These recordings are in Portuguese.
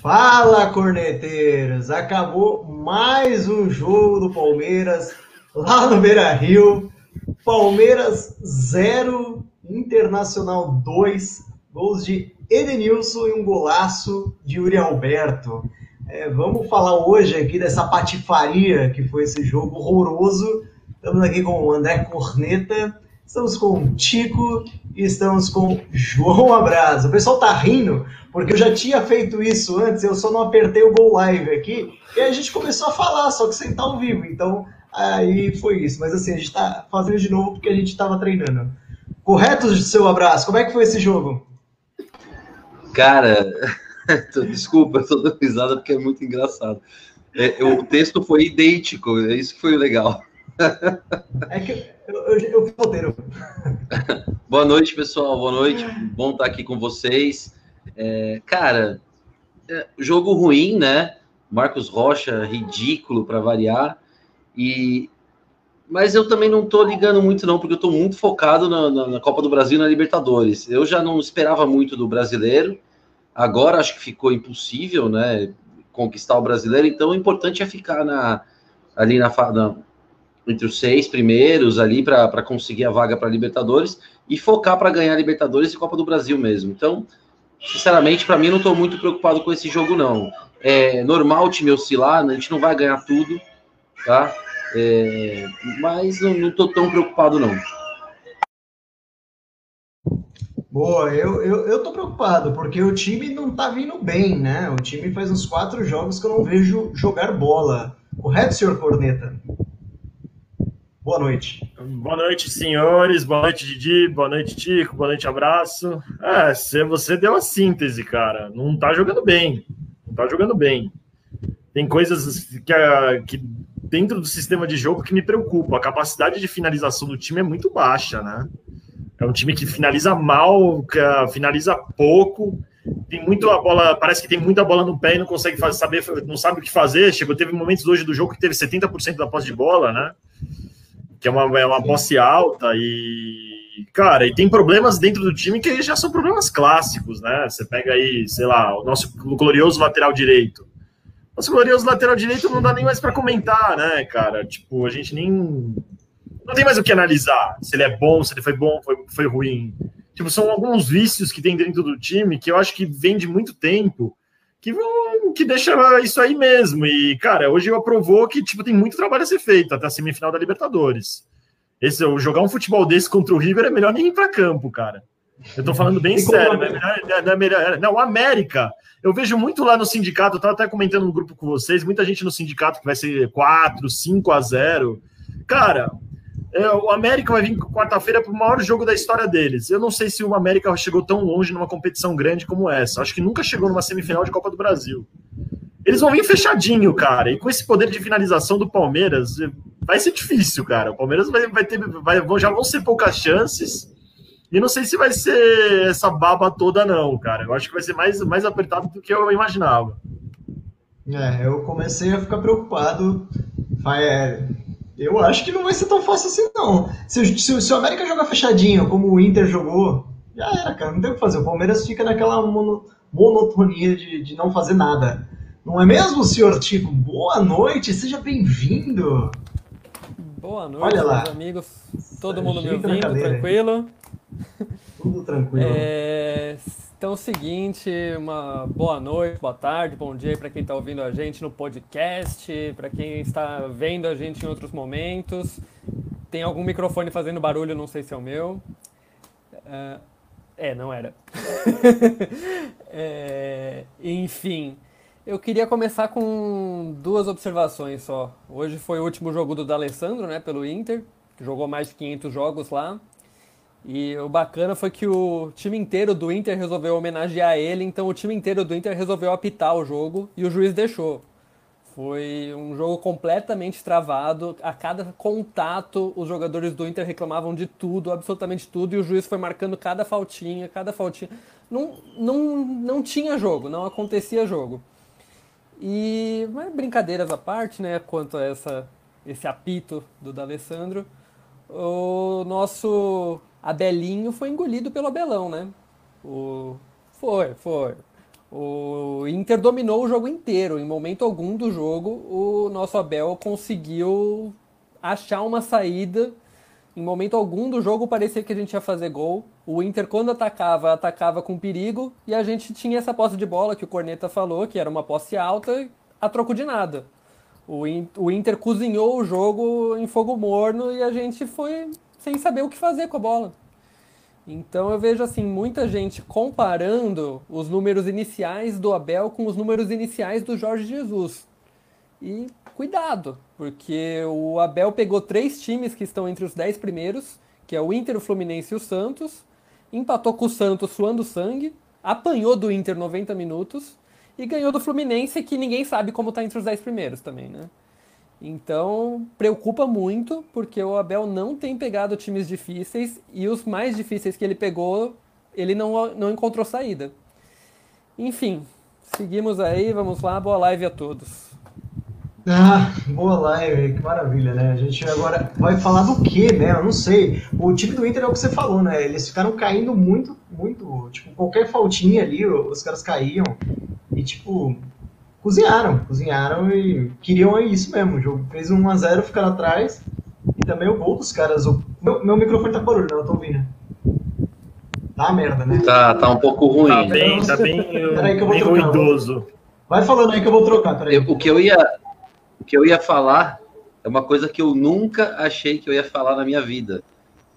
Fala, corneteiros! Acabou mais um jogo do Palmeiras lá no Beira Rio. Palmeiras 0, Internacional 2, gols de Edenilson e um golaço de Yuri Alberto. É, vamos falar hoje aqui dessa patifaria que foi esse jogo horroroso. Estamos aqui com o André Corneta, estamos com o Tico e estamos com João Abraço. O pessoal tá rindo porque eu já tinha feito isso antes, eu só não apertei o Go Live aqui, e a gente começou a falar, só que sem estar ao vivo, então aí foi isso. Mas assim, a gente está fazendo de novo porque a gente estava treinando. Correto, seu abraço? Como é que foi esse jogo? Cara, desculpa, eu tô dando risada porque é muito engraçado. É, o texto foi idêntico, é isso que foi legal. É que eu, eu vi o roteiro. Boa noite, pessoal. Boa noite. Bom estar aqui com vocês. É, cara, é, jogo ruim, né? Marcos Rocha, ridículo para variar. E mas eu também não tô ligando muito, não, porque eu tô muito focado na, na, na, Copa do Brasil e na Libertadores. Eu já não esperava muito do brasileiro, agora acho que ficou impossível, né? Conquistar o brasileiro, então o importante é ficar na, ali na, na entre os seis primeiros ali para conseguir a vaga para Libertadores e focar para ganhar Libertadores e Copa do Brasil mesmo. Então, sinceramente, para mim, não estou muito preocupado com esse jogo, não. É normal o time oscilar, a gente não vai ganhar tudo, tá? É, mas não estou tão preocupado, não. Boa, eu, eu, eu tô preocupado, porque o time não tá vindo bem, né? O time faz uns quatro jogos que eu não vejo jogar bola. Correto, senhor Corneta? Boa noite. Boa noite, senhores. Boa noite, Didi. Boa noite, Tico. Boa noite, abraço. É, você deu a síntese, cara. Não tá jogando bem. Não tá jogando bem. Tem coisas que, que dentro do sistema de jogo que me preocupa. A capacidade de finalização do time é muito baixa, né? É um time que finaliza mal, que finaliza pouco. Tem muito a bola, parece que tem muita bola no pé e não consegue fazer, saber, não sabe o que fazer. Chegou, teve momentos hoje do jogo que teve 70% da posse de bola, né? Que é uma, é uma posse alta e, cara, e tem problemas dentro do time que já são problemas clássicos, né? Você pega aí, sei lá, o nosso glorioso lateral direito. Nosso glorioso lateral direito não dá nem mais para comentar, né, cara? Tipo, a gente nem. Não tem mais o que analisar. Se ele é bom, se ele foi bom, foi, foi ruim. Tipo, são alguns vícios que tem dentro do time que eu acho que vem de muito tempo que vão que deixa isso aí mesmo. E, cara, hoje eu aprovou que tipo, tem muito trabalho a ser feito até a semifinal da Libertadores. Esse, jogar um futebol desse contra o River é melhor nem ir para campo, cara. Eu tô falando bem sério, né? Não é melhor, não, o América, eu vejo muito lá no sindicato, eu tava até comentando no grupo com vocês, muita gente no sindicato que vai ser 4, 5 a 0. Cara, é, o América vai vir quarta-feira para o maior jogo da história deles. Eu não sei se o América chegou tão longe numa competição grande como essa. Acho que nunca chegou numa semifinal de Copa do Brasil. Eles vão vir fechadinho, cara. E com esse poder de finalização do Palmeiras, vai ser difícil, cara. O Palmeiras vai, vai ter. Vai, já vão ser poucas chances. E não sei se vai ser essa baba toda, não, cara. Eu acho que vai ser mais, mais apertado do que eu imaginava. É, eu comecei a ficar preocupado. É, eu acho que não vai ser tão fácil assim, não. Se, se, se o América jogar fechadinho, como o Inter jogou, já era, cara. Não tem o que fazer. O Palmeiras fica naquela mono, monotonia de, de não fazer nada. Não é mesmo, senhor Tico? Boa noite, seja bem-vindo. Boa noite, Olha lá. meus amigos. Todo mundo me ouvindo, tranquilo? Tudo tranquilo. É... Então seguinte, uma boa noite, boa tarde, bom dia para quem está ouvindo a gente no podcast, para quem está vendo a gente em outros momentos. Tem algum microfone fazendo barulho, não sei se é o meu. Uh, é, não era. é, enfim, eu queria começar com duas observações só. Hoje foi o último jogo do D'Alessandro, né, pelo Inter, que jogou mais de 500 jogos lá. E o bacana foi que o time inteiro do Inter resolveu homenagear ele, então o time inteiro do Inter resolveu apitar o jogo e o juiz deixou. Foi um jogo completamente travado. A cada contato, os jogadores do Inter reclamavam de tudo, absolutamente tudo, e o juiz foi marcando cada faltinha, cada faltinha. Não, não, não tinha jogo, não acontecia jogo. E mas brincadeiras à parte, né, quanto a essa, esse apito do D'Alessandro, o nosso Abelinho foi engolido pelo Abelão, né? O... Foi, foi. O Inter dominou o jogo inteiro. Em momento algum do jogo, o nosso Abel conseguiu achar uma saída. Em momento algum do jogo parecia que a gente ia fazer gol. O Inter, quando atacava, atacava com perigo. E a gente tinha essa posse de bola que o Corneta falou, que era uma posse alta, a troco de nada. O, o Inter cozinhou o jogo em fogo morno e a gente foi sem saber o que fazer com a bola. Então eu vejo assim muita gente comparando os números iniciais do Abel com os números iniciais do Jorge Jesus. E cuidado, porque o Abel pegou três times que estão entre os dez primeiros, que é o Inter, o Fluminense e o Santos, empatou com o Santos suando sangue, apanhou do Inter 90 minutos e ganhou do Fluminense, que ninguém sabe como está entre os dez primeiros também, né? Então, preocupa muito, porque o Abel não tem pegado times difíceis e os mais difíceis que ele pegou, ele não, não encontrou saída. Enfim, seguimos aí, vamos lá, boa live a todos. Ah, boa live, que maravilha, né? A gente agora vai falar do que, né? Eu não sei. O time do Inter é o que você falou, né? Eles ficaram caindo muito, muito. Tipo, qualquer faltinha ali, os caras caíam. E, tipo, cozinharam, cozinharam e queriam isso mesmo. O jogo fez 1x0, ficaram atrás. E também o gol dos caras. O... Meu, meu microfone tá barulho, não, eu tô ouvindo. Tá merda, né? Tá, tá um pouco ruim. Tá bem, tá bem, Peraí que eu vou bem trocar. ruidoso. Vai falando aí que eu vou trocar, peraí. Eu- o, que eu ia, o que eu ia falar é uma coisa que eu nunca achei que eu ia falar na minha vida.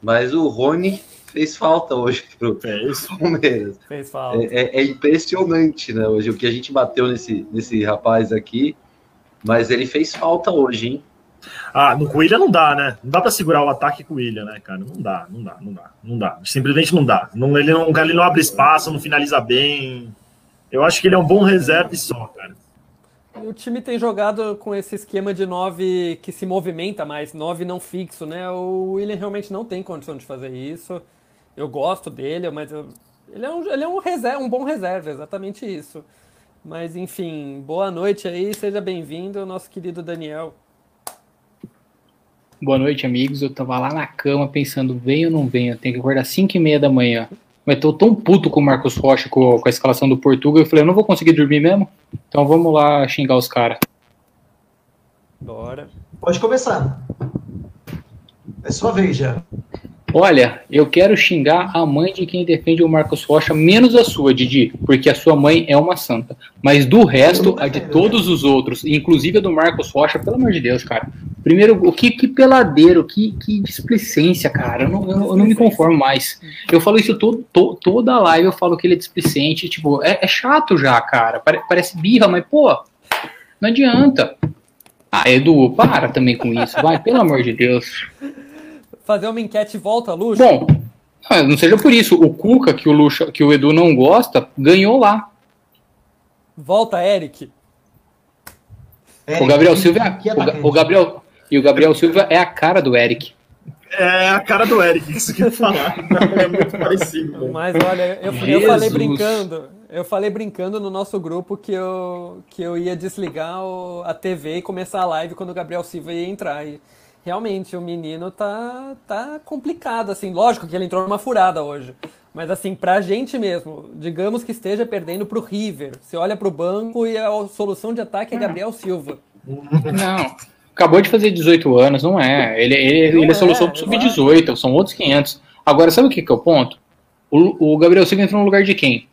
Mas o Rony fez falta hoje pro É isso. Palmeiras. Fez falta. É, é- é impressionante, né? Hoje o que a gente bateu nesse, nesse rapaz aqui. Mas ele fez falta hoje, hein? Ah, no Coelho não dá, né? Não dá pra segurar o ataque com o William, né, cara? Não dá, não dá, não dá, não dá. Simplesmente não dá. Não, ele, não, ele não abre espaço, não finaliza bem. Eu acho que ele é um bom reserva e só, cara. O time tem jogado com esse esquema de 9 que se movimenta mais, 9 não fixo, né? O William realmente não tem condição de fazer isso. Eu gosto dele, mas eu- ele é um, ele é um, reserva, um bom reserva, exatamente isso. Mas enfim, boa noite aí, seja bem-vindo, nosso querido Daniel. Boa noite, amigos. Eu tava lá na cama pensando, venho ou não venho? Eu tenho que acordar às 5 e meia da manhã. Mas tô tão puto com o Marcos Rocha, com, com a escalação do Portugal, eu falei, eu não vou conseguir dormir mesmo? Então vamos lá xingar os caras. Bora. Pode começar. É sua vez já. Olha, eu quero xingar a mãe de quem defende o Marcos Rocha, menos a sua, Didi, porque a sua mãe é uma santa. Mas do resto, a de todos os outros, inclusive a do Marcos Rocha, pelo amor de Deus, cara. Primeiro, o que, que peladeiro, que, que displicência, cara. Eu não, eu, eu não me conformo mais. Eu falo isso todo, to- toda live, eu falo que ele é displicente. Tipo, é, é chato já, cara. Pare- parece birra, mas, pô, não adianta. Ah, Edu, para também com isso, vai, pelo amor de Deus. Fazer uma enquete volta, Luxo? Bom, ah, não seja por isso. O Cuca, que o, Lucha, que o Edu não gosta, ganhou lá. Volta, Eric. o Gabriel Silva é a- que o, o Gabriel e o Gabriel Silva é a cara do Eric. É a cara do Eric, isso que eu ia falar. É muito parecido. velho. Mas olha, eu, eu falei brincando, eu falei brincando no nosso grupo que eu, que eu ia desligar o- a TV e começar a live quando o Gabriel Silva ia entrar. E realmente o menino tá, tá complicado, assim. Lógico que ele entrou numa furada hoje. Mas assim, pra gente mesmo, digamos que esteja perdendo pro River. Você olha pro banco e a solução de ataque é Gabriel Silva. Não. Acabou de fazer 18 anos, não é. Ele, ele, Não ele é é, solução pro sub-18, são outros 500. Agora, sabe o que, que é o ponto? O, o Gabriel Silva entrou no lugar de quem?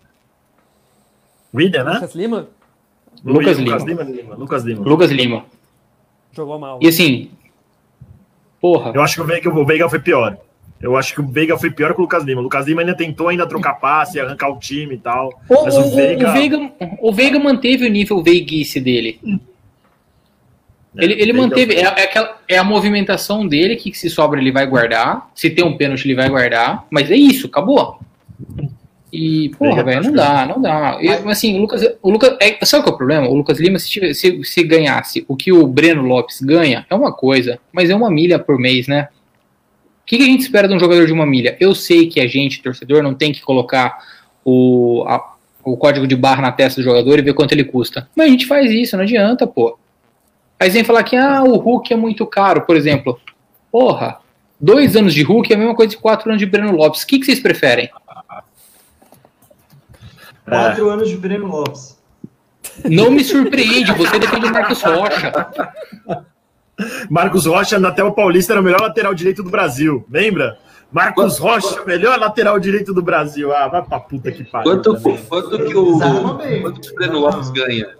William, né? Lucas Lima Lucas Lucas Lima. Lima. Lucas Lima. Lucas Lima. jogou mal. E assim, porra, Eu acho que o Veiga, o Veiga foi pior. Eu acho que o Veiga foi pior que o Lucas Lima. O Lucas Lima ainda tentou ainda trocar passe, arrancar o time e tal. o, Mas o- o Veiga. o Veiga, o Veiga manteve o nível veiguice dele. Ele, ele Bem manteve. É, eu- é, aquela, é a movimentação dele que se sobra ele vai guardar. Se tem um pênalti, ele vai guardar. Mas é isso, acabou. E, porra, velho, não dá, não dá. Eu, assim, o Lucas. O Lucas é, sabe qual é o problema? O Lucas Lima, se, tivesse- se, se ganhasse o que o Breno Lopes ganha, é uma coisa, mas é uma milha por mês, né? O que, que a gente espera de um jogador de uma milha? Eu sei que a gente, torcedor, não tem que colocar o, a- o código de barra na testa do jogador e ver quanto ele custa. Mas a gente faz isso, não adianta, pô. Aí vem falar que ah, o Hulk é muito caro, por exemplo. Porra, dois anos de Hulk é a mesma coisa de quatro anos de Breno Lopes. O que, que vocês preferem? Quatro anos de Breno Lopes. Não me surpreende, você defende o Marcos Rocha. Marcos Rocha, na tela paulista, era o melhor lateral direito do Brasil. Lembra? Marcos Rocha, melhor lateral direito do Brasil. Ah, vai pra puta que pariu. Quanto, quanto que o. Quanto que o Breno Lopes ganha?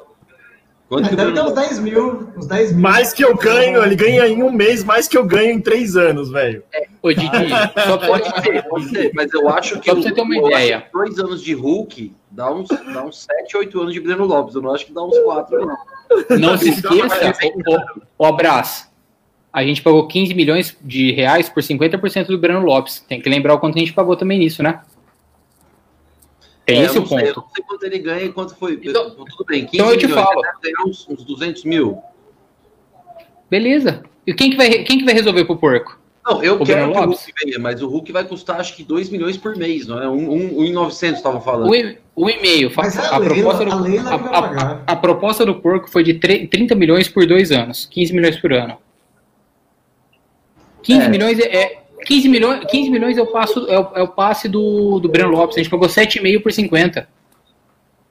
Quanto que Deve ter uns 10 mil. Uns 10 mil. Mais que eu ganho, ele ganha em um mês mais que eu ganho em três anos, velho. Ô, Didi, só Pode ser, pode ser, mas eu acho que Só pra você ter uma eu ideia. dois anos de Hulk dá uns, dá uns 7, 8 anos de Breno Lopes. Eu não acho que dá uns 4, não. Não se esqueça, o, o, o abraço. A gente pagou 15 milhões de reais por 50% do Breno Lopes. Tem que lembrar o quanto a gente pagou também nisso, né? Tem É, esse eu o não sei, eu ponto. não sei quanto ele ganha e quanto foi. Então- Tudo bem, 15 então eu te milhões, falo. ele uns, uns 200 mil. Beleza. E quem que vai, quem que vai resolver pro porco? Não, eu O quero que o? Hulk ganhe, mas o Hulk vai custar acho que 2 milhões por mês, não é? Um, um, um e 900 estavam falando. O, e-mail. Mas a A, Leila- proposta do, a Leila a, a- proposta do porco foi de tre- 30 milhões por dois anos. 15 milhões por ano. 15 É. milhões é. É- 15 milhões, 15 milhões é o, passo, é o, é o passe do, do Breno Lopes. A gente pagou 7,5 por 50.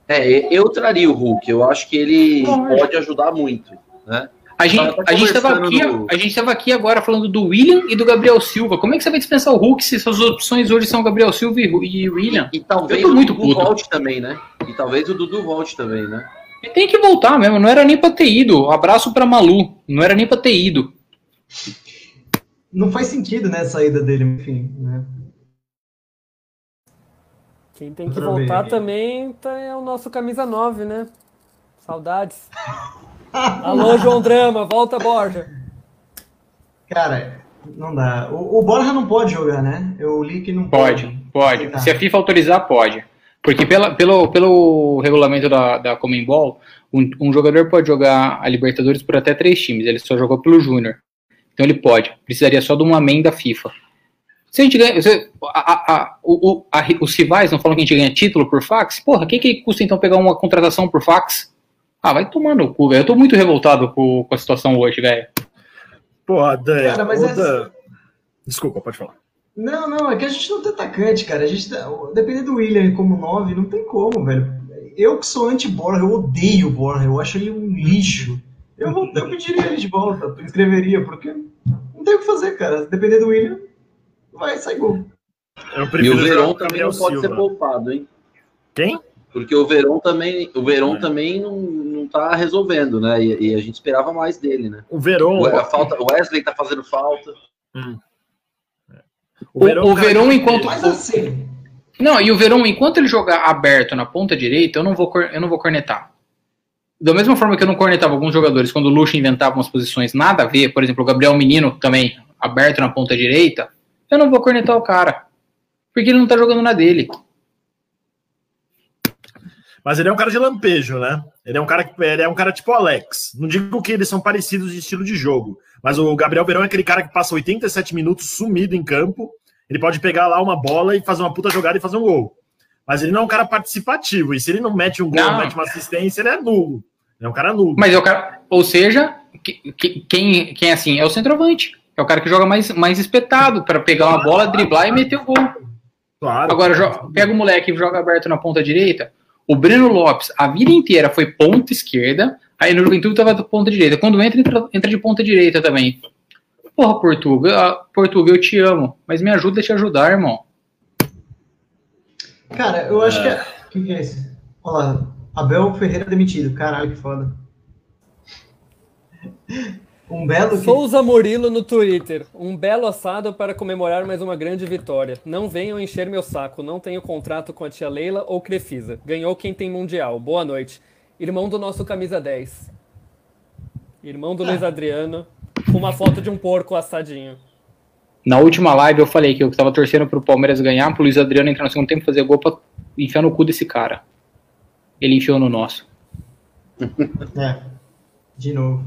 É, eu traria o Hulk. Eu acho que ele pode ajudar muito, né? A gente, Tava a, gente tava conversando aqui, a gente tava aqui agora falando do William e do Gabriel Silva. Como é que você vai dispensar o Hulk se suas opções hoje são Gabriel Silva e, e William? E talvez Eu tô o muito Dudu puto. volte também, né? E talvez o Dudu volte também, né? E tem que voltar mesmo, não era nem pra ter ido. Abraço pra Malu, não era nem pra ter ido. Não faz sentido, né, a saída dele, enfim. Né? Quem tem que voltar vez. também tá- é o nosso camisa 9, né? Saudades. Alô, João Drama, volta, Borja. Cara, não dá. O, o Borja não pode jogar, né? Eu li que não pode. Pode, pode. Tá. Se a FIFA autorizar, pode. Porque pela, pelo, pelo regulamento da, da Comembol, um, um jogador pode jogar a Libertadores por até três times. Ele só jogou pelo Júnior. Então ele pode. Precisaria só de uma amém da FIFA. Se a gente ganha. se- a- a- a- o- a- os rivais não falam que a gente ganha título por fax? Porra, o que, que custa então pegar uma contratação por fax? Ah, vai tomar no cu, velho. Eu tô muito revoltado com, com a situação hoje, velho. Porra, Dan. Cara, mas é- Dan. Desculpa, pode falar. Não, não, é que a gente não tem atacante, cara. A gente tá, dependendo do William como 9, não tem como, velho. Eu que sou anti-Borja, eu odeio o Borja, eu acho ele um lixo. Eu, vou- eu pediria ele de volta, eu escreveria, porque não tem o que fazer, cara. Dependendo do William, vai sair gol. Eu E o Verão também não pode ser poupado, hein? Quem? Porque o Verão também, o Verão É. também não, não tá resolvendo, né? E, e a gente esperava mais dele, né? O Verão. O, a falta, o Wesley tá fazendo falta. O, o cara, Verão, enquanto. Mas assim, Não, e o Verão, enquanto ele jogar aberto na ponta direita, eu não vou, eu não vou cornetar. Da mesma forma que eu não cornetava alguns jogadores quando o Luxo inventava umas posições nada a ver, por exemplo, o Gabriel Menino também aberto na ponta direita, eu não vou cornetar o cara. Porque ele não tá jogando na dele. Mas ele é um cara de lampejo, né? Ele é um cara que ele é um cara tipo Alex. Não digo que eles são parecidos de estilo de jogo, mas o Gabriel Verão é aquele cara que passa 87 minutos sumido em campo. Ele pode pegar lá uma bola e fazer uma puta jogada e fazer um gol. Mas ele não é um cara participativo. E se ele não mete um gol, Não. não mete uma assistência, ele é nulo. Ele é um cara nulo. Mas é o cara. Ou seja, que- que- quem, quem é assim é o centroavante. É o cara que joga mais, mais espetado para pegar uma bola, driblar e meter o gol. Claro. Agora, jo- pega o moleque e joga aberto na ponta direita. O Breno Lopes, a vida inteira foi ponta esquerda, aí no Juventude tava da ponta direita. Quando entra, entra, entra de ponta direita também. Porra, Portuga, Portuga, eu te amo, mas me ajuda a te ajudar, irmão. cara, eu acho que é. O que, que é esse? Olha lá, Abel Ferreira demitido. Caralho, que foda. Um belo. Souza Murilo no Twitter. Um belo assado para comemorar mais uma grande vitória. Não venham encher meu saco. Não tenho contrato com a tia Leila ou Crefisa. Ganhou quem tem mundial. Boa noite. Irmão do nosso camisa 10. Irmão do Luiz Adriano, com uma foto de um porco assadinho. Na última live eu falei que eu tava torcendo pro Palmeiras ganhar, pro Luiz Adriano entrar no segundo tempo e fazer gol pra enfiar no cu desse cara. Ele enfiou no nosso. É. De novo.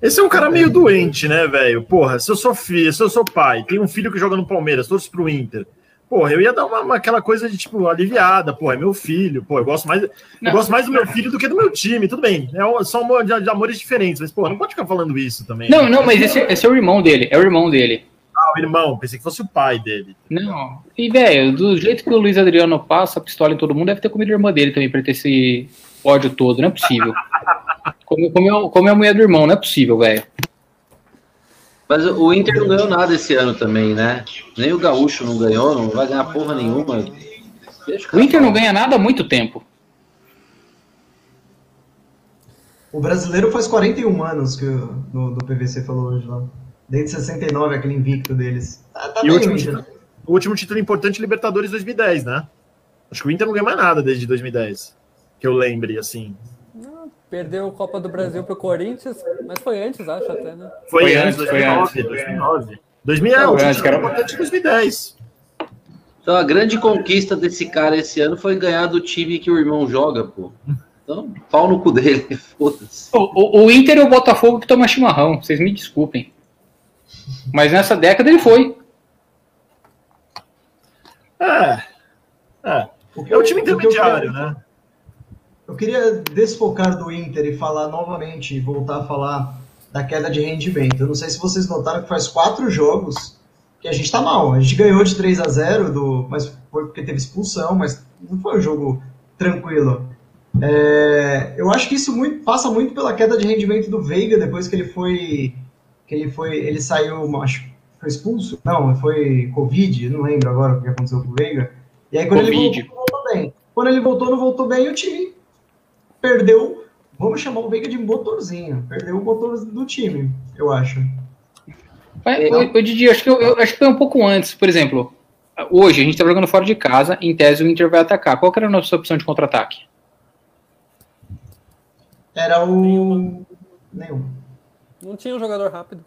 Esse é um cara meio doente, né, velho? Porra, se eu sou filho, se eu sou pai, tenho um filho que joga no Palmeiras, torço pro Inter. Porra, eu ia dar uma, uma- aquela coisa de, tipo, aliviada. Porra, é meu filho. Pô, eu gosto mais, eu gosto mais do meu filho do que do meu time. Tudo bem, é, um- são amor- de, de amores diferentes. Mas, porra, não pode ficar falando isso também. Não, não, mas esse, esse é o irmão dele. É o irmão dele. Ah, o irmão, pensei que fosse o pai dele. Não. E, velho, do jeito que o Luiz Adriano passa a pistola em todo mundo, deve ter comido a irmã dele também pra ter esse ódio todo. Não é possível. Comeu, comeu, comeu a mulher do irmão, não é possível, velho. Mas o Inter não ganhou nada esse ano também, né? Nem o Gaúcho não ganhou, não vai ganhar porra nenhuma. O Inter não ganha nada há muito tempo. O brasileiro faz 41 anos que o do, do PVC falou hoje lá. Desde 69, aquele invicto deles. Tá, tá E o bem, último, Inter. título, o último título importante, Libertadores 2010, né? Acho que o Inter não ganha mais nada desde 2010. Que eu lembre, assim. Perdeu a Copa do Brasil pro Corinthians, mas foi antes, acho até, né? Foi, Foi antes, antes, foi 2009. 2009. 2000 é, Foi o antes, título cara. importante de 2010. Então a grande conquista desse cara esse ano foi ganhar do time que o irmão joga, pô. Então, pau no cu dele, foda-se. O, o- o Inter é o Botafogo que toma chimarrão, vocês me desculpem. Mas nessa década ele foi. É. É. Que É o eu- time o que eu intermediário, queria- né? Eu queria desfocar do Inter e falar novamente, e voltar a falar da queda de rendimento. Eu não sei se vocês notaram que faz quatro jogos que a gente tá mal. A gente ganhou de 3 a 0 do, mas foi porque teve expulsão, mas não foi um jogo tranquilo. É, eu acho que isso muito- passa muito pela queda de rendimento do Veiga depois que ele foi que ele foi ele saiu acho foi expulso não foi covid não lembro agora o que aconteceu com o Veiga e aí quando ele Covid. voltou, voltou bem quando ele voltou não voltou bem e o time perdeu vamos chamar o Veiga de motorzinho perdeu o motor do time eu acho Mas, É. ô, Didi, acho que, eu, eu acho que foi um pouco antes. Por exemplo, hoje a gente tá jogando fora de casa, em tese o Inter vai atacar. Qual que era a nossa opção de contra-ataque? era o nenhum Não tinha um jogador rápido.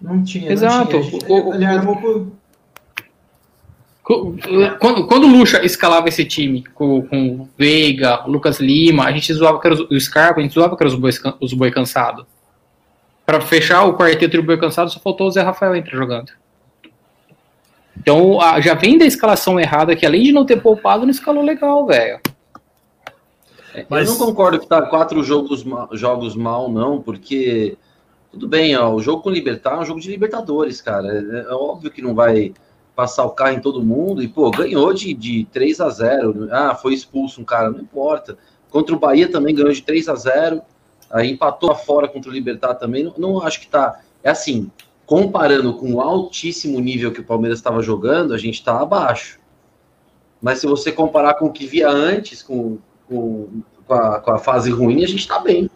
não tinha Exato. não tinha. O- o- ele Quando, quando o Lucha escalava esse time com, com o Veiga, o Lucas Lima, a gente zoava que era os, o Scarpa, a gente zoava que era os can- os boi cansados. Pra fechar o quarteto de boi cansado, só faltou o Zé Rafael entrar jogando. Então a- já vem da escalação errada que além de não ter poupado, não escalou legal, velho. Mas- Eu não concordo que tá quatro jogos, jogos mal, não, porque tudo bem, ó, o jogo com o Libertar é um jogo de Libertadores, cara. É, é óbvio que não vai passar o carro em todo mundo e, pô, ganhou de, de 3 a 0 Ah, foi expulso um cara, não importa. Contra o Bahia também ganhou de 3 a 0 aí empatou fora contra o Libertar também. Não, não acho que tá. É assim, comparando com o altíssimo nível que o Palmeiras estava jogando, a gente está abaixo. Mas se você comparar com o que via antes, com, com, com, a, com a fase ruim, a gente está bem.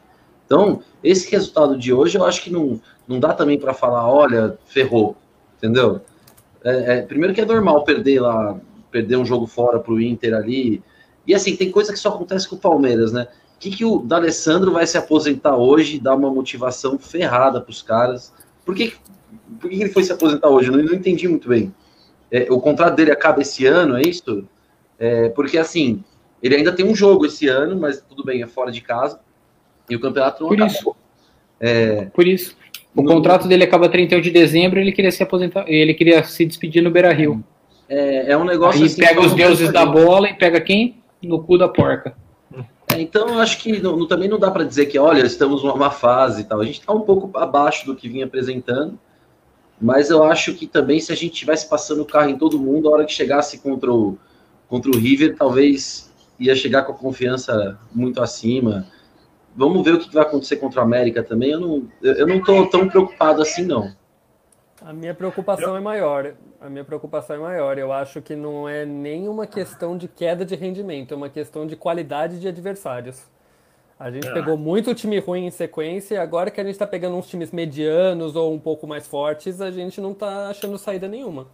Então, esse resultado de hoje, eu acho que não, não dá também para falar, olha, ferrou, entendeu? É, é, primeiro que é normal perder lá, perder um jogo fora para o Inter ali. E assim, tem coisa que só acontece com o Palmeiras, né? O que, que o D'Alessandro vai se aposentar hoje e dar uma motivação ferrada para os caras? Por que, por que ele foi se aposentar hoje? Eu não, não entendi muito bem. É, o contrato dele acaba esse ano, é isso? É, porque assim, ele ainda tem um jogo esse ano, mas tudo bem, é fora de casa. E o campeonato não Por acabou. isso. É, Por isso. O No- contrato dele acaba 31 de dezembro ele queria se aposentar, ele queria se despedir no Beira Rio. é, é um negócio Aí assim, pega os deuses da bola e pega quem? No cu da porca. É, então, eu acho que não- também não dá para dizer que, olha, estamos numa má fase e tal. A gente está um pouco abaixo do que vinha apresentando, mas eu acho que também se a gente tivesse passando o carro em todo mundo, a hora que chegasse contra o, contra o River, talvez ia chegar com a confiança muito acima. Vamos ver o que vai acontecer contra o América também. Eu não, eu eu não tô tão preocupado assim, não. A minha preocupação é maior. A minha preocupação é maior. Eu acho que não é nenhuma questão de queda de rendimento, é uma questão de qualidade de adversários. A gente É. pegou muito time ruim em sequência, e agora que a gente tá pegando uns times medianos ou um pouco mais fortes, a gente não tá achando saída nenhuma.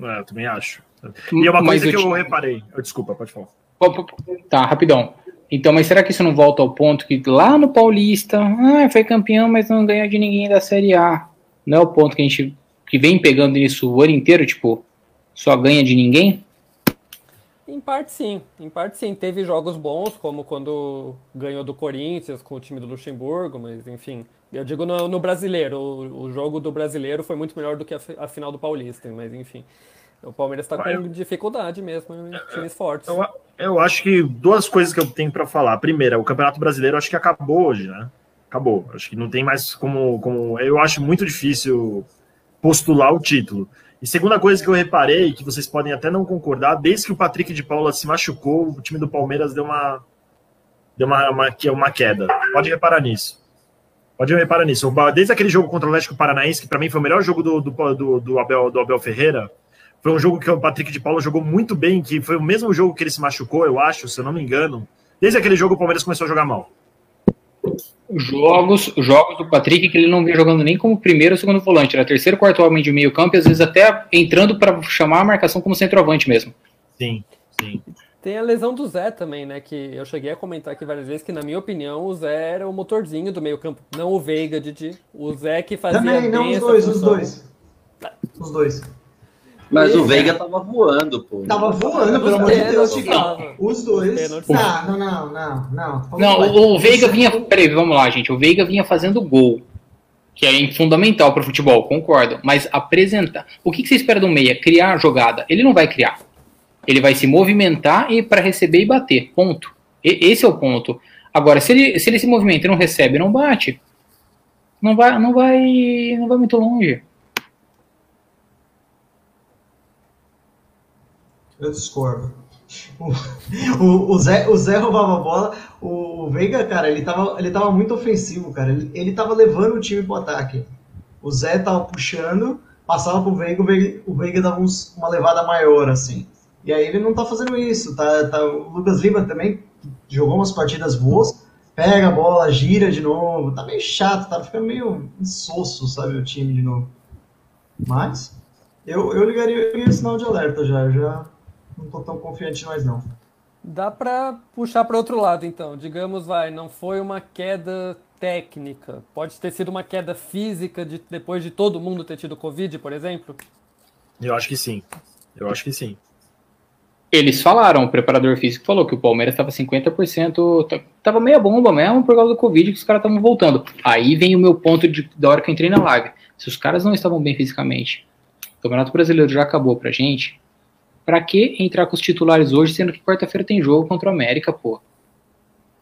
É, eu também acho. E é uma Mas coisa o que eu time- reparei. Desculpa, pode falar. Tá, rapidão. Então, mas será que isso não volta ao ponto que lá no Paulista, ah, foi campeão, mas não ganhou de ninguém da Série A? Não é o ponto que a gente que vem pegando isso o ano inteiro, tipo, só ganha de ninguém? Em parte sim, em parte sim. Teve jogos bons, como quando ganhou do Corinthians com o time do Luxemburgo, mas enfim. Eu digo no, no brasileiro, o, o, jogo do brasileiro foi muito melhor do que a, a final do Paulista, mas enfim. O Palmeiras está com dificuldade mesmo em times fortes. Eu, eu, acho que duas coisas que eu tenho para falar. Primeira, o Campeonato Brasileiro acho que acabou hoje, né? Acabou. Acho que não tem mais como. como eu acho muito difícil postular o título. E segunda coisa que eu reparei, que vocês podem até não concordar, desde que o Patrick de Paula se machucou, o time do Palmeiras deu uma deu uma, uma, uma queda. Pode reparar nisso. Pode reparar nisso. Desde aquele jogo contra o Atlético Paranaense, que para mim foi o melhor jogo do, do, do, do, Abel, do Abel Ferreira, foi um jogo que o Patrick de Paula jogou muito bem, que foi o mesmo jogo que ele se machucou, eu acho, se eu não me engano. Desde aquele jogo o Palmeiras começou a jogar mal jogos, jogos do Patrick que ele não vem jogando nem como primeiro ou segundo volante, era terceiro, quarto homem de meio campo e às vezes até entrando para chamar a marcação como centroavante mesmo. Sim, sim. Tem a lesão do Zé também, né? Que eu cheguei a comentar aqui várias vezes que, na minha opinião, o Zé era o motorzinho do meio-campo, não o Veiga, Didi. O Zé que fazia. Também, não, os dois, os dois. Os dois. Mas o Veiga tava voando, pô. Tava voando, pelo amor de Deus. Os dois. Não, não, não, não. Não, o, o Veiga vinha. Peraí, vamos lá, gente. O Veiga vinha fazendo gol. Que é fundamental para o futebol, concordo. Mas apresentar. O que, que você espera do meia? Criar a jogada. Ele não vai criar. Ele vai se movimentar e para receber e bater. Ponto. E, esse é o ponto. Agora, se ele, se ele se movimenta e não recebe, não bate. Não vai, não vai, não vai muito longe. Eu discordo. O, o, Zé, o Zé roubava a bola. O, o Veiga, cara, ele tava, ele tava muito ofensivo, cara. Ele, ele tava levando o time pro ataque. O Zé tava puxando, passava pro Veiga, o Veiga, o Veiga dava uns, uma levada maior, assim. E aí ele não tá fazendo isso. Tá, tá, o Lucas Lima também jogou umas partidas boas, pega a bola, gira de novo. Tá meio chato, tá ficando meio insosso, sabe, o time de novo. Mas eu, eu ligaria o sinal de alerta já. já não tô tão confiante mais não. Dá para puxar para outro lado, então. Digamos, vai, não foi uma queda técnica. Pode ter sido uma queda física de, depois de todo mundo ter tido Covid, por exemplo? Eu acho que sim. Eu acho que sim. Eles falaram, o preparador físico falou que o Palmeiras estava 50%, tava meia bomba mesmo por causa do Covid, que os caras estavam voltando. Aí vem o meu ponto de, da hora que eu entrei na live. Se os caras não estavam bem fisicamente, o Campeonato Brasileiro já acabou pra gente, Pra que entrar com os titulares hoje, sendo que quarta-feira tem jogo contra o América, pô?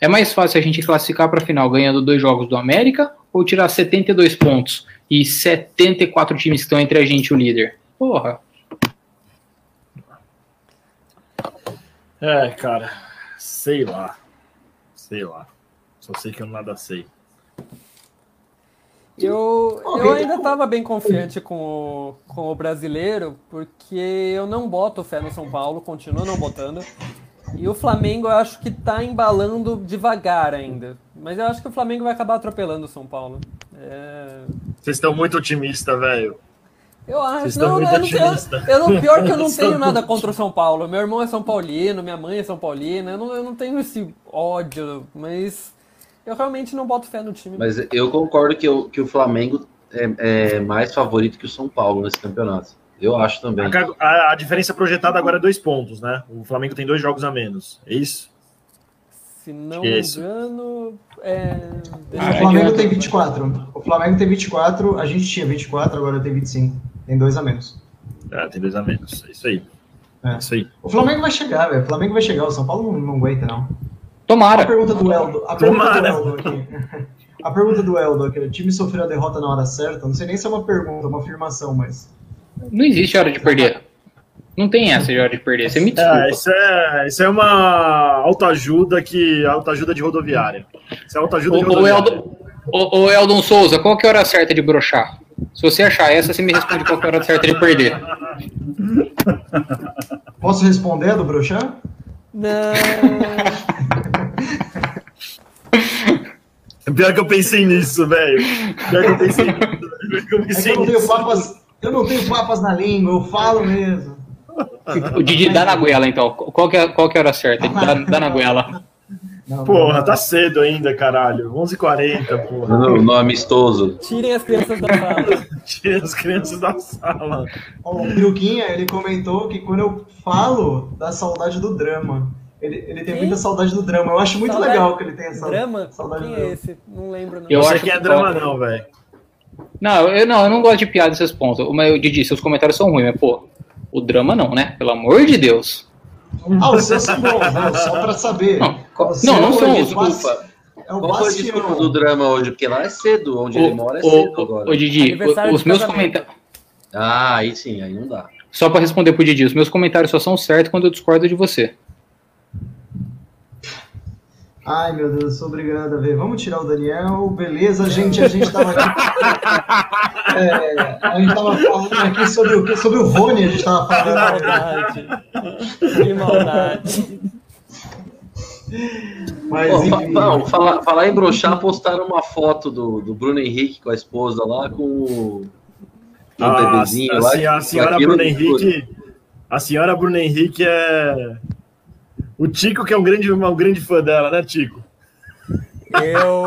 É mais fácil a gente classificar para final ganhando dois jogos do América ou tirar 72 pontos e 74 times que estão entre a gente e o líder? Porra. É, cara, sei lá. Sei lá. Só sei que eu nada sei. Eu, eu ainda estava bem confiante com o, com o brasileiro, porque eu não boto fé no São Paulo, continuo não botando. E o Flamengo eu acho que está embalando devagar ainda. Mas eu acho que o Flamengo vai acabar atropelando o São Paulo. É... Vocês estão muito otimistas, velho. Eu acho. Não, eu, não tenho, eu não, pior que eu não tenho nada contra o São Paulo. Meu irmão é São Paulino, minha mãe é São Paulina. Eu não, eu não tenho esse ódio, mas eu realmente não boto fé no time. Mas eu concordo que, eu, que o Flamengo é, é, mais favorito que o São Paulo nesse campeonato. Eu acho também. A, a, a, diferença projetada agora é dois pontos, né? O Flamengo tem dois jogos a menos. É isso? Se não me engano. É... o Flamengo tem 24. O Flamengo tem 24, a gente tinha 24, agora tem 25. Tem dois a menos. É, tem dois a menos. É isso aí. É. Isso aí. O Flamengo vai chegar, velho. O Flamengo vai chegar. O São Paulo não, não aguenta, não. Tomara. A pergunta do Eldo. A pergunta Tomara. do Eldo aqui. A pergunta do Eldo aqui. O time sofreu a derrota na hora certa? Não sei nem se é uma pergunta, uma afirmação, mas. Não existe hora de perder. Não tem essa de hora de perder. Você me é, desculpa. É, isso, é, isso é uma autoajuda que. autoajuda de rodoviária. Isso é autoajuda o, de rodoviária. O, o, o Eldon Souza, qual que é a hora certa de brochar? Se você achar essa, você me responde qual que é a hora certa de perder. Posso responder do brochar? Não. Pior que eu pensei nisso, velho. Pior que eu pensei nisso. Eu, pensei é eu, não tenho papas, eu não tenho papas na língua, eu falo mesmo. O Didi dá na goela, então. Qual que é, qual que é a hora certa? Dá, dá na goela. Não, Porra, não. tá cedo ainda, caralho. 11h40, porra. No, no amistoso. Tirem as crianças da sala. Tira as crianças da sala. Ó, O Piruquinha, ele comentou que quando eu falo da saudade do drama, ele, ele tem muita saudade do drama. Eu acho muito Saudade- legal que ele tem essa Drama? saudade Quem do é drama. esse? Não lembro, não. Eu Você acho que é que drama, falta- não, velho. Não, eu não, eu não gosto de piada desses pontos. Mas, Didi, seus comentários são ruins, mas, pô, o drama não, né? Pelo amor de Deus. Ah, os seus são bons, né? Só pra saber. Não, O não, não é são o Desculpa. É o Qual foi desculpa bastião. do drama hoje? Porque lá é cedo, onde ele mora é cedo ô, agora. ô, Didi, o- os meus comentários. Ah, aí sim, aí não dá. Só pra responder pro Didi, os meus comentários só são certos quando eu discordo de você. Ai, meu Deus, eu sou obrigado a ver. Vamos tirar o Daniel. Beleza, gente, a gente tava aqui. É, a gente tava falando aqui sobre o quê? Sobre o Rony, a gente tava Que falando. maldade. Que maldade. Mas, Pô, enfim. não, falar, falar em broxar, postaram uma foto do, do Bruno Henrique com a esposa lá, com o, com o Ah, bebezinho a, lá. a senhora Aquilo- Bruna Henrique. A senhora Bruna Henrique é. O Tico, que é um grande, um grande fã dela, né, Tico? Eu.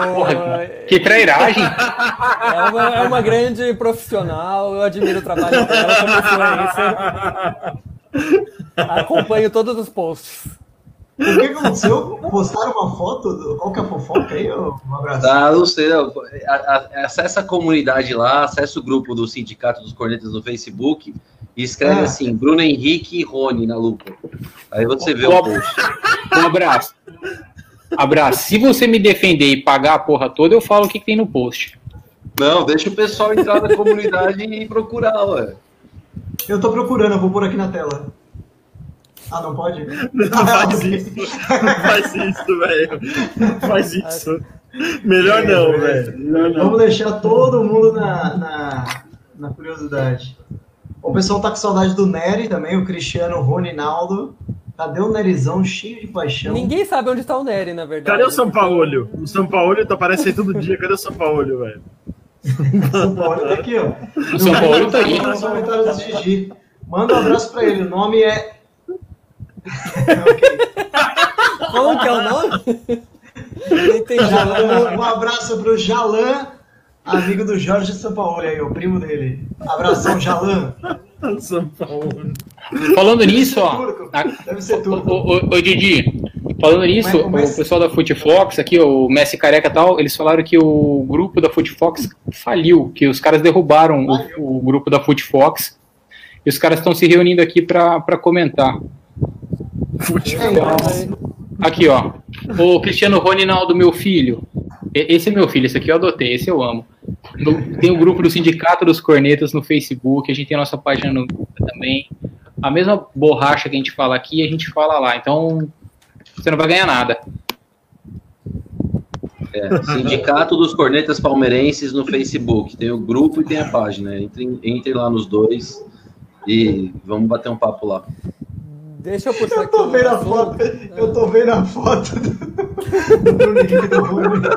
Que trairagem! É uma, é uma grande profissional, eu admiro o trabalho dela como influencer. Acompanho todos os posts. O que aconteceu? Postaram uma foto? Do... Qual que é a fofoca aí? Um abraço. Tá, não sei. não. A- a- Acessa a comunidade lá, acessa o grupo do Sindicato dos Cornetas no Facebook e escreve Ah. assim: Bruno Henrique e Rony na lupa. Aí você vê o post. Um abraço. Abraço. Se você me defender e pagar a porra toda, eu falo o que, que tem no post. Não, deixa o pessoal entrar na comunidade e procurar, ué. Eu tô procurando, eu vou pôr aqui na tela. Ah, não pode? Não faz isso. Não faz isso, velho. Não faz isso. Melhor não, velho. Melhor não. Vamos deixar todo mundo na, na, na curiosidade. O pessoal tá com saudade do Nery também, o Cristiano Ronaldo. Cadê o Nerizão cheio de paixão? Ninguém sabe onde está o Nery, na verdade. Cadê o São Paulo? O São Paulo tá aparecendo todo dia. Cadê o São Paulo, velho? São Paulo tá aqui, ó. O São Paulo tá aí. Nos comentários do Gigi. Manda um abraço pra ele. O nome é. Como que é o nome? Não entendi. Jalan, um abraço pro Jalan, amigo do Jorge Sampaoli aí, o primo dele. Abração, Jalan. São Paulo. Falando nisso, ó. Deve ser Ô, turco. ô, Didi, falando nisso, O Messi- o pessoal da Footfox, aqui, o Messi Careca e tal, eles falaram que o grupo da Footfox faliu, que os caras derrubaram o, o grupo da Footfox e os caras estão se reunindo aqui pra comentar. Aqui, ó. O Cristiano Ronaldo, meu filho. Esse é meu filho, esse aqui eu adotei, esse eu amo. No- Tem o grupo do Sindicato dos Cornetas no Facebook, a gente tem a nossa página no também. A mesma borracha que a gente fala aqui, a gente fala lá. Então, você não vai ganhar nada. É, Sindicato dos Cornetas Palmeirenses no Facebook. Tem o grupo e tem a página. Entrem, entrem lá nos dois e vamos bater um papo lá. Deixa eu puxar eu aqui. tô um vendo a foto. Eu tô vendo a foto do, do do Rony.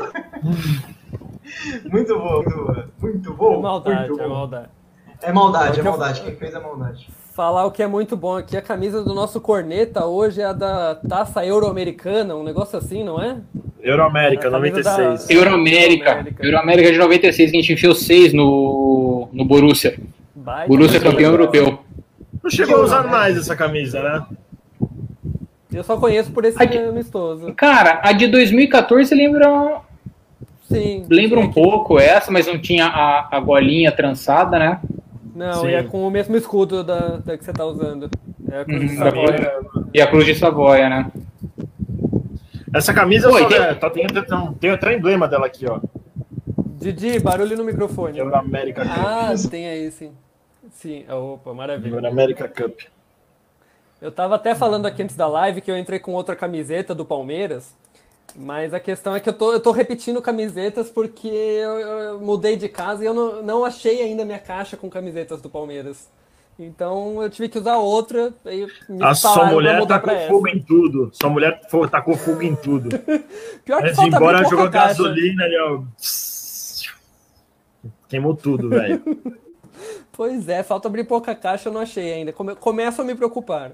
Muito bom, muito bom. Muito É bom. maldade, muito é bom. maldade. É maldade, é maldade. Quem fez é maldade. Falar o que é muito bom aqui, a camisa do nosso corneta hoje é a da taça euro-americana, um negócio assim, não é? Euroamérica, A camisa 96. da- Euroamérica. Euroamérica. De 96, que a gente enfiou 6 no, no Borussia. Baita Borussia campeão europeu. Não chegou a usar mais essa camisa, né? Eu só conheço por esse Aqui. amistoso. Cara, a de 2014 lembra, Sim. lembra um pouco essa, mas não tinha a, a golinha trançada, né? Não, Sim. e é com o mesmo escudo da, da que você tá usando. É a cruz de Uhum, Savoia. E a Cruz de Savoia, né? Essa camisa Oi, só, tem- é, tá, tem, tem, tem até emblema dela aqui, ó. Didi, barulho no microfone. Euroamérica Cup. Ah, tem aí sim. Sim, opa, maravilha. Euroamérica Cup. Eu tava até falando aqui antes da live que eu entrei com outra camiseta do Palmeiras, mas a questão é que eu tô, eu tô repetindo camisetas porque eu, eu mudei de casa e eu não, não achei ainda minha caixa com camisetas do Palmeiras. Então eu tive que usar outra e me A sua mulher mudar tá com fogo em tudo. Sua mulher tacou fogo em tudo. Pior que Antes de ir embora, jogou caixa. gasolina e. Queimou tudo, velho. Pois é, falta abrir pouca caixa, eu não achei ainda. Come, começo a me preocupar.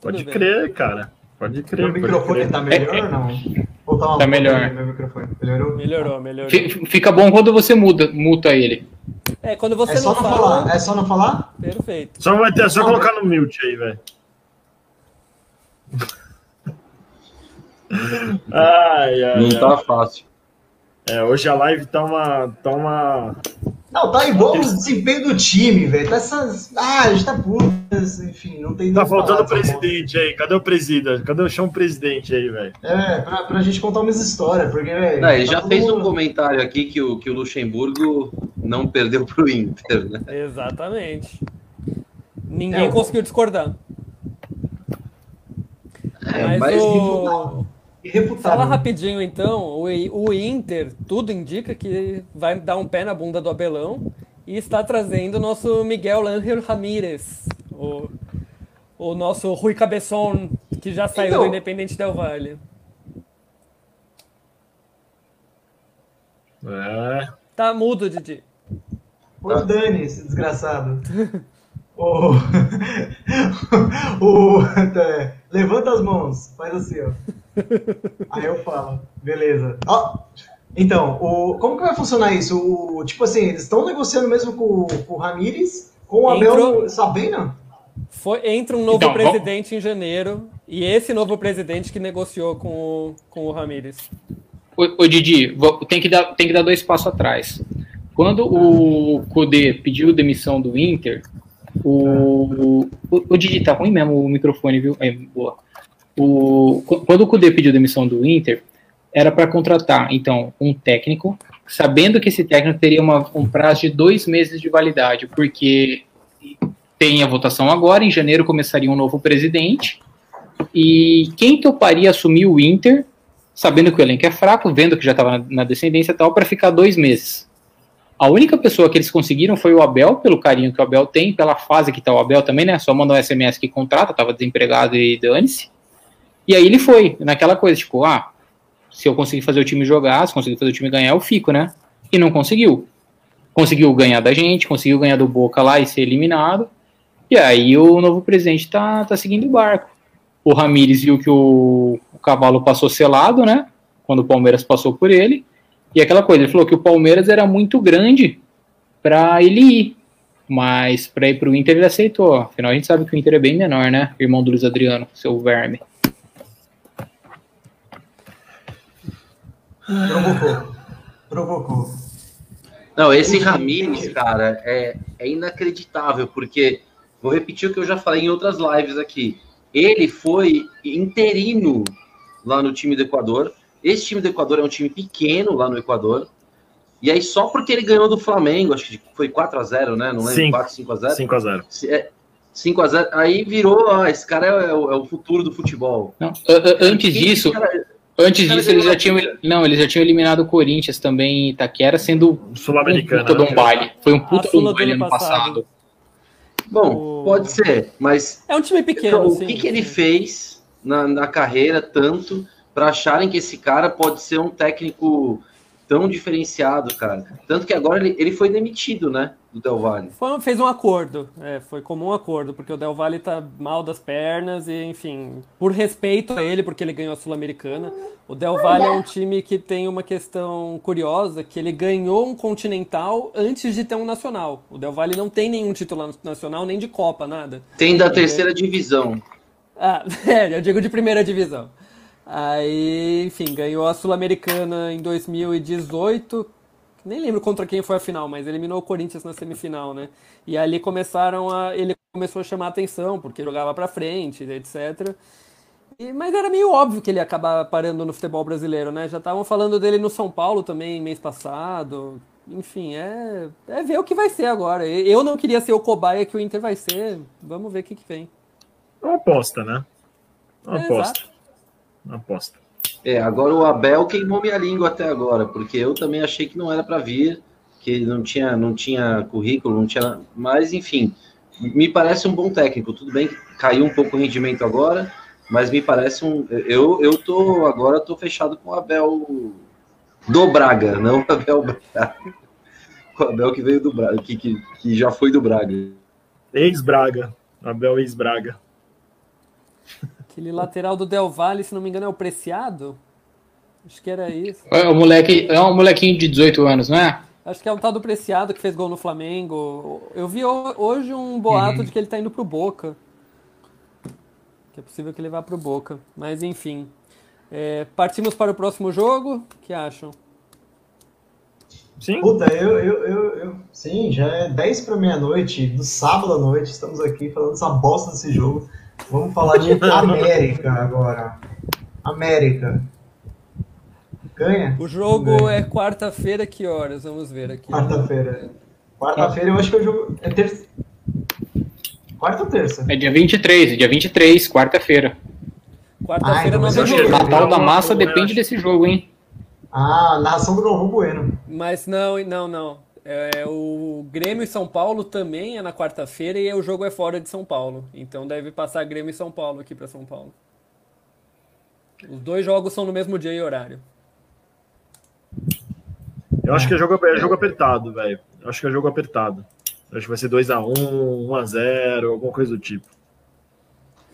Pode bem. crer, cara. Pode crer. Meu microfone crer. tá melhor ou não? Ou tá, uma Tá melhor. Meu microfone. Melhorou? Melhorou, melhorou. Fi- Fica bom quando você muda, muta ele. É, quando você É só não não fala, falar. É só não falar? perfeito. Só vai ter, é só colocar no mute aí, velho. Ai, ai, Não ai. tá fácil. É, hoje a live tá uma. Tá uma... Não, tá igual o desempenho do time, velho. Tá essas. Ah, a gente tá puto. Enfim, não tem Tá faltando o presidente aí. Cadê o presidente? Cadê o chão presidente aí, velho? É, pra, pra gente contar umas histórias, porque, velho. Não, ele tá já todo fez um comentário aqui que o, que o Luxemburgo não perdeu pro Inter, né? Exatamente. Ninguém É, conseguiu discordar. É, Mas mas o... Irrefutável. Fala rapidinho então, o, o Inter, tudo indica que vai dar um pé na bunda do Abelão e está trazendo o nosso Miguel Ángel Ramírez, o, o nosso Rui Cabeção, que já saiu Então- do Independente Del Valle. É. Tá mudo, Didi. Ô, Dani, esse desgraçado. o... o... é, levanta as mãos, faz assim, ó. Aí eu falo, beleza. Ó, então, o... como que vai funcionar isso? O... Tipo assim, eles estão negociando mesmo com, com o Ramires, com o Abel Entrou-? Foi, entra um novo Então, vamos- presidente em janeiro e esse novo presidente que negociou com o, com o Ramírez. Ô, ô, Didi, vou- tem que, dar, tem que dar dois passos atrás. Quando o Kudê pediu demissão do Inter, o, o, o Didi tá ruim mesmo o microfone, viu? É, boa. O, qu- quando o Kudê pediu demissão do Inter, era para contratar, então, um técnico, sabendo que esse técnico teria uma- um prazo de dois meses de validade, porque tem a votação agora, em janeiro começaria um novo presidente, e quem toparia assumir o Inter sabendo que o elenco é fraco, vendo que já estava na, descendência e tal, para ficar dois meses. A única pessoa que eles conseguiram foi o Abel, pelo carinho que o Abel tem, pela fase que tá o Abel também, né? Só mandar um SMS que contrata, tava desempregado e dane-se. E aí ele foi, naquela coisa, tipo, ah, se eu conseguir fazer o time jogar, se conseguir fazer o time ganhar, eu fico, né? E não conseguiu. Conseguiu ganhar da gente, conseguiu ganhar do Boca lá e ser eliminado. E aí o novo presidente tá, tá seguindo o barco. O Ramires viu que o, o cavalo passou selado, né? Quando o Palmeiras passou por ele. E aquela coisa, ele falou que o Palmeiras era muito grande para ele ir. Mas para ir para o Inter ele aceitou. Afinal, a gente sabe que o Inter é bem menor, né? Irmão do Luiz Adriano, seu verme. Provocou. Provocou. Não, esse Ramires, cara, é, é inacreditável, porque vou repetir o que eu já falei em outras lives aqui. Ele foi interino lá no time do Equador. Esse time do Equador é um time pequeno lá no Equador. E aí, só porque ele ganhou do Flamengo, acho que foi 4 a 0 né? Não lembro, Cinco. 4, 5 a 0 5x0. Se- é, 5 a 0 Aí virou, ah, esse cara é, o- é o futuro do futebol. Não, a- a- antes disso, cara- antes disso eles já tinham, não, eles já tinham eliminado o Corinthians também em Itaquera, sendo um Sul-Americana. puta de um né? baile. Foi um puta de um baile ano passado. passado. Bom, O- pode ser, mas É um time pequeno, Então, o sim, que, que ele sim. fez na, na carreira tanto para acharem que esse cara pode ser um técnico tão diferenciado, cara? Tanto que agora ele, ele foi demitido, né, do Del Valle. Foi- fez um acordo, é, foi como um acordo, porque o Del Valle tá mal das pernas e, enfim, por respeito a ele, porque ele ganhou a Sul-Americana, o Del Valle é um time que tem uma questão curiosa, que ele ganhou um Continental antes de ter um Nacional. O Del Valle não tem nenhum título nacional, nem de Copa, nada. Tem da terceira divisão. Ah, é, eu digo de primeira divisão. Aí, enfim, ganhou a Sul-Americana em 2018. Nem lembro contra quem foi a final, mas eliminou o Corinthians na semifinal, né? E ali começaram a. Ele começou a chamar a atenção, porque jogava pra frente, etc. E- mas era meio óbvio que ele ia acabar parando no futebol brasileiro, né? Já estavam falando dele no São Paulo também, mês passado. Enfim, é, é ver o que vai ser agora. Eu não queria ser o cobaia que o Inter vai ser. Vamos ver o que, que vem. É uma aposta, né? Uma É, aposta. Uma aposta. É, agora o Abel queimou minha língua até agora, porque eu também achei que não era para vir, que não tinha, não tinha currículo, não tinha. Mas, enfim, me parece um bom técnico. Tudo bem que caiu um pouco o rendimento agora, mas me parece um. Eu, eu tô agora tô fechado com o Abel do Braga, não o Abel Braga. O Abel que veio do Braga, que, que, que já foi do Braga. Ex-Braga. Abel ex-Braga. Aquele lateral do Del Valle, se não me engano, é o Preciado? Acho que era isso. É um, moleque, é um molequinho de 18 anos, não é? Acho que é o tal do Preciado que fez gol no Flamengo. Eu vi hoje um boato uhum. de que ele tá indo pro Boca. Que é possível que ele vá pro Boca. Mas enfim. É, partimos para o próximo jogo. O que acham? Sim. Puta, eu, eu, eu, eu, Sim, já é 10 para meia-noite, do sábado à noite, estamos aqui falando essa bosta desse jogo. Vamos falar de América agora. América. Ganha? O jogo Ganha. é quarta-feira, que horas? Vamos ver aqui. Quarta-feira. Quarta-feira eu acho que é o jogo. É terça. Quarta ou terça? É dia 23, é dia 23, quarta-feira. Quarta-feira nós vamos O Natal da Massa depende desse jogo, hein? Ah, narração do Galvão Bueno. Mas não, não, não. É, o Grêmio e São Paulo também é na quarta-feira e o jogo é fora de São Paulo. Então deve passar Grêmio e São Paulo aqui para São Paulo. Os dois jogos são no mesmo dia e horário. Eu acho que é jogo, é jogo apertado, velho. Eu acho que é jogo apertado. Eu acho que vai ser 2x1, 1x0, alguma coisa do tipo.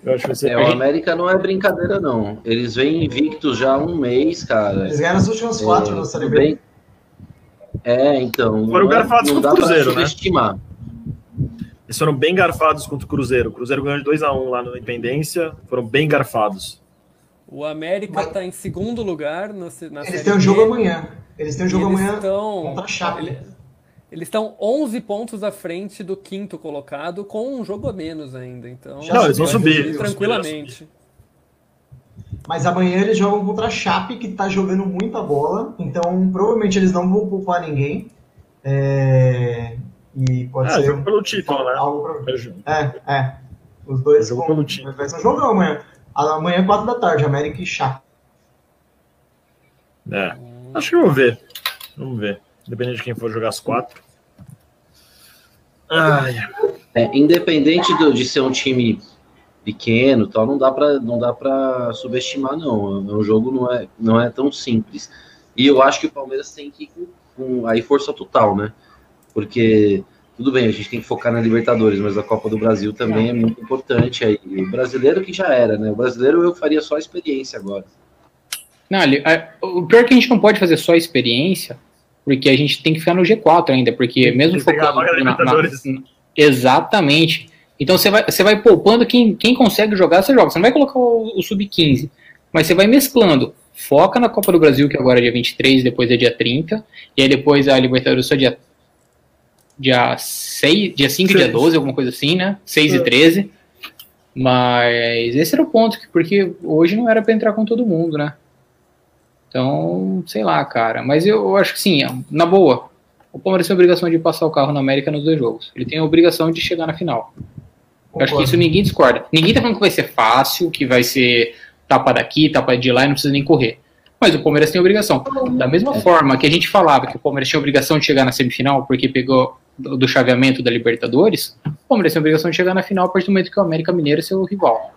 Eu acho que vai ser... É, o América não é brincadeira, não. Eles vêm invictos já há um mês, cara. Eles ganharam as últimas quatro é, no Série B. É, então. Foram é- garfados contra o Cruzeiro, né? Eles foram bem garfados contra o Cruzeiro. O Cruzeiro ganhou de 2x1 lá na Independência. Foram bem garfados. O América está em segundo lugar no, na Eles têm um jogo amanhã. Eles têm um jogo amanhã estão, contra a Chape. Ele, eles estão 11 pontos à frente do quinto colocado, com um jogo a menos ainda. Então, não, eles vão subir. Tranquilamente. Mas amanhã eles jogam contra a Chape, que está jogando muita bola. Então, provavelmente eles não vão poupar ninguém. É... E pode é, ser. jogo pelo título, né? Algo pra... É, é. Os dois. É jogo vão... pelo título. Vai ser um jogão amanhã. Amanhã, 4 da tarde, América e Chape. É. Acho que vamos ver. Vamos ver. Dependendo de quem for jogar as quatro. Ai. É, independente do, de ser um time pequeno, tal, não dá para não dá para subestimar não. O jogo não é não é tão simples. E eu acho que o Palmeiras tem que ir com, com aí força total, né? Porque tudo bem, a gente tem que focar na Libertadores, mas a Copa do Brasil também é muito importante aí. O brasileiro que já era, né? O brasileiro eu faria só experiência agora. Não, o pior é que a gente não pode fazer só experiência, porque a gente tem que ficar no G4 ainda, porque mesmo focando na, na, exatamente. Então você vai, você vai poupando quem, quem consegue jogar, você joga. Você não vai colocar o, o sub-15, mas você vai mesclando. Foca na Copa do Brasil, que agora é dia 23, depois é dia 30, e aí depois a Libertadores só dia, dia, 6, dia 5 e dia 12, alguma coisa assim, né? 6 é. e 13. Mas esse era o ponto, porque hoje não era para entrar com todo mundo, né? Então, sei lá, cara. Mas eu acho que sim, na boa. O Palmeiras tem a obrigação de passar o carro na América nos dois jogos. Ele tem a obrigação de chegar na final. Eu acho que isso ninguém discorda. Ninguém tá falando que vai ser fácil, que vai ser tapa daqui, tapa de lá e não precisa nem correr. Mas o Palmeiras tem obrigação. Da mesma forma que a gente falava que o Palmeiras tinha obrigação de chegar na semifinal porque pegou do chaveamento da Libertadores, o Palmeiras tem a obrigação de chegar na final a partir do momento que o América Mineiro é seu rival.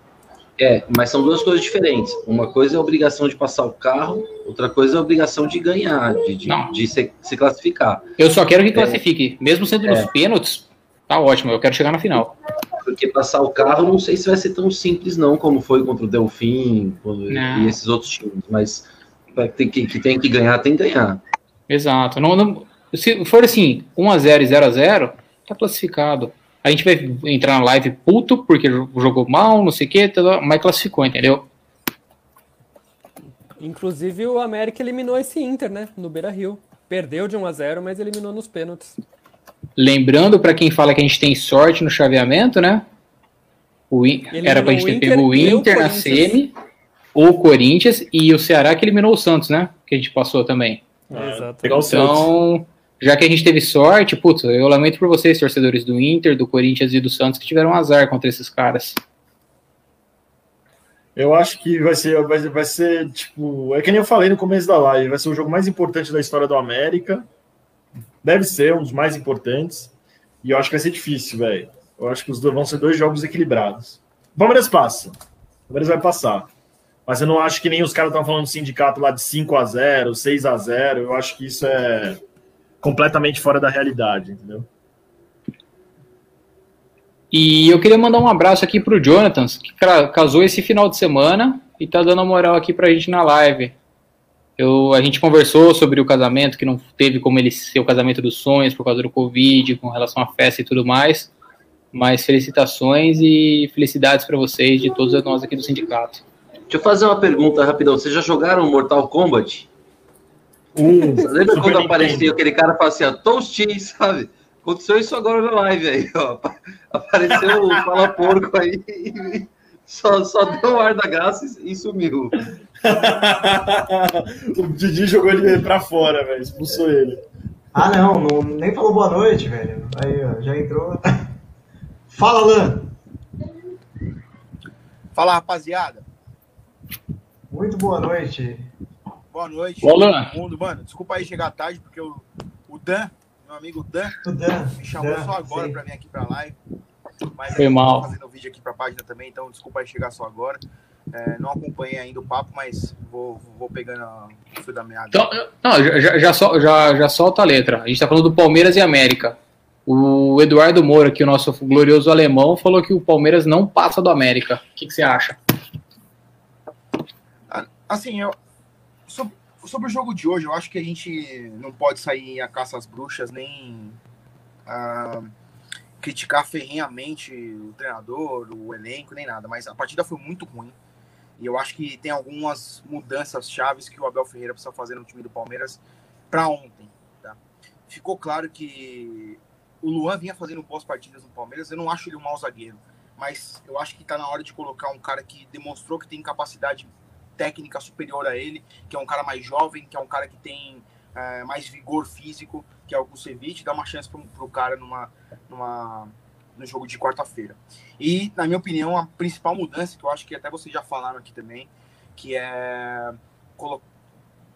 É, mas são duas coisas diferentes. Uma coisa é a obrigação de passar o carro, outra coisa é a obrigação de ganhar, de, de, de se, se, classificar. Eu só quero que é. classifique. Mesmo sendo nos é. pênaltis, tá ótimo, eu quero chegar na final. Porque passar o carro não sei se vai ser tão simples, não, como foi contra o Delfim e esses outros times, mas tem que, que tem que ganhar, tem que ganhar. Exato. Não, não, se for assim, 1x0 e 0x0, tá classificado. A gente vai entrar na live puto porque jogou mal, não sei o que, mas classificou, entendeu? Inclusive o América eliminou esse Inter, né? No Beira Rio. Perdeu de 1 a 0 mas eliminou nos pênaltis. Lembrando para quem fala que a gente tem sorte no chaveamento, né? O in... Era pra gente ter pego o Inter na semi, o Corinthians e o Ceará que eliminou o Santos, né? Que a gente passou também. É, Exato. Então, já que a gente teve sorte, putz, eu lamento por vocês, torcedores do Inter, do Corinthians e do Santos, que tiveram azar contra esses caras. Eu acho que vai ser, vai, vai ser, tipo, é que nem eu falei no começo da live, vai ser o jogo mais importante da história do América. Deve ser um dos mais importantes. E eu acho que vai ser difícil, velho. Eu acho que os dois vão ser dois jogos equilibrados. O Palmeiras passa. O Palmeiras vai passar. Mas eu não acho que nem os caras estão falando do sindicato lá de 5 a 0 6 a 0 Eu acho que isso é completamente fora da realidade, entendeu? E eu queria mandar um abraço aqui pro Jonathan, que casou esse final de semana e tá dando moral aqui pra gente na live. Eu, a gente conversou sobre o casamento, que não teve como ele ser o casamento dos sonhos por causa do Covid, com relação à festa e tudo mais. Mas felicitações e felicidades para vocês, de todos nós aqui do sindicato. Deixa eu fazer uma pergunta rapidão. Vocês já jogaram Mortal Kombat? Uh, Lembra quando apareceu aquele cara e falou assim, toasty, sabe? Aconteceu isso agora na live aí, ó. Apareceu o Fala Porco aí só, só deu o ar da graça e, sumiu. o Didi jogou ele pra fora, velho. Expulsou ele. Ah, não, não, nem falou boa noite, velho. Aí, ó, já entrou. Fala, Lan. Fala, rapaziada. Muito boa noite. Boa noite. Olá. Mundo. Mano, desculpa aí chegar tarde, porque o, o Dan, meu amigo Dan, o Dan me chamou Dan, só agora sim. pra vir aqui pra live. Mas Foi mal. Tô fazendo vídeo aqui pra página também, então desculpa aí chegar só agora. É, não acompanhei ainda o papo, mas vou, vou pegando o fio da meada. Então, não, já, já, sol- já, já solta a letra. A gente tá falando do Palmeiras e América. O Eduardo Moura, aqui, o nosso glorioso alemão, falou que o Palmeiras não passa do América. O que, que você acha? Assim, eu, sobre, sobre o jogo de hoje, eu acho que a gente não pode sair a caça às bruxas, nem ah, criticar ferrenhamente o treinador, o elenco, nem nada. Mas a partida foi muito ruim. E eu acho que tem algumas mudanças chaves que o Abel Ferreira precisa fazer no time do Palmeiras para ontem. Tá? Ficou claro que o Luan vinha fazendo boas partidas no Palmeiras. Eu não acho ele um mau zagueiro, mas eu acho que está na hora de colocar um cara que demonstrou que tem capacidade técnica superior a ele, que é um cara mais jovem, que é um cara que tem é, mais vigor físico, que é o Kusevich, dá uma chance pro, pro cara numa, numa, no jogo de quarta-feira. E, na minha opinião, a principal mudança, que eu acho que até vocês já falaram aqui também, que é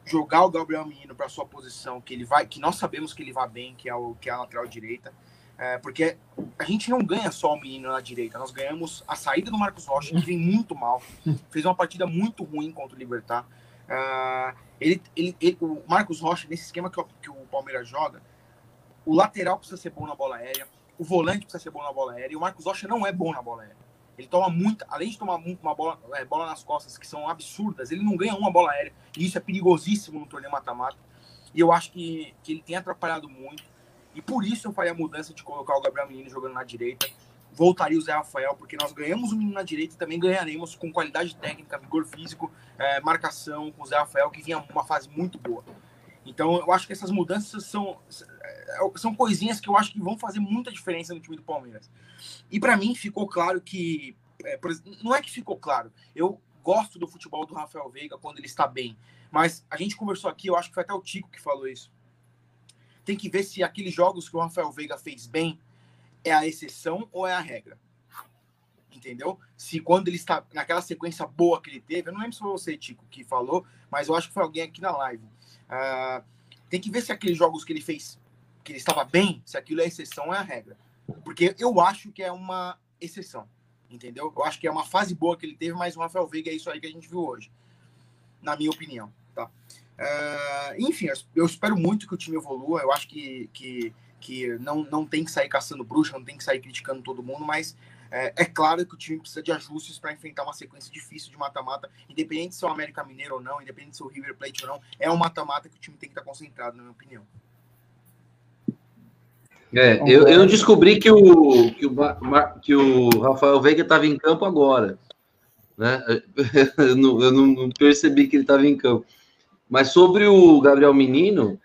jogar o Gabriel Menino para sua posição, que ele vai, que nós sabemos que ele vai bem, que é o que é a lateral direita, é, porque a gente não ganha só o menino na direita, nós ganhamos a saída do Marcos Rocha, que vem muito mal, fez uma partida muito ruim contra o Libertar. Ah, ele, ele, ele- o Marcos Rocha, nesse esquema que, o- que o Palmeiras joga, o lateral precisa ser bom na bola aérea, o volante precisa ser bom na bola aérea, e o Marcos Rocha não é bom na bola aérea. Ele toma muita, além de tomar uma bola, é, bola nas costas que são absurdas, ele não ganha uma bola aérea, e isso é perigosíssimo no torneio mata-mata. E eu acho que, que ele tem atrapalhado muito. E por isso eu faria a mudança de colocar o Gabriel Menino jogando na direita. Voltaria o Zé Rafael, porque nós ganhamos o menino na direita e também ganharemos com qualidade técnica, vigor físico, eh, marcação com o Zé Rafael, que vinha uma fase muito boa. Então eu acho que essas mudanças são, eh, são coisinhas que eu acho que vão fazer muita diferença no time do Palmeiras. E para mim ficou claro que. ex- não é que ficou claro. Eu gosto do futebol do Rafael Veiga quando ele está bem. Mas a gente conversou aqui, eu acho que foi até o Tico que falou isso tem que ver se aqueles jogos que o Rafael Veiga fez bem é a exceção ou é a regra. Entendeu? Se quando ele está naquela sequência boa que ele teve, eu não lembro se foi você, Tico, que falou, mas eu acho que foi alguém aqui na live. Ah, tem que ver se aqueles jogos que ele fez, que ele estava bem, se aquilo é exceção ou é a regra. Porque eu acho que é uma exceção. Entendeu? Eu acho que é uma fase boa que ele teve, mas o Rafael Veiga é isso aí que a gente viu hoje. Na minha opinião. Tá? Ah, enfim, eu espero muito que o time evolua. Eu acho que, que, que não, não tem que sair caçando bruxa, não tem que sair criticando todo mundo, mas é, é claro que o time precisa de ajustes para enfrentar uma sequência difícil de mata-mata, independente se é o América Mineiro ou não, independente se é o River Plate ou não. É um mata-mata que o time tem que estar concentrado, na minha opinião. É, eu, eu descobri que o, que o, que o Rafael Veiga estava em campo agora. Né? Eu, não, eu não percebi que ele estava em campo. Mas sobre o Gabriel Menino,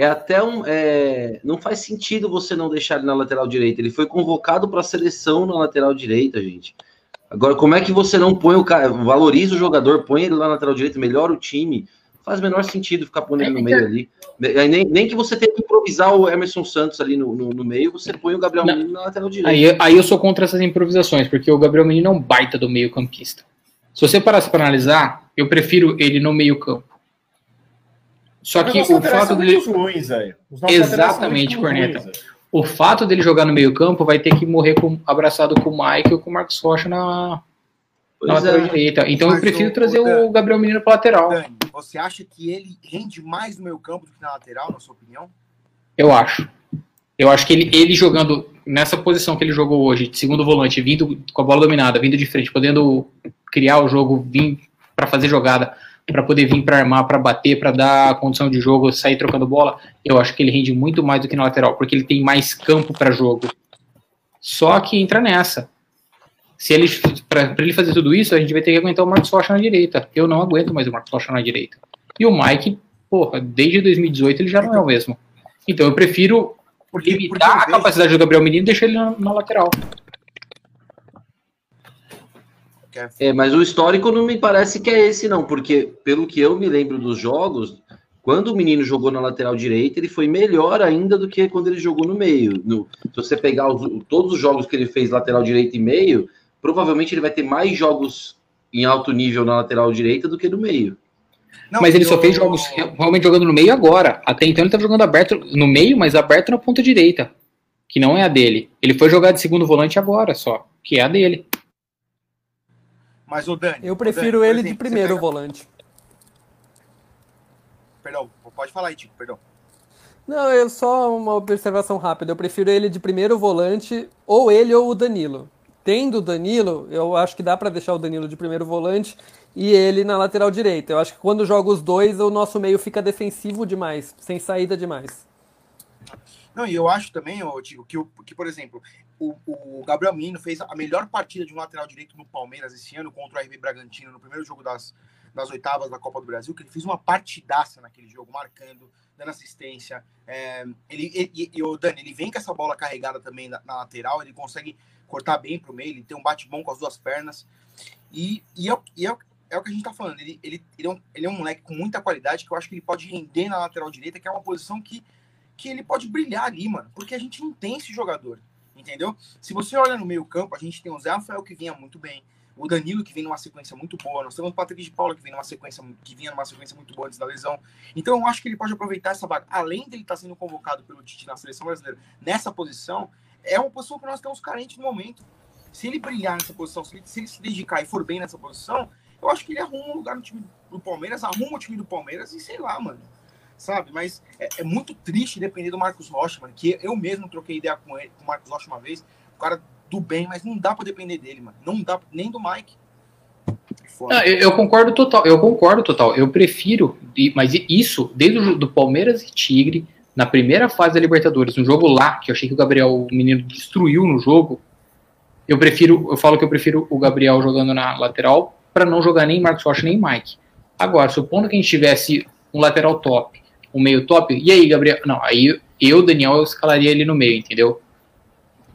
é até um. é, não faz sentido você não deixar ele na lateral direita. Ele foi convocado para a seleção na lateral direita, gente. Agora, como é que você não põe o cara, valoriza o jogador, põe ele lá na lateral direita, melhora o time? Faz o menor sentido ficar pondo ele no meio ali. Aí Nem, nem que você tenha que improvisar o Emerson Santos ali no, no, no meio, você põe o Gabriel Não. Menino na lateral direita. Aí, aí eu sou contra essas improvisações, porque o Gabriel Menino é um baita do meio campista. Se você parasse para analisar, eu prefiro ele no meio Só que o fato dele, ruins, Exatamente, Corneta. ruins, o fato dele jogar no meio campo vai ter que morrer com- abraçado com o Mike ou com o Marcos Rocha na, na Pois lateral é. direita. Então eu Mas prefiro o- trazer o Dan- o Gabriel Menino para lateral. Dani, você acha que ele rende mais no meio campo do que na lateral, na sua opinião? Eu acho. Eu acho que ele, ele jogando nessa posição que ele jogou hoje, de segundo volante, vindo com a bola dominada, vindo de frente, podendo criar o jogo, vir para fazer jogada, para poder vir para armar, para bater, para dar condição de jogo, sair trocando bola, eu acho que ele rende muito mais do que na lateral, porque ele tem mais campo para jogo. Só que entra nessa. Se ele para ele fazer tudo isso, a gente vai ter que aguentar o Marcos Rocha na direita. Eu não aguento mais o Marcos Rocha na direita. E o Mike, porra, desde 2018 ele já não é o mesmo. Então eu prefiro Porque, limitar a capacidade do Gabriel Menino e deixar ele na, na lateral. Vejo- É, mas o histórico não me parece que é esse, não, porque pelo que eu me lembro dos jogos, quando o menino jogou na lateral direita, ele foi melhor ainda do que quando ele jogou no meio. No- se você pegar os- todos os jogos que ele fez lateral direita e meio, provavelmente ele vai ter mais jogos em alto nível na lateral direita do que no meio. Não, mas ele só eu- fez jogos realmente jogando no meio agora. Até então ele estava jogando aberto no meio, mas aberto na ponta direita, que não é a dele. Ele foi jogar de segundo volante agora só, que é a dele. Mas o Dani. Eu prefiro Dani, ele de exemplo, primeiro você pega- volante. Perdão, pode falar aí, Tico, perdão. Não, é só uma observação rápida. Eu prefiro ele de primeiro volante, ou ele ou o Danilo. Tendo o Danilo, eu acho que dá pra deixar o Danilo de primeiro volante e ele na lateral direita. Eu acho que quando joga os dois, o nosso meio fica defensivo demais, sem saída demais. Não, e eu acho também, ô, Tico, que, o- que, por exemplo, o, o Gabriel Menino fez a melhor partida de um lateral direito no Palmeiras esse ano contra o RB Bragantino, no primeiro jogo das, das oitavas da Copa do Brasil, que ele fez uma partidaça naquele jogo, marcando, dando assistência. É, ele, e, e o Dani, ele vem com essa bola carregada também na, na lateral, ele consegue cortar bem pro meio, ele tem um bate bom com as duas pernas. E, e, é, o- e é, o- é o que a gente tá falando, ele, ele, ele, é um, ele é um moleque com muita qualidade que eu acho que ele pode render na lateral direita, que é uma posição que que ele pode brilhar ali, mano, porque a gente não tem esse jogador, entendeu? Se você olha no meio campo, a gente tem o Zé Rafael que vinha muito bem, o Danilo que vem numa sequência muito boa, nós temos o Patrick de Paula que vem numa sequência que vinha numa sequência muito boa antes da lesão. Então eu acho que ele pode aproveitar essa vaga, além dele estar sendo convocado pelo Tite na seleção brasileira nessa posição, é uma posição que nós estamos carentes no momento. Se ele brilhar nessa posição, se ele, se ele se dedicar e for bem nessa posição, eu acho que ele arruma um lugar no time do Palmeiras, arruma o time do Palmeiras e sei lá, mano sabe? Mas é, é muito triste depender do Marcos Rocha, mano. Que eu mesmo troquei ideia com ele, com o Marcos Rocha uma vez. O cara do bem, mas não dá pra depender dele, mano. Não dá nem do Mike. Ah, eu, eu concordo total, eu concordo total. Eu prefiro, mas isso, desde o do Palmeiras e Tigre, na primeira fase da Libertadores, um jogo lá, que eu achei que o Gabriel, o menino, destruiu no jogo, eu prefiro, eu falo que eu prefiro o Gabriel jogando na lateral para não jogar nem Marcos Rocha nem Mike. Agora, supondo que a gente tivesse um lateral top, um meio top, e aí, Gabriel? Não, aí eu, Daniel, eu escalaria ele no meio, entendeu?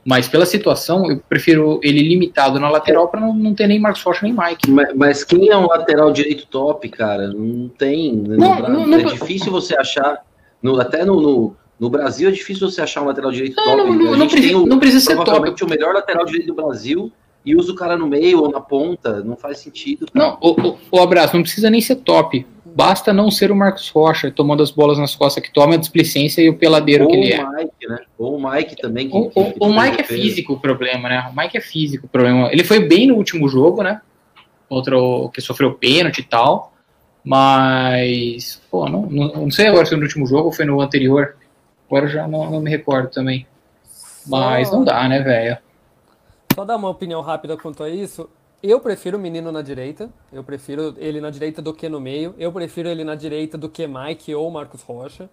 Mas pela situação, eu prefiro ele limitado na lateral para não, não ter nem Marcos Rocha nem Mike. Mas, mas quem é um lateral direito top, cara? Não tem. né, Não, no não, é difícil você achar. no- até no, no, no Brasil é difícil você achar um lateral direito top. não, não precisa, o- não precisa ser top. o melhor lateral direito do Brasil e usa o cara no meio ou na ponta. Não faz sentido. cara. Não, o, o, o abraço, não precisa nem ser top. Basta não ser o Marcos Rocha tomando as bolas nas costas que toma a displicência e o peladeiro ou que ele é. o Mike, né? Ou o Mike também. Que, O, que- o, que o Mike é físico o problema, né? O Mike é físico o problema. Ele foi bem no último jogo, né? Outro que sofreu pênalti e tal. Mas, pô, não, não, não sei agora se foi no último jogo ou foi no anterior. Agora já não, não me recordo também. Mas não dá, né, velho? Só dar uma opinião rápida quanto a isso. Eu prefiro o menino na direita. Eu prefiro ele na direita do que no meio. Eu prefiro ele na direita do que Mike ou Marcos Rocha.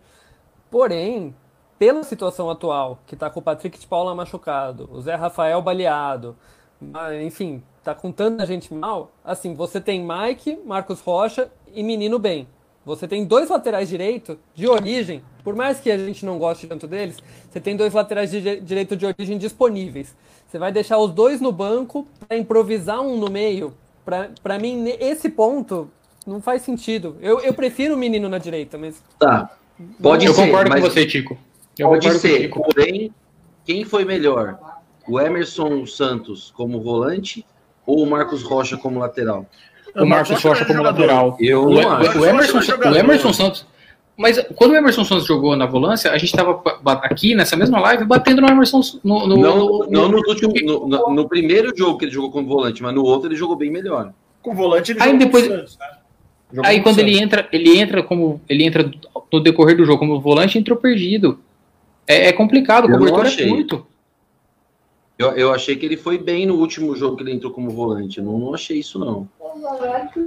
Porém, pela situação atual, que tá com o Patrick de Paula machucado, o Zé Rafael baleado, mas, enfim, tá com tanta gente mal, assim, você tem Mike, Marcos Rocha e Menino bem. Você tem dois laterais direito de origem, por mais que a gente não goste tanto deles, você tem dois laterais de direito de origem disponíveis. Você vai deixar os dois no banco para improvisar um no meio. Pra, pra mim, esse ponto não faz sentido. Eu, eu prefiro o menino na direita, mas Tá. Pode eu ser. concordo mas com você, Tico. Eu Pode concordo ser. Porém, quem foi melhor? O Emerson Santos como volante ou o Marcos Rocha como lateral? O Marcos Rocha como lateral. Eu O, não o- acho. o Emerson, o Emerson Santos. Mas quando o Emerson Santos jogou na volância, a gente tava ba- aqui nessa mesma live batendo no Emerson no, no, Não, no- não no, último, no, no- no primeiro jogo que ele jogou como volante, mas no outro ele jogou bem melhor. Com o volante ele Aí jogou depois- Santos, né? Jogou Aí quando ele entra, ele entra como ele entra no decorrer do jogo como volante, entrou perdido. É, é complicado, o Eu cobertor é achei. curto. Eu, eu achei que ele foi bem no último jogo que ele entrou como volante. Eu não, não achei isso, não.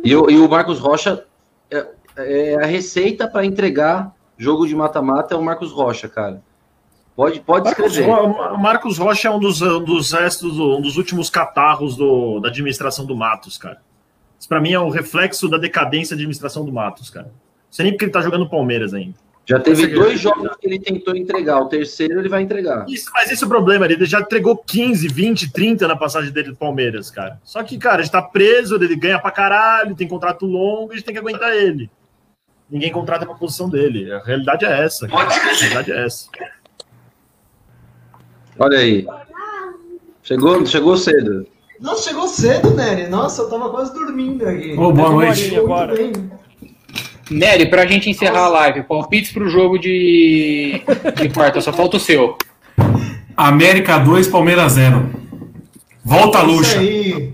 E, o- e o Marcos Rocha, é, é a receita para entregar jogo de mata-mata é o Marcos Rocha, cara. Pode, pode Marcos, escrever. Ro- Marcos Rocha é um dos, um dos restos, um dos últimos catarros do- da administração do Matos, cara. Isso pra mim é um reflexo da decadência da administração do Matos, cara. Não sei nem porque ele tá jogando Palmeiras ainda. Já teve dois jogos que ele tentou entregar. O terceiro ele vai entregar. Isso, mas esse é o problema, ele já entregou 15, 20, 30 na passagem dele do Palmeiras, cara. Só que, cara, a gente tá preso, ele ganha pra caralho, tem contrato longo, a gente tem que aguentar ele. Ninguém contrata pra posição dele. A realidade é essa. cara. A realidade é essa. Olha aí. Chegou, chegou cedo. Nossa, chegou cedo, Nery. Nossa, eu tava quase dormindo aqui. Ô, boa noite. agora. Nery, pra gente encerrar a live, palpites pro jogo de, de quarta, só falta o seu. América 2, Palmeiras 0. Volta, Isso Luxa. aí.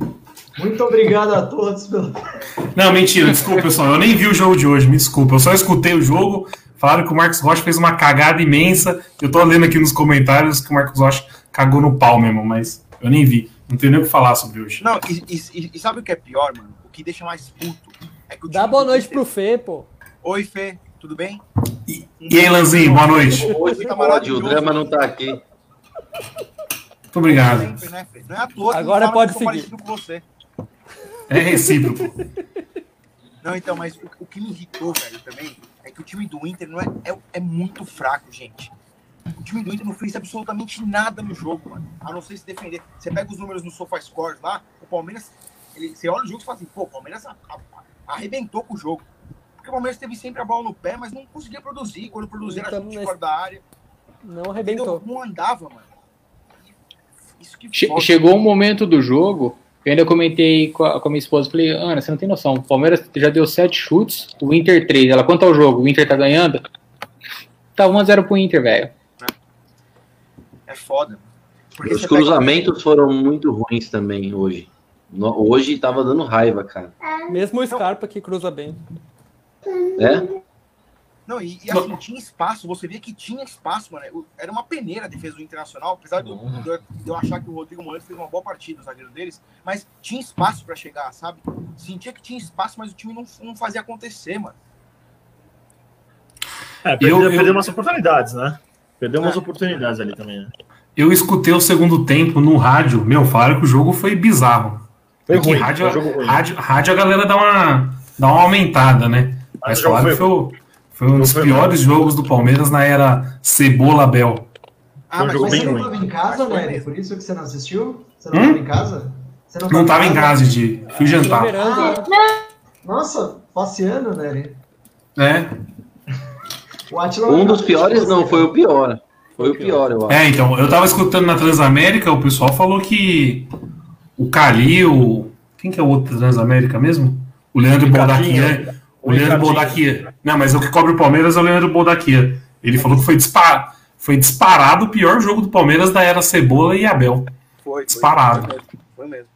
Muito obrigado a todos pelo. Não, mentira, desculpa, pessoal. Eu nem vi o jogo de hoje, me desculpa. Eu só escutei o jogo. Falaram que o Marcos Rocha fez uma cagada imensa. Eu tô lendo aqui nos comentários que o Marcos Rocha cagou no pau mesmo, mas eu nem vi. Não tenho nem o que falar sobre hoje. Não, e, e- e sabe o que é pior, mano? O que deixa mais puto é que o Dá boa noite pro Fê, pô. Oi, Fê, tudo bem? E, e aí, Lanzinho, boa noite. Hoje Tá pode, o maravilhoso. drama não tá aqui. Muito obrigado. Sempre, né, Fê? Não é Agora pode seguir. É recíproco. Não, então, mas o, o que me irritou, velho, também, é que o time do Inter não é, é, é muito fraco, gente. O time do Inter não fez absolutamente nada no jogo, mano. A não ser se defender. Você pega os números no SofaScore lá, o Palmeiras. Ele, você olha o jogo e fala assim, pô, o Palmeiras a- a- arrebentou com o jogo. Porque o Palmeiras teve sempre a bola no pé, mas não conseguia produzir. Quando produzia era Então, chute mas- fora da área. Não Entendeu? arrebentou. Não andava, mano. Isso que Che- foda. chegou um momento do jogo, eu ainda comentei com a, com a minha esposa, falei, Ana, você não tem noção, o Palmeiras já deu sete chutes, o Inter três. Ela, quanto ao jogo? O Inter tá ganhando? Tá 1x0 pro Inter, velho. É foda. Porque Os pega- cruzamentos foram muito ruins também hoje. No- Hoje tava dando raiva, cara. Mesmo o Scarpa que cruza bem. É? Não, e, e assim, tinha espaço, você via que tinha espaço, mano. Era uma peneira a defesa do Internacional, apesar de eu, de eu- achar que o Rodrigo Moledo fez uma boa partida, o zagueiro deles, mas tinha espaço pra chegar, sabe? Sentia que tinha espaço, mas o time não, não fazia acontecer, mano. É, perdeu, Eu- eu- perdeu umas oportunidades, né? Perdeu umas É. oportunidades ali também, né? Eu escutei o segundo tempo no rádio. Meu, falaram que o jogo foi bizarro. Foi Porque ruim, rádio, foi ruim. rádio, rádio a galera dá uma, dá uma aumentada, né? Mas o jogo falaram que foi foi, um dos piores jogos do Palmeiras na era Cebola Bel. Ah, Mas bem você não ruim. tava em casa, Mas mesmo. Por isso que você não assistiu? Você não Hum? tava em casa? Você Não tava em casa, Didi. Fui jantar. Né? Nossa, passeando, Nery. É, Um dos piores não, foi o pior. Foi o pior, eu acho. é, então, eu tava escutando na Transamérica, o pessoal falou que o Calil. Quem que é o outro Transamérica mesmo? O Leandro Ricardinho. O O Leandro. Boldaquia. Não, mas o que cobre o Palmeiras é o Leandro Boldaquia. Ele falou que foi, dispar... foi disparado o pior jogo do Palmeiras da era Cebola e Abel. Foi. Disparado. Foi mesmo. Foi mesmo.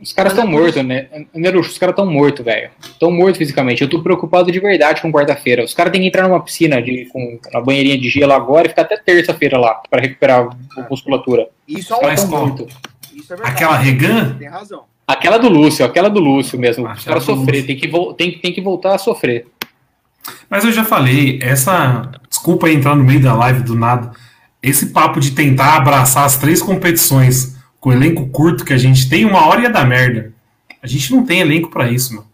Os caras estão mortos, né? Nerucho, os caras estão mortos, velho. Estão mortos fisicamente. Eu tô preocupado de verdade com quarta-feira. Os caras têm que entrar numa piscina de, com uma banheirinha de gelo agora e ficar até terça-feira lá pra recuperar a musculatura. Isso é um. Isso é verdade. Aquela Regan? Tem razão. Aquela do Lúcio, aquela do Lúcio mesmo. Os caras sofrer, tem que, tem, tem que voltar a sofrer. Mas eu já falei, essa. Desculpa aí entrar no meio da live do nada. Esse papo de tentar abraçar as três competições com o elenco curto que a gente tem, uma hora ia dar merda. A gente não tem elenco pra isso, meu.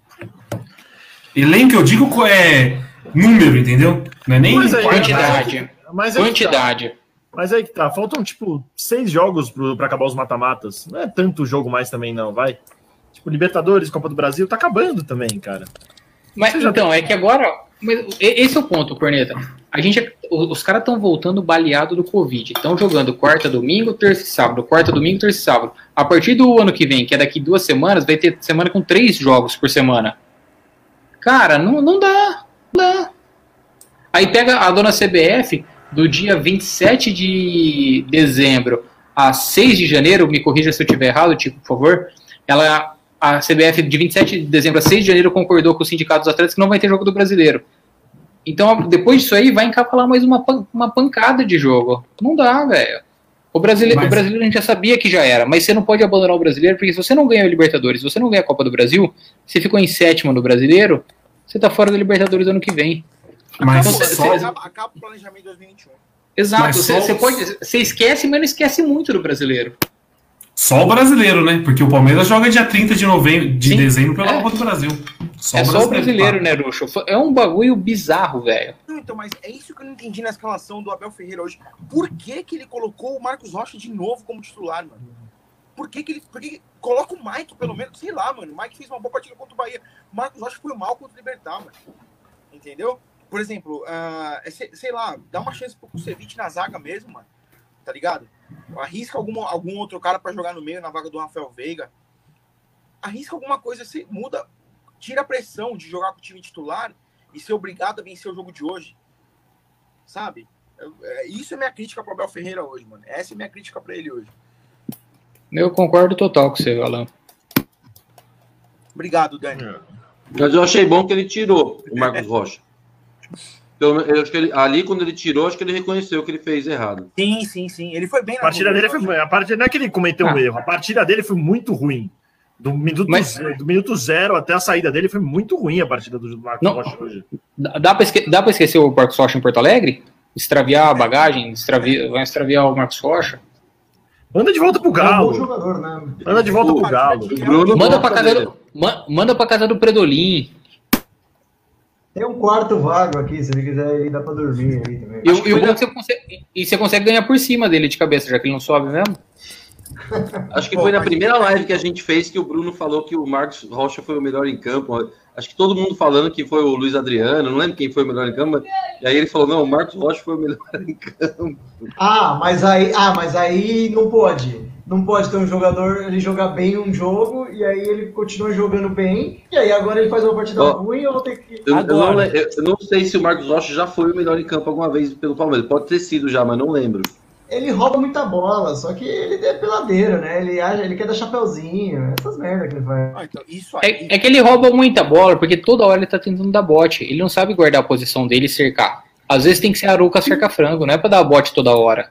Elenco, eu digo, é número, entendeu? Não é nem Mas aí, Quantidade. Mas tá. Quantidade. Mas aí que tá, faltam tipo seis jogos pro, pra acabar os mata-matas. Não é tanto jogo mais também, não, vai. Tipo, Libertadores, Copa do Brasil, tá acabando também, cara. Mas então, é que agora. esse é o ponto, Corneta. A gente, os os caras estão voltando baleado do Covid. Estão jogando quarta, domingo, terça e sábado. Quarta, domingo, terça e sábado. A partir do ano que vem, que é daqui duas semanas, vai ter semana com três jogos por semana. Cara, não, não dá. Não dá. Aí pega a dona CBF, do dia 27 de dezembro a 6 de janeiro, me corrija se eu estiver errado, tipo, por favor. Ela, a CBF, de 27 de dezembro a 6 de janeiro, concordou com os sindicatos atletas que não vai ter jogo do brasileiro. Então, depois disso aí, vai encapalar mais uma, uma pancada de jogo. Não dá, velho. O brasileiro, Mas- o brasileiro a gente já sabia que já era, mas você não pode abandonar o brasileiro, porque se você não ganha a Libertadores, se você não ganha a Copa do Brasil, você ficou em sétimo no brasileiro, você tá fora da Libertadores ano que vem. Mas Então, só, Acaba, acaba o planejamento de 2021. Exato, você, só- você pode. Você esquece, mas não esquece muito do brasileiro. só o brasileiro, né? Porque o Palmeiras joga dia 30 de novembro, de Sim. dezembro pela É. Copa do Brasil. Só é só o brasileiro, pá. né, Ruxo? É um bagulho bizarro, velho. Então, mas é isso que eu não entendi na escalação do Abel Ferreira hoje. Por que, que ele colocou o Marcos Rocha de novo como titular, mano? Por que, que ele. Por que que- coloca o Mike, pelo menos, sei lá, mano. O Mike fez uma boa partida contra o Bahia. O Marcos Rocha foi mal contra o Libertar, mano. Entendeu? Por exemplo, é, sei, sei lá, dá uma chance pro Kusevich na zaga mesmo, mano. Tá ligado? Arrisca algum, algum outro cara pra jogar no meio na vaga do Rafael Veiga. Arrisca alguma coisa, você muda, tira a pressão de jogar com o time titular e ser obrigado a vencer o jogo de hoje. Sabe? Eu- é, Isso é minha crítica pro Abel Ferreira hoje, mano. Essa é minha crítica pra ele hoje. Eu concordo total com você, Alan. Obrigado, Dani. Mas eu achei bom que ele tirou o Marcos Rocha. Menos, eu acho que ele- ali, quando ele tirou, acho que ele reconheceu que ele fez errado. Sim, sim, sim. Ele foi bem A partida dele foi. A partida, não é que ele cometeu um Ah. erro, a partida dele foi muito ruim. Do minuto, Mas- do minuto zero até a saída dele foi muito ruim a partida do Marcos Não. Rocha hoje. Dá, pra esque- esquecer o Marcos Rocha em Porto Alegre? Extraviar a bagagem? Extraviar, vai extraviar o Marcos Rocha? Manda de volta pro É um Galo. jogador, né? Manda de volta O- pro Galo. Bruno Manda pra, casa do, ma- manda pra casa do Predolin. Tem um quarto vago aqui, se ele quiser ir, dá pra dormir aí também. E, e o bom é você consegue, e você consegue ganhar por cima dele de cabeça, já que ele não sobe mesmo. Acho que Pô, foi na primeira live que a gente fez que o Bruno falou que o Marcos Rocha foi o melhor em campo. Acho que todo mundo falando que foi o Luiz Adriano, não lembro quem foi o melhor em campo. mas- E aí ele falou: não, o Marcos Rocha foi o melhor em campo. Ah, mas aí, ah, mas aí não pode. Não pode ter um jogador ele jogar bem um jogo e aí ele continua jogando bem e aí agora ele faz uma partida Ó, ruim eu vou ter que. Eu, eu não, Agora. eu não sei se o Marcos Rocha já foi o melhor em campo alguma vez pelo Palmeiras. Pode ter sido já, mas não lembro. Ele rouba muita bola, só que ele é peladeiro, né? Ele, ele quer dar chapeuzinho, essas merdas que ele faz. Ah, então, isso aí. É, é que ele rouba muita bola, porque toda hora ele tá tentando dar bote. Ele não sabe guardar a posição dele e cercar. Às vezes tem que ser Aruca cerca frango, não é pra dar bote toda hora.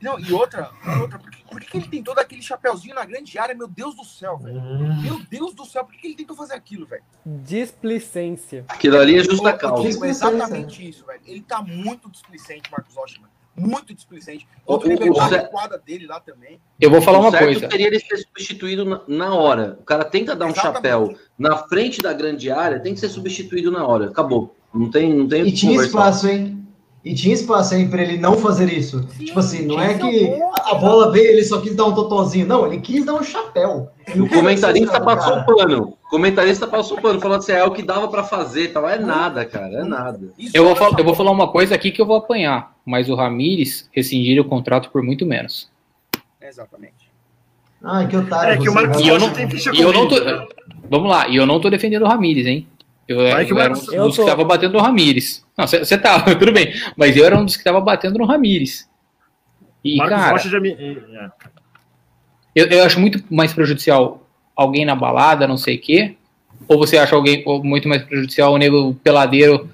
Não, e outra, e outra por, que, por que ele tentou dar aquele chapeuzinho na grande área? Meu Deus do céu, velho. Meu Deus do céu, por que ele tentou fazer aquilo, velho? Displicência. Aquilo ali é justa causa. Exatamente isso, velho. Ele tá muito displicente, Marcos Rocha, mano. Muito displicente. Contra O- o a recuada dele lá também. Eu vou falar o uma certo coisa. seria ele ser substituído na, na hora. O cara tenta dar um Exatamente. chapéu na frente da grande área, tem que ser substituído na hora. Acabou. Não tem, não tem E tinha espaço, hein? E tinha espaço, hein, pra ele não fazer isso. Sim, tipo assim, não é que a bola veio ele só quis dar um totozinho. Não, ele quis dar um chapéu. E O comentarista passou o pano. O comentarista passou o pano, falando assim, é o que dava pra fazer. Tal. É nada, cara. É nada. Eu vou, é fal- eu vou falar uma coisa aqui que eu vou apanhar, mas o Ramires rescindiria o contrato por muito menos. Exatamente. Ai, que otário. É que o Marcos eu não- tem ficha eu não tô. Vamos lá, e eu não tô defendendo o Ramires, hein? Eu, Vai que eu o era um Marcos- dos eu que tava batendo no Ramires. Não, você tá, tudo bem. Mas eu era um dos que tava batendo no Ramires. E, Marcos cara, Rocha já me. é. eu, eu acho muito mais prejudicial alguém na balada, não sei o quê. Ou você acha alguém muito mais prejudicial o nego peladeiro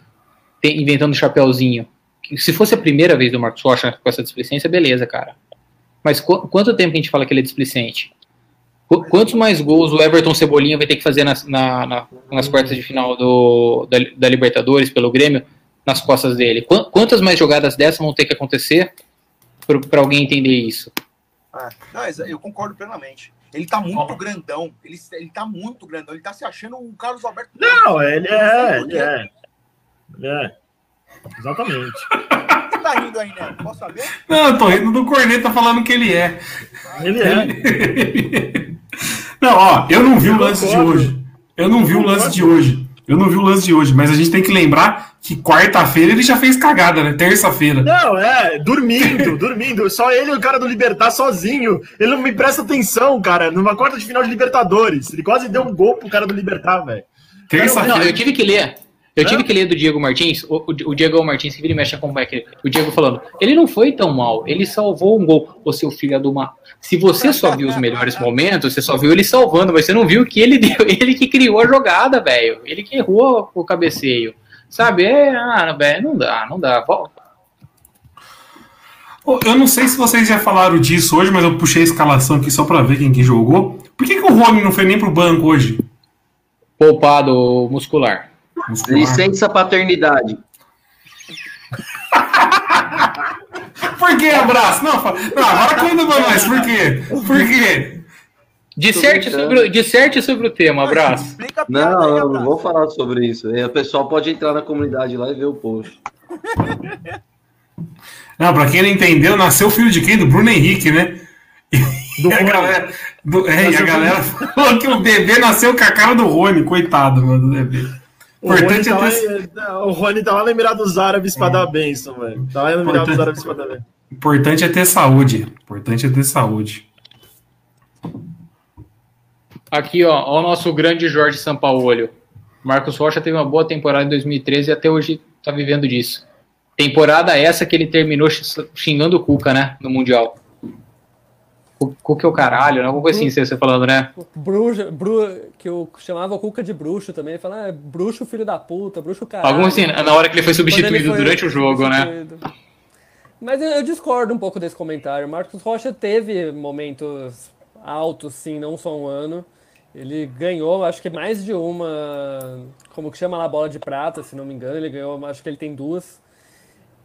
inventando chapéuzinho? Se fosse a primeira vez do Marcos Rocha com essa displicência, beleza, cara. Mas qu- quanto tempo que a gente fala que ele é displicente? Qu- quantos mais gols o Everton Cebolinha vai ter que fazer nas, na- na- nas quartas de final do, da, da Libertadores pelo Grêmio nas costas dele? Qu- quantas mais jogadas dessas vão ter que acontecer para alguém entender isso? Ah, não, eu concordo plenamente. Ele tá muito grandão. Ele, ele tá muito grandão. Ele tá se achando o Carlos Alberto. Não, ele é, ele é. Ele é. Exatamente. Você tá rindo aí, né? Posso saber? Não, eu tô rindo do Corneta falando que ele é. Ele é. Não, ó, eu não vi o Eu lance de concordo. hoje. Eu não vi o lance de hoje. Eu não vi o lance de hoje, mas a gente tem que lembrar que quarta-feira ele já fez cagada, né? Terça-feira. Não, é, dormindo, dormindo. Só ele e o cara do Libertar sozinho. Ele não me presta atenção, cara. Numa quarta de final de Libertadores. Ele quase deu um gol pro cara do Libertar, velho. Não, Terça-feira. eu tive que ler. Eu tive que ler do Diego Martins, o, o, o Diego Martins, que vira e mexe acompanha aquele, o Diego falando, ele não foi tão mal, ele salvou um gol, ô seu filho do uma. Se você só viu os melhores momentos, você só viu ele salvando, mas você não viu que ele deu, ele que criou a jogada, velho. Ele que errou o cabeceio. Sabe? É, ah, velho, não dá, não dá. Volta. Eu não sei se vocês já falaram disso hoje, mas eu puxei a escalação aqui só pra ver quem que jogou. Por que, que o Rony não foi nem pro banco hoje? Poupado muscular. Muscular. Licença paternidade. Por que abraço? Não, não, agora conta pra nós. Por quê? Por quê? Disserte sobre, o- disserte sobre o tema, abraço. Explica a Não, não abraço. vou falar sobre isso. O pessoal pode entrar na comunidade lá e ver o post. Não, pra quem não entendeu, nasceu o filho de quem? Do Bruno Henrique, né? Do E a Rony. galera, do- é, e a galera falou que o bebê nasceu com a cara do Rony, coitado, mano, do bebê. O Rony, Importante tá é lá, em- o Rony tá lá no Emirados Árabes pra dar a benção, velho. Tá lá no Emirados Importante. Árabes pra dar a benção. Importante é ter saúde. Importante é ter saúde. Aqui, ó, ó o nosso grande Jorge Sampaolho. Marcos Rocha teve uma boa temporada em 2013 e até hoje tá vivendo disso. Temporada essa que ele terminou xingando o Cuca, né? No Mundial. Cu- Cuca é o caralho, né? Alguma coisa assim, você falando, né? Bruxa, bru, que eu chamava o Cuca de bruxo também. Ele falava, ah, bruxo filho da puta, bruxo caralho. Algum assim, na hora que ele foi Quando ele substituído foi durante o jogo, né? substituído. Mas eu, eu discordo um pouco desse comentário. Marcos Rocha teve momentos altos, sim, não só um ano. Ele ganhou, acho que mais de uma, como que chama lá, bola de prata, se não me engano. Ele ganhou, acho que ele tem duas.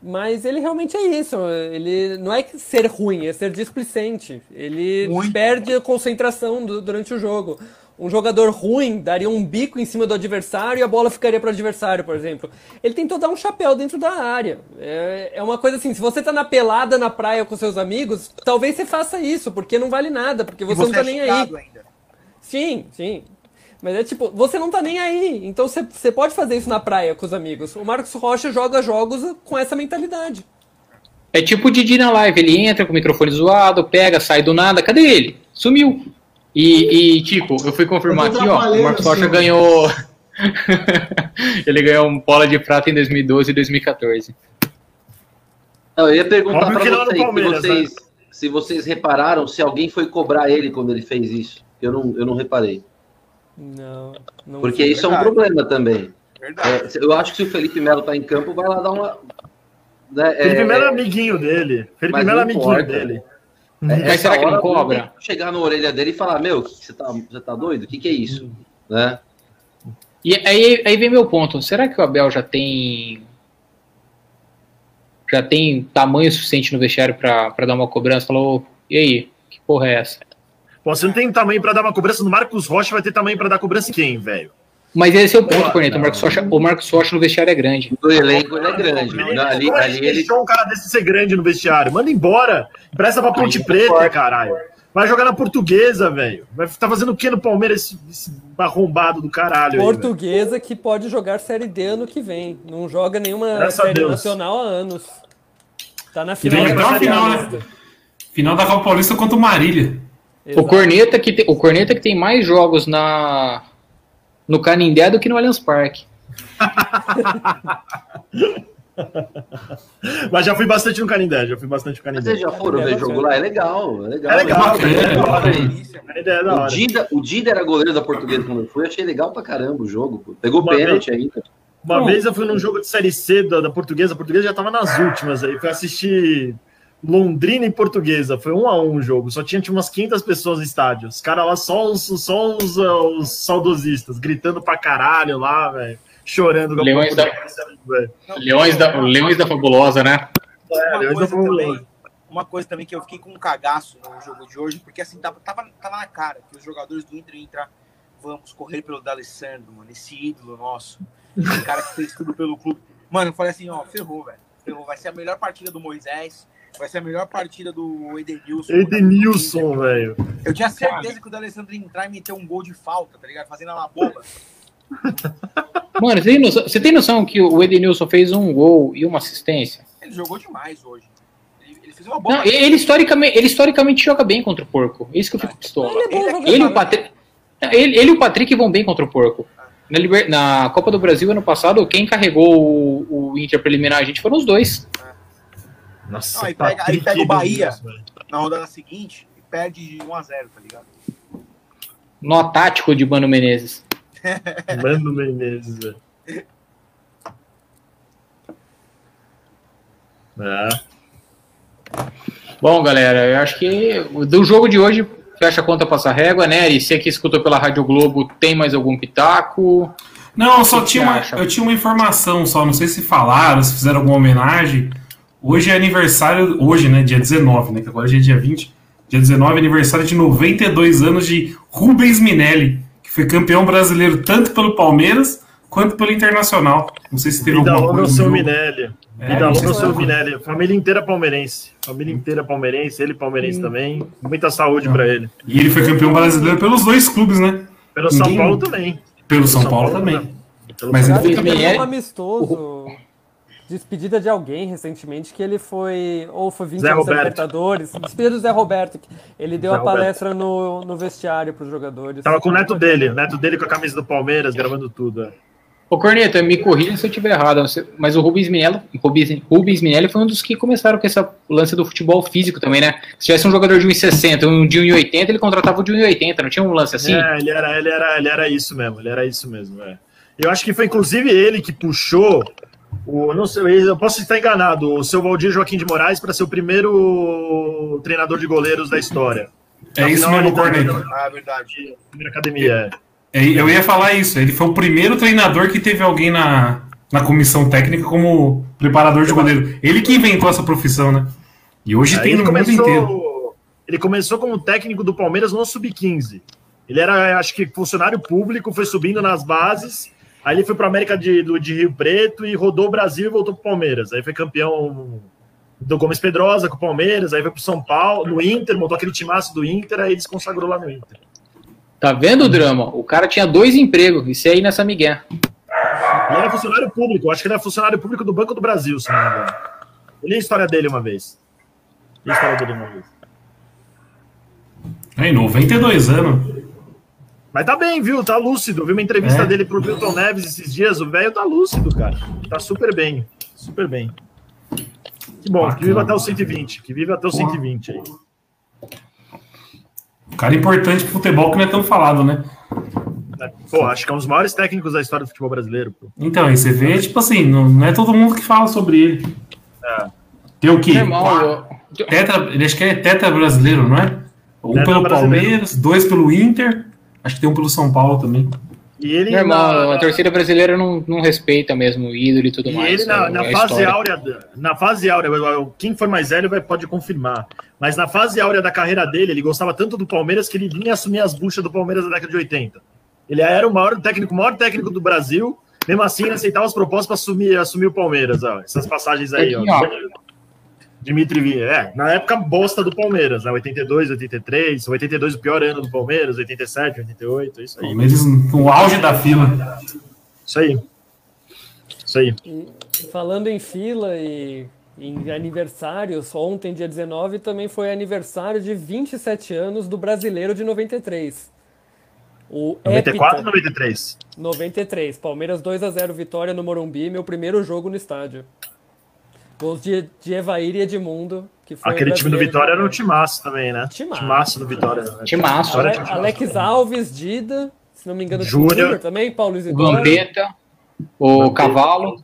Mas ele realmente é isso. Ele não é ser ruim, é ser displicente. Ele Muito. perde a concentração do- durante o jogo. Um jogador ruim daria um bico em cima do adversário e a bola ficaria para o adversário, por exemplo. Ele tentou dar um chapéu dentro da área. É, é uma coisa assim, se você tá na pelada na praia com seus amigos, talvez você faça isso, porque não vale nada, porque E você, não tá é nem aí. ainda. Sim, sim. Mas é tipo, você não tá nem aí. Então você, pode fazer isso na praia com os amigos. O Marcos Rocha joga jogos com essa mentalidade. É tipo o Didi na live, ele entra com o microfone zoado, pega, sai do nada, cadê ele? Sumiu. E, e tipo, eu fui confirmar Eu aqui, ó, o Marcos Rocha senhor. ganhou. ele ganhou um bola de prata em 2012 e 2014. Não, eu ia perguntar Óbvio no vocês, se vocês, se vocês repararam se alguém foi cobrar ele quando ele fez isso. Eu não, eu não reparei. Não. não Porque isso é um problema também. Verdade. É, eu acho que se o Felipe Melo tá em campo, vai lá dar uma. Né, Felipe é, Melo é amiguinho dele. Felipe Melo é amiguinho importa. dele. é, será que não cobra? Chegar na orelha dele e falar: Meu, que que você, tá, você tá doido? O que, que é isso? Né? E aí, aí vem meu ponto. Será que o Abel já tem. Já tem tamanho suficiente no vestiário pra, pra dar uma cobrança? Falou, e aí? Que porra é essa? Pô, você não tem tamanho pra dar uma cobrança no Marcos Rocha, vai ter tamanho pra dar cobrança em quem, velho? Mas esse é o ponto, Corneto. O não. Marcos, Rocha, o Marcos Rocha no vestiário é grande. Do elenco ele é grande. Como Ali, é que ali ele. deixou um cara desse ser grande no vestiário? Manda embora. Presta pra Ponte Aí, Preta, caralho. Vai jogar na portuguesa, velho. Vai tá fazendo o que no Palmeiras, esse, esse arrombado do caralho? aí? Portuguesa que pode jogar Série D ano que vem. Não joga nenhuma Graças Série. Nacional há anos. Tá na E final. vem da até a final, né? Final da Copa Paulista contra o Marília. O. Corneta, que tem, o Corneta que tem mais jogos na no Canindé do que no Allianz Parque. Mas já fui bastante no Canindé, já fui bastante no Canindé. vocês já foram ver jogo lá? É legal. É legal. É legal, é legal. é da O. Dida, o Dida era goleiro da portuguesa quando eu fui. Achei legal pra caramba o jogo. Pô. Pegou Uma pênalti ainda. Uma vez eu fui num jogo de Série C da, da Portuguesa, a Portuguesa já tava nas últimas aí. Fui assistir Londrina e Portuguesa. Foi um a um o jogo. Só tinha, tinha umas 500 pessoas no estádio. Os caras lá, só os, só os, uh, os saudosistas, gritando pra caralho lá, velho. Chorando Leões da-. Leões da, Leões da Fabulosa, né? É, Uma Leões da coisa, Fabulosa. também, uma coisa também que eu fiquei com um cagaço no jogo de hoje, porque assim, tava, tava, tava na cara que os jogadores do Inter iam entrar. Vamos correr pelo D'Alessandro, mano, esse ídolo nosso. Esse cara que fez tudo pelo clube. Mano, eu falei assim, ó, ferrou, velho. Ferrou. Vai ser a melhor partida do Moisés. Vai ser a melhor partida do Edenilson. Edenilson, velho. Eu tinha certeza que o D'Alessandro ia entrar e meter um gol de falta, tá ligado? Fazendo uma boba. Mano, você tem, noção, você tem noção que o Edenilson fez um gol e uma assistência? Ele jogou demais hoje. Ele, ele fez uma boa Não, ele, historicamente, ele historicamente joga bem contra o porco. É isso que eu fico pistola. Ele é jogador. Ele e o Patrick, ele, ele e o Patrick vão bem contra o porco. Na, Liber- na Copa do Brasil ano passado, quem carregou o, o Inter pra eliminar a gente foram os dois. Nossa, tá Não, aí pega- aí pega o Bahia. Velho. na rodada seguinte e perde de 1 a 0 tá ligado? No tático de Mano Menezes. Mano Menezes, velho. É. Bom, galera, eu acho que do jogo de hoje, fecha a conta passa régua, né? E você que escutou pela Rádio Globo, tem mais algum pitaco? Não, eu só tinha uma, eu tinha uma informação só, não sei se falaram, se fizeram alguma homenagem. Hoje é aniversário, hoje, né, dia 19, né, que agora já é dia 20. Dia 19 é aniversário de 92 anos de Rubens Minelli, que foi campeão brasileiro tanto pelo Palmeiras quanto pelo Internacional. Não sei se teve Vida alguma coisa. no seu jogo. Minelli. É, Vida longa ao sei seu se- Minelli. Família inteira palmeirense. Família inteira palmeirense, ele palmeirense Hum. também. Muita saúde pra ele. E ele foi campeão brasileiro pelos dois clubes, né? Pelo São Ninguém- Paulo também. Pelo São, São Paulo, Paulo, também. né? Pelo Mas São ele foi Minelli- um amistoso, despedida de alguém recentemente, que ele foi, ou foi 20 Zé anos Roberto. Libertadores, despedida do Zé Roberto, que ele deu Zé a Roberto. palestra no, no vestiário para os jogadores. Tava com o neto dele, o neto dele com a camisa do Palmeiras, gravando tudo. é. Ô, Corneta, me corrija se eu estiver errado, mas o Rubens Minelli, Rubens, Rubens Minelli foi um dos que começaram com esse lance do futebol físico também, né? Se tivesse um jogador de 1,60 um de 1,80, ele contratava o de 1,80, não tinha um lance assim? É, ele era, ele, era, ele era isso mesmo, ele era isso mesmo. É. Eu acho que foi inclusive ele que puxou o. Não sei, eu posso estar enganado, o seu Valdir Joaquim de Moraes para ser o primeiro treinador de goleiros da história. É isso Afinal, mesmo, ele- Corneta. Ah, verdade. Primeira academia. é. É, Eu ia falar isso. Ele foi o primeiro treinador que teve alguém na, na comissão técnica como preparador de goleiro. Ele que inventou essa profissão, né? E hoje Aí tem no mundo inteiro. começou, ele começou como técnico do Palmeiras no Sub-15. Ele era, acho que, funcionário público, foi subindo nas bases. Aí ele foi para América de, do, de Rio Preto e rodou o Brasil e voltou para o Palmeiras. Aí foi campeão do Gomes Pedrosa com o Palmeiras. Aí foi para São Paulo, no Inter, montou aquele timaço do Inter. Aí ele se consagrou lá no Inter. Tá vendo o drama? O cara tinha dois empregos, isso aí nessa migué. Ele era funcionário público, acho que ele era funcionário público do Banco do Brasil, se não me engano. Eu li a história dele uma vez. Li a história dele uma vez. Aí, 92 anos. Mas tá bem, viu? Tá lúcido. Vi uma entrevista É. dele pro Milton Neves esses dias. O velho tá lúcido, cara. Tá super bem. Super bem. Que bom, que viva até os 120. Que viva até os 120 aí. Um cara importante pro futebol que não é tão falado, né? Pô, acho que é um dos maiores técnicos da história do futebol brasileiro. Pô. Então, aí você vê, tipo assim, não, não é todo mundo que fala sobre ele. É. Tem o eu- Tetra, ele acho que é tetra brasileiro, não é? Um Tetra pelo brasileiro. Palmeiras, dois pelo Inter, acho que tem um pelo São Paulo também. E ele, normal, na, a torcida brasileira não, não respeita mesmo o ídolo e tudo e mais. ele na, é na a fase áurea, na fase áurea, quem for mais velho vai, pode confirmar. Mas na fase áurea da carreira dele, ele gostava tanto do Palmeiras que ele vinha assumir as buchas do Palmeiras da década de 80. Ele era o maior técnico, o maior técnico do Brasil. Mesmo assim, ele aceitava as propostas para assumir, assumir o Palmeiras. Ó, essas passagens aí, ó. Dimitri Vinha. É, na época bosta do Palmeiras, né? 82, 83, 82 o pior ano do Palmeiras, 87, 88, é isso aí. Palmeiras no auge da fila. Isso aí. Isso aí. E falando em fila e em aniversários, ontem, dia 19, também foi aniversário de 27 anos do brasileiro de 93. O 94 Épita, 93. 93. Palmeiras 2 a 0 vitória no Morumbi, meu primeiro jogo no estádio. Gols de, de Evair e Edmundo, que foi Aquele o time do Vitória era um de- timaço também, né? Timaço. do Vitória. né? Timaço. Vitória Ale- um timaço Alex também. Alves, Dida, se não me engano, Júnior. Também, Paulo O Isidoro. Vampeta, o Vampeta. Cavalo.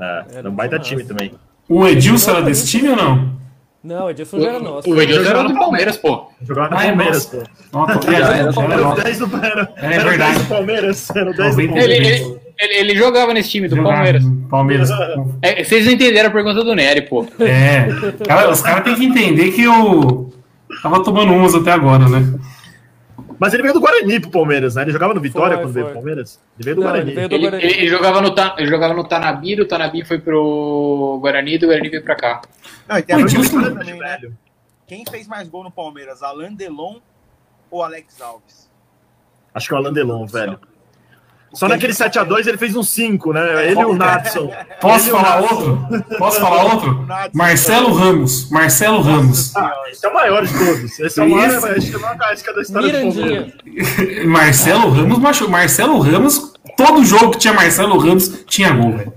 É, era um baita time também. O Edilson era desse time ou não? Não, Edilson já era nosso. O Edilson era do Palmeiras, pô. Jogava no é Palmeiras, pô. Nossa, era era Era o nossa. 10 do, era, É era o 10 verdade. do Palmeiras. Era o 10 do Palmeiras. ele, ele, ele jogava nesse time do Jogava Palmeiras. Palmeiras. É, vocês não entenderam a pergunta do Nery, pô. É. Cara, os caras têm que entender que eu tava tomando umas até agora, né? Mas ele veio do Guarani pro Palmeiras, né? Ele jogava no Vitória Foi, quando veio foi. pro Palmeiras. Ele veio do Não, Guarani. ele veio do Ele, Guarani. ele- ele jogava no, Ta- ele jogava no Tanabi, do Tanabi foi pro Guarani, do Guarani veio pra cá. Não, e tem a Pô, também, né? velho. Quem fez mais gol no Palmeiras, Alain Delon ou Alex Alves? Acho que é o Alan Delon, velho. Só naquele 7x2 ele fez um 5, né? Ele e o Natson. Posso Ele o falar Natson. outro? Posso falar outro? Marcelo Ramos. Marcelo Ramos. Ah, esse é o maior de todos. Esse é o maior, Esse- acho que é a maior casca da história do Mirandinha. Palmeiras. Marcelo Ramos machu... Marcelo Ramos, todo jogo que tinha Marcelo Ramos tinha gol, velho.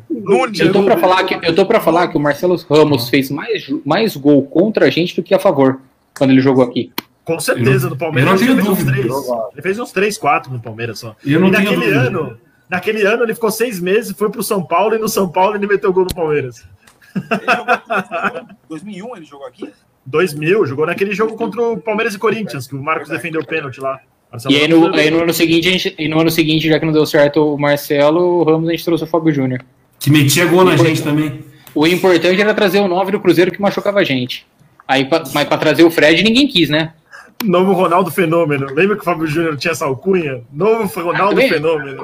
Eu tô pra falar que, eu tô pra falar que o Marcelo Ramos fez mais, mais gol contra a gente do que a favor quando ele jogou aqui. Com certeza, no Palmeiras. eu não tenho ele fez uns dúvida. três. Ele fez uns 3, 4 no Palmeiras só. Eu não e tenho naquele dúvida. ano, naquele ano ele ficou seis meses, foi pro São Paulo e no São Paulo ele meteu gol no Palmeiras. Ele jogou aqui em 2001, ele jogou aqui? 2000, jogou naquele jogo contra o Palmeiras e Corinthians, que o Marcos defendeu o pênalti lá. Marcelo E aí no, aí no ano seguinte, a gente, e no ano seguinte, já que não deu certo o Marcelo, o Ramos a gente trouxe o Fábio Júnior. Que metia gol na gente também. O importante era trazer o 9 do Cruzeiro que machucava a gente. Aí, pa- mas pra trazer o Fred, ninguém quis, né? Novo Ronaldo Fenômeno. Lembra que o Fábio Júnior tinha essa alcunha? Novo Ronaldo também? Fenômeno.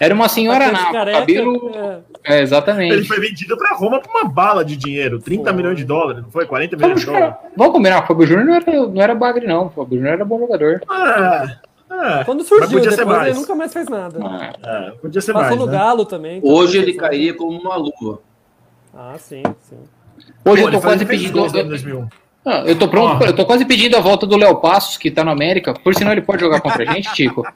Era uma senhora na careca, cabelo. é. É, Ele exatamente. foi vendido pra Roma por uma bala de dinheiro. 30 Foi. milhões de dólares, não foi? 40 Fábio milhões de dólares. Júnior- Vamos combinar, o Fábio Júnior não era, não era bagre, não. O Fábio Júnior era bom jogador. É, é, Quando Mas surgiu, podia ser depois mais. ele nunca mais fez nada. Ah, é, podia ser Passou mais, no né? Galo também. então Hoje ele cairia como uma luva. Ah, sim, sim. Hoje Pô, eu tô ele quase ele pedindo. Gols em 2001. Ah, eu tô pronto, Ó. eu tô quase pedindo a volta do Léo Passos, que tá no América. Por sinal, ele pode jogar contra a gente, Tico.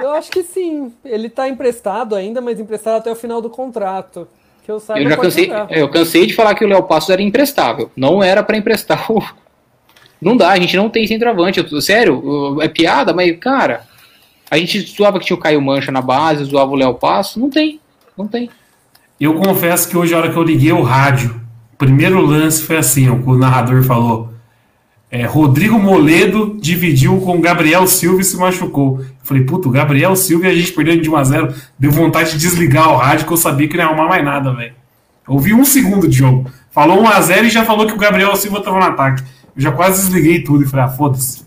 Eu acho que sim. Ele tá emprestado ainda, mas emprestado até o final do contrato. Que eu saiba, Eu já cansei, jogar. eu cansei de falar que o Léo Passos era imprestável. Não era pra emprestar o. Não dá, a gente não tem centroavante. Eu sério, é piada, mas, cara, a gente zoava que tinha o Caio Mancha na base, zoava o Léo Passos. Não tem, não tem. Eu confesso que hoje, a hora que eu liguei o rádio, primeiro lance foi assim, ó, o narrador falou. é, Rodrigo Moledo dividiu com Gabriel Silva e se machucou. Eu falei, puto, Gabriel Silva e a gente perdendo de 1x0. Deu vontade de desligar o rádio que eu sabia que não ia arrumar mais nada, velho. Eu ouvi um segundo de jogo. Falou 1x0 e já falou que o Gabriel Silva tava no ataque. Eu já quase desliguei tudo e falei, ah, foda-se.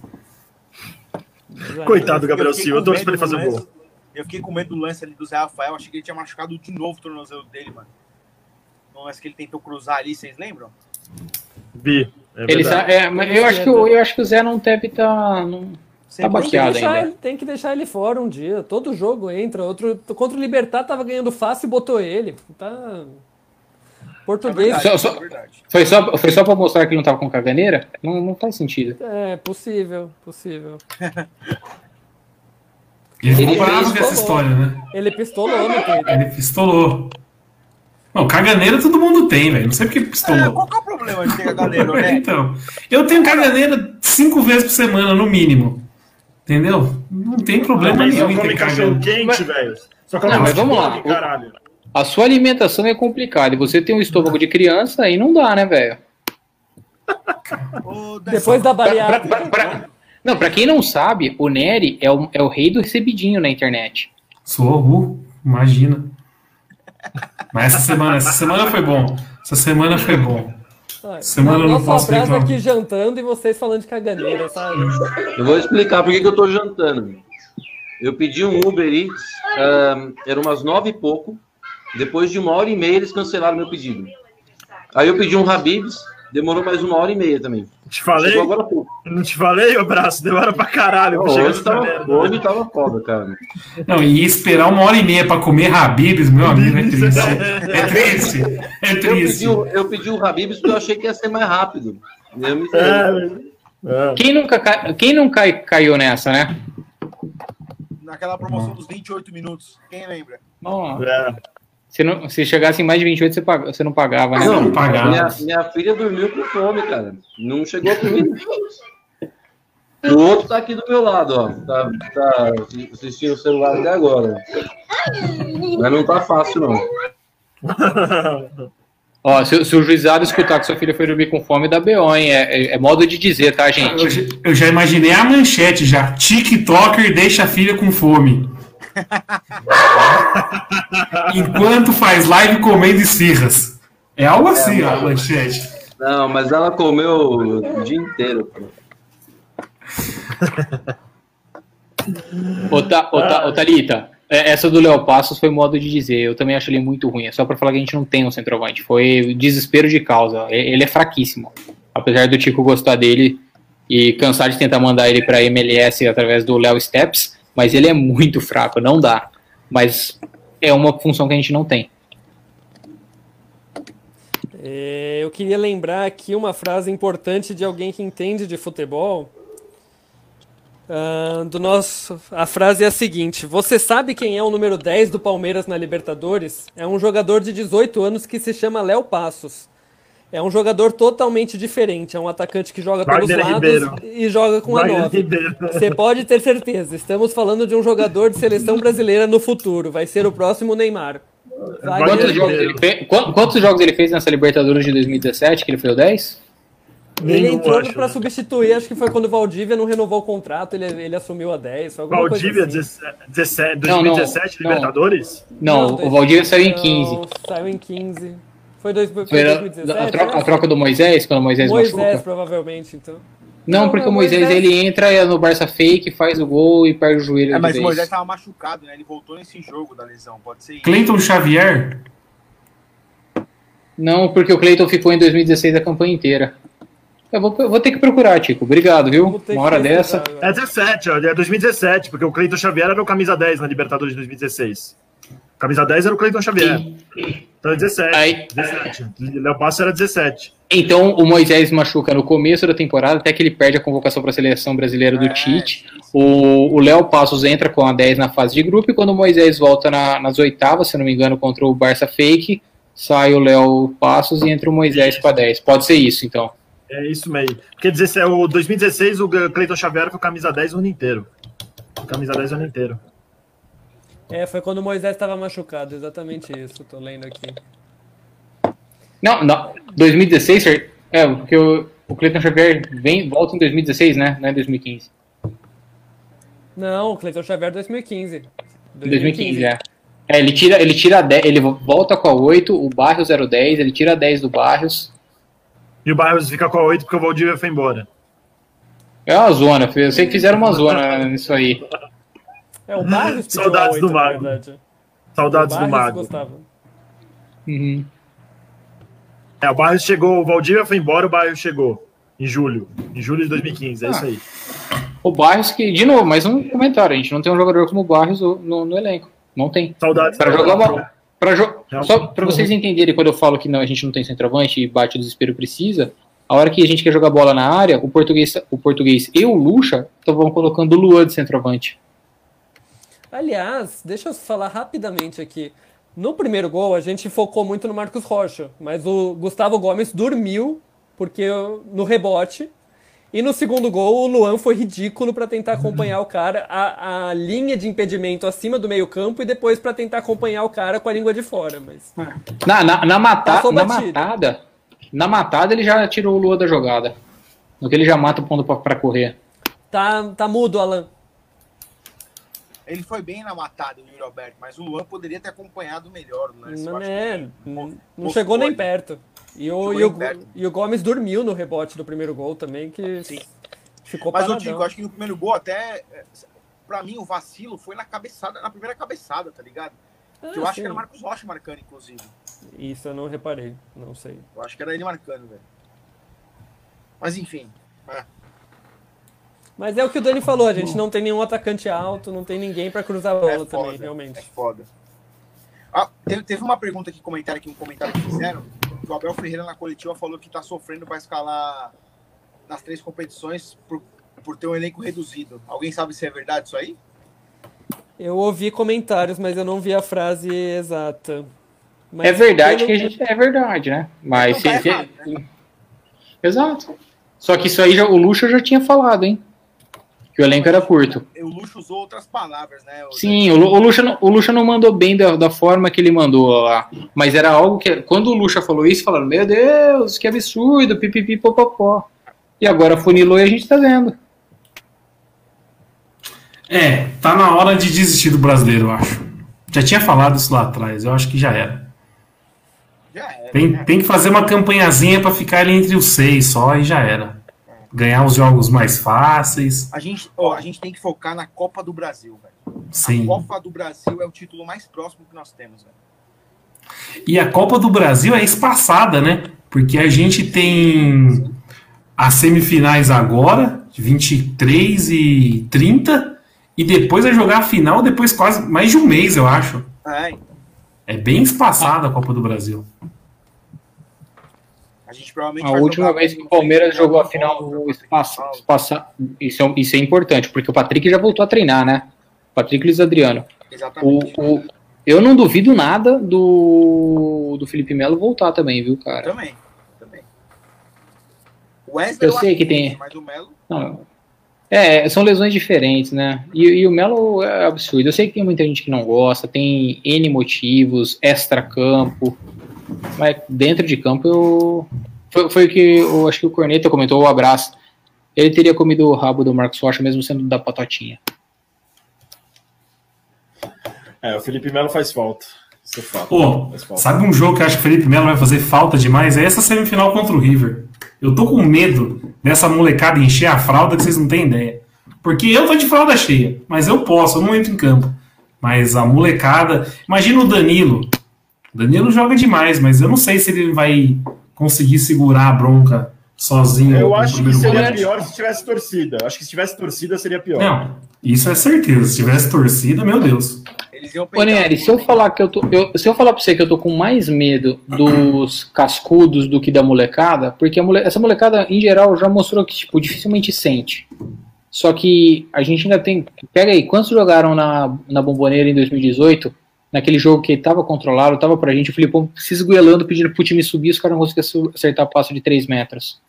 Coitado do Gabriel Silva, eu torço pra ele fazer lance. gol. Eu fiquei com medo do lance ali do Zé Rafael. Achei que ele tinha machucado de novo o tornozelo dele, mano. No lance que ele tentou cruzar ali, vocês lembram? Vi. É Ele é, mas eu, acho que, o- eu acho que o Zé não deve estar. não, tá Tem deixar ainda. ele, tem que deixar ele fora um dia. Todo jogo entra. Outro, contra o Libertar tava ganhando fácil e botou ele. Tá. Português. É Só- verdade, só- é verdade. Foi só, foi só pra mostrar que ele não tava com caganeira? Não, não faz sentido. É, possível, possível. Ele ficou bravo com essa história, né? Ele pistolou no Twitter. Ele pistolou. Não, caganeira todo mundo tem, velho. Não sei porque É, pistolou. qual que é o problema de ter caganeiro, né? Então, eu tenho caganeira cinco vezes por semana, no mínimo. Entendeu? Não tem problema só nenhum em come ter cachorro caganeira. quente, velho. Só come Não, mas vamos lá. caralho. A sua alimentação é complicada. E você tem um estômago de criança, aí não dá, né, velho? Depois da Pra- bariátrica. pra- pra- Não, pra quem não sabe, o Nery é o, é o rei do recebidinho na internet. Sou, uh, imagina. Mas essa semana, essa semana foi bom. Essa semana foi bom. Semana eu não posso abraço reclamar. aqui jantando e vocês falando de caganeira, sabe? Eu vou explicar por que que eu tô jantando. Eu pedi um Uber Eats, ahn, era umas nove e pouco. Depois de uma hora e meia, eles cancelaram meu pedido. Aí eu pedi um Habibs, demorou mais uma hora e meia também. Te falei? Chegou agora pouco. Não te falei, o braço? Demora pra caralho pra chegar Hoje tava, merda. hoje tava foda, cara. Não, e esperar uma hora e meia pra comer Habibs, meu amigo, é triste. É triste. É Eu triste. pedi, o- eu pedi o Habibs porque eu achei que ia ser mais rápido. Eu me É, é. Quem nunca, ca- quem nunca cai- caiu nessa, né? Naquela promoção dos 28 minutos. Quem lembra? Ó, É. se, não, se chegasse em mais de 28, você, paga- você não pagava, né? Não, pagava. minha, minha filha dormiu com fome, cara. Não chegou comida. O outro tá aqui do meu lado, ó. Tá, tá assistindo o celular até agora. Mas não tá fácil, não. Ó, se, se o juizado escutar que sua filha foi dormir com fome, dá BO, hein? É, é- é modo de dizer, tá, Eu, gente? já- eu já imaginei a manchete já. TikToker deixa a filha com fome. Enquanto faz live comendo esfirras. É algo assim, ó, a manchete. Não, mas ela comeu o dia inteiro. Ô, Ta- ô, Ta- ô, Thalita, é, essa do Léo Passos foi modo de dizer. Eu também acho ele muito ruim. É só pra falar que a gente não tem um centroavante. Foi desespero de causa. Ele é fraquíssimo. Apesar do Tico gostar dele e cansar de tentar mandar ele pra MLS através do Léo Steps, mas ele é muito fraco, não dá. Mas é uma função que a gente não tem. É, eu queria lembrar aqui uma frase importante de alguém que entende de futebol. Ah, do nosso, a frase é a seguinte: Você sabe quem é o número 10 do Palmeiras na Libertadores? É um jogador de 18 anos que se chama Léo Passos. É um jogador totalmente diferente. É um atacante que joga pelos Wagner lados Ribeiro. e joga com a Wagner 9. Ribeiro. Você pode ter certeza. Estamos falando de um jogador de seleção brasileira no futuro. Vai ser o próximo Neymar. Quantos jogos, fez, qu- quantos jogos ele fez nessa Libertadores de 2017, que ele foi o 10? Ele Nenhum, entrou né? substituir, acho que foi quando o Valdívia não renovou o contrato, ele, ele assumiu a 10. Foi alguma Valdívia, assim. 17, 17, Não, não, 2017, não. Libertadores? Não, o Valdívia saiu em 15. Não, Saiu em 15. Foi, dois, foi Foi a, 2017? a troca, né? a troca do Moisés, quando o Moisés, Moisés, machuca? provavelmente, então. Não, Não, porque não, o Moisés, Moisés- ele entra no Barça fake, faz o gol e perde o joelho É, mas o. Moisés tava machucado, né? Ele voltou nesse jogo da lesão. Pode ser. Cleiton Xavier? Não, porque o Cleiton ficou em 2016 a campanha inteira. Eu vou, eu vou ter que procurar, Tico. Obrigado, viu? Uma hora dessa. É 17, ó, é 2017, porque o Cleiton Xavier era o camisa 10 na Libertadores de 2016. Camisa 10 era o Cleiton Xavier. Então é 17. Aí- 17. Léo Passo era 17. Então, o Moisés machuca no começo da temporada, até que ele perde a convocação para a seleção brasileira do É, Tite. O o Léo Passos entra com a 10 na fase de grupo, e quando o Moisés volta na- nas oitavas, se não me engano, contra o Barça Fake, sai o Léo Passos e entra o Moisés com a 10. Pode ser isso, então. É isso mesmo. Porque 16, o 2016 o Cleiton Xavier foi camisa 10 o ano inteiro. Camisa 10 o ano inteiro. É, foi quando o Moisés estava machucado, exatamente isso, tô lendo aqui. Não, não. 2016, Fer- é, porque o, o Cleiton Xavier vem, volta em 2016, né? Não é 2015. Não, o Cleiton Xavier 2015. 2015, é. É, ele tira, ele tira a 10, ele volta com a 8, o Barrios 010, ele tira a 10 do Barrios. E o Barros fica com a 8 porque o Valdívia foi embora. É uma zona, eu sei que fizeram uma zona nisso aí. É, o Barros Saudades a do 8, na Mago. Saudades do Barros Mago. Uhum. É, o Barros chegou, o Valdívia foi embora, o Barros chegou. Em julho. Em julho de 2015, é isso aí. O Barrios que, de novo, mais um comentário, a gente não tem um jogador como o Barrios no, no- elenco. Não tem. Saudades. Para jogar bola. Pra jo. Só para vocês entenderem, quando eu falo que não, a gente não tem centroavante e bate o desespero precisa, a hora que a gente quer jogar bola na área, o português, o português e o Lucha estavam colocando o Luan de centroavante. Aliás, deixa eu falar rapidamente aqui. No primeiro gol, a gente focou muito no Marcos Rocha, mas o Gustavo Gomes dormiu porque no rebote. E no segundo gol, o Luan foi ridículo para tentar acompanhar o cara, a, a linha de impedimento acima do meio-campo e depois para tentar acompanhar o cara com a língua de fora. Mas Na, na, na, mata na matada, na matada ele já tirou o Luan da jogada. No que ele já mata o ponto pra, pra correr. tá, tá mudo, Alan. Ele foi bem na matada, o Yuri Alberto, mas o Luan poderia ter acompanhado melhor o lance. eu Não, acho é, não Postou chegou nem perto. E o, e, o, perto. e o Gomes dormiu no rebote do primeiro gol também, que Sim. ficou Mas eu digo, acho que no primeiro gol até. é, Pra mim, o vacilo foi na cabeçada, na primeira cabeçada, tá ligado? Ah, que eu acho sim. que era o Marcos Rocha marcando, inclusive. Isso eu não reparei, não sei. Eu acho que era ele marcando, velho. Mas enfim. Mas é o que o Dani falou, a gente não tem nenhum atacante alto, não tem ninguém pra cruzar a bola É foda, também, É realmente. foda. Ah, teve, uma pergunta aqui, comentário aqui, um comentário que fizeram. Que o Abel Ferreira na coletiva falou que tá sofrendo pra escalar nas três competições por, por ter um elenco reduzido. Alguém sabe se é verdade isso aí? Eu ouvi comentários, mas eu não vi a frase exata. Mas é verdade que a gente. É verdade, né? Mas. Não tá errado, né? Exato. Só que isso aí já, o Lucha já tinha falado, hein? Que o elenco era curto. O Luxo usou outras palavras, né? O- Sim, o, o, Lucha, não- o Lucha não mandou bem da, da forma que ele mandou lá. Mas era algo que. Quando o Lucha falou isso, falaram: Meu Deus, que absurdo, pipipi, popopó. E agora funilou e a gente tá vendo. É, tá na hora de desistir do brasileiro, eu acho. Já tinha falado isso lá atrás, eu acho que já era. Já era. Tem, né? tem que fazer uma campanhazinha pra ficar ali entre os seis só e já era. Ganhar os jogos mais fáceis. A gente, ó, a gente tem que focar na Copa do Brasil, velho. Sim. A Copa do Brasil é o título mais próximo que nós temos, velho. E a Copa do Brasil é espaçada, né? Porque a gente tem as semifinais agora, 23 e 30, e depois vai jogar a final depois quase mais de um mês, eu acho. É, então. É bem espaçada a Copa do Brasil. A gente provavelmente A última vez que o Palmeiras jogou a final espaço, espaço- isso, é, isso é importante, porque o Patrick já voltou a treinar, né? Patrick Luiz Adriano. O, Exatamente. o- eu não duvido nada do, do Felipe Melo voltar também, viu, cara? Também, também. O Wesley Eu sei que tem- Mas o Melo, Não, É, são lesões diferentes, né? E, e, o Melo é absurdo. Eu sei que tem muita gente que não gosta, tem N motivos, extra-campo, mas dentro de campo eu. Foi, foi o que eu acho que o Corneta comentou, o abraço. Ele teria comido o rabo do Marcos Rocha, mesmo sendo da patotinha. É, o Felipe Melo faz falta. Isso é fato. Pô, sabe um jogo que eu acho que o Felipe Melo vai fazer falta demais? É essa semifinal contra o River. Eu tô com medo dessa molecada encher a fralda que vocês não têm ideia. Porque eu tô de fralda cheia, mas eu posso, eu não entro em campo. Mas a molecada. Imagina o Danilo. O Danilo joga demais, mas eu não sei se ele vai conseguir segurar a bronca sozinho. Eu acho que seria gol. pior se tivesse torcida. Acho que se tivesse torcida seria pior. Não, isso é certeza. Se tivesse torcida, meu Deus. Ô, Nery, se eu falar que eu tô. Eu, se eu falar pra você que eu tô com mais medo dos cascudos do que da molecada, porque mole, essa molecada, em geral, já mostrou que, tipo, dificilmente sente. Só que a gente ainda tem. Pega aí, quantos jogaram na, na bomboneira em 2018? Naquele jogo que tava controlado, tava pra gente, o Filipão se esgoelando, pedindo pro time subir, os caras não conseguiam acertar passo de 3 metros.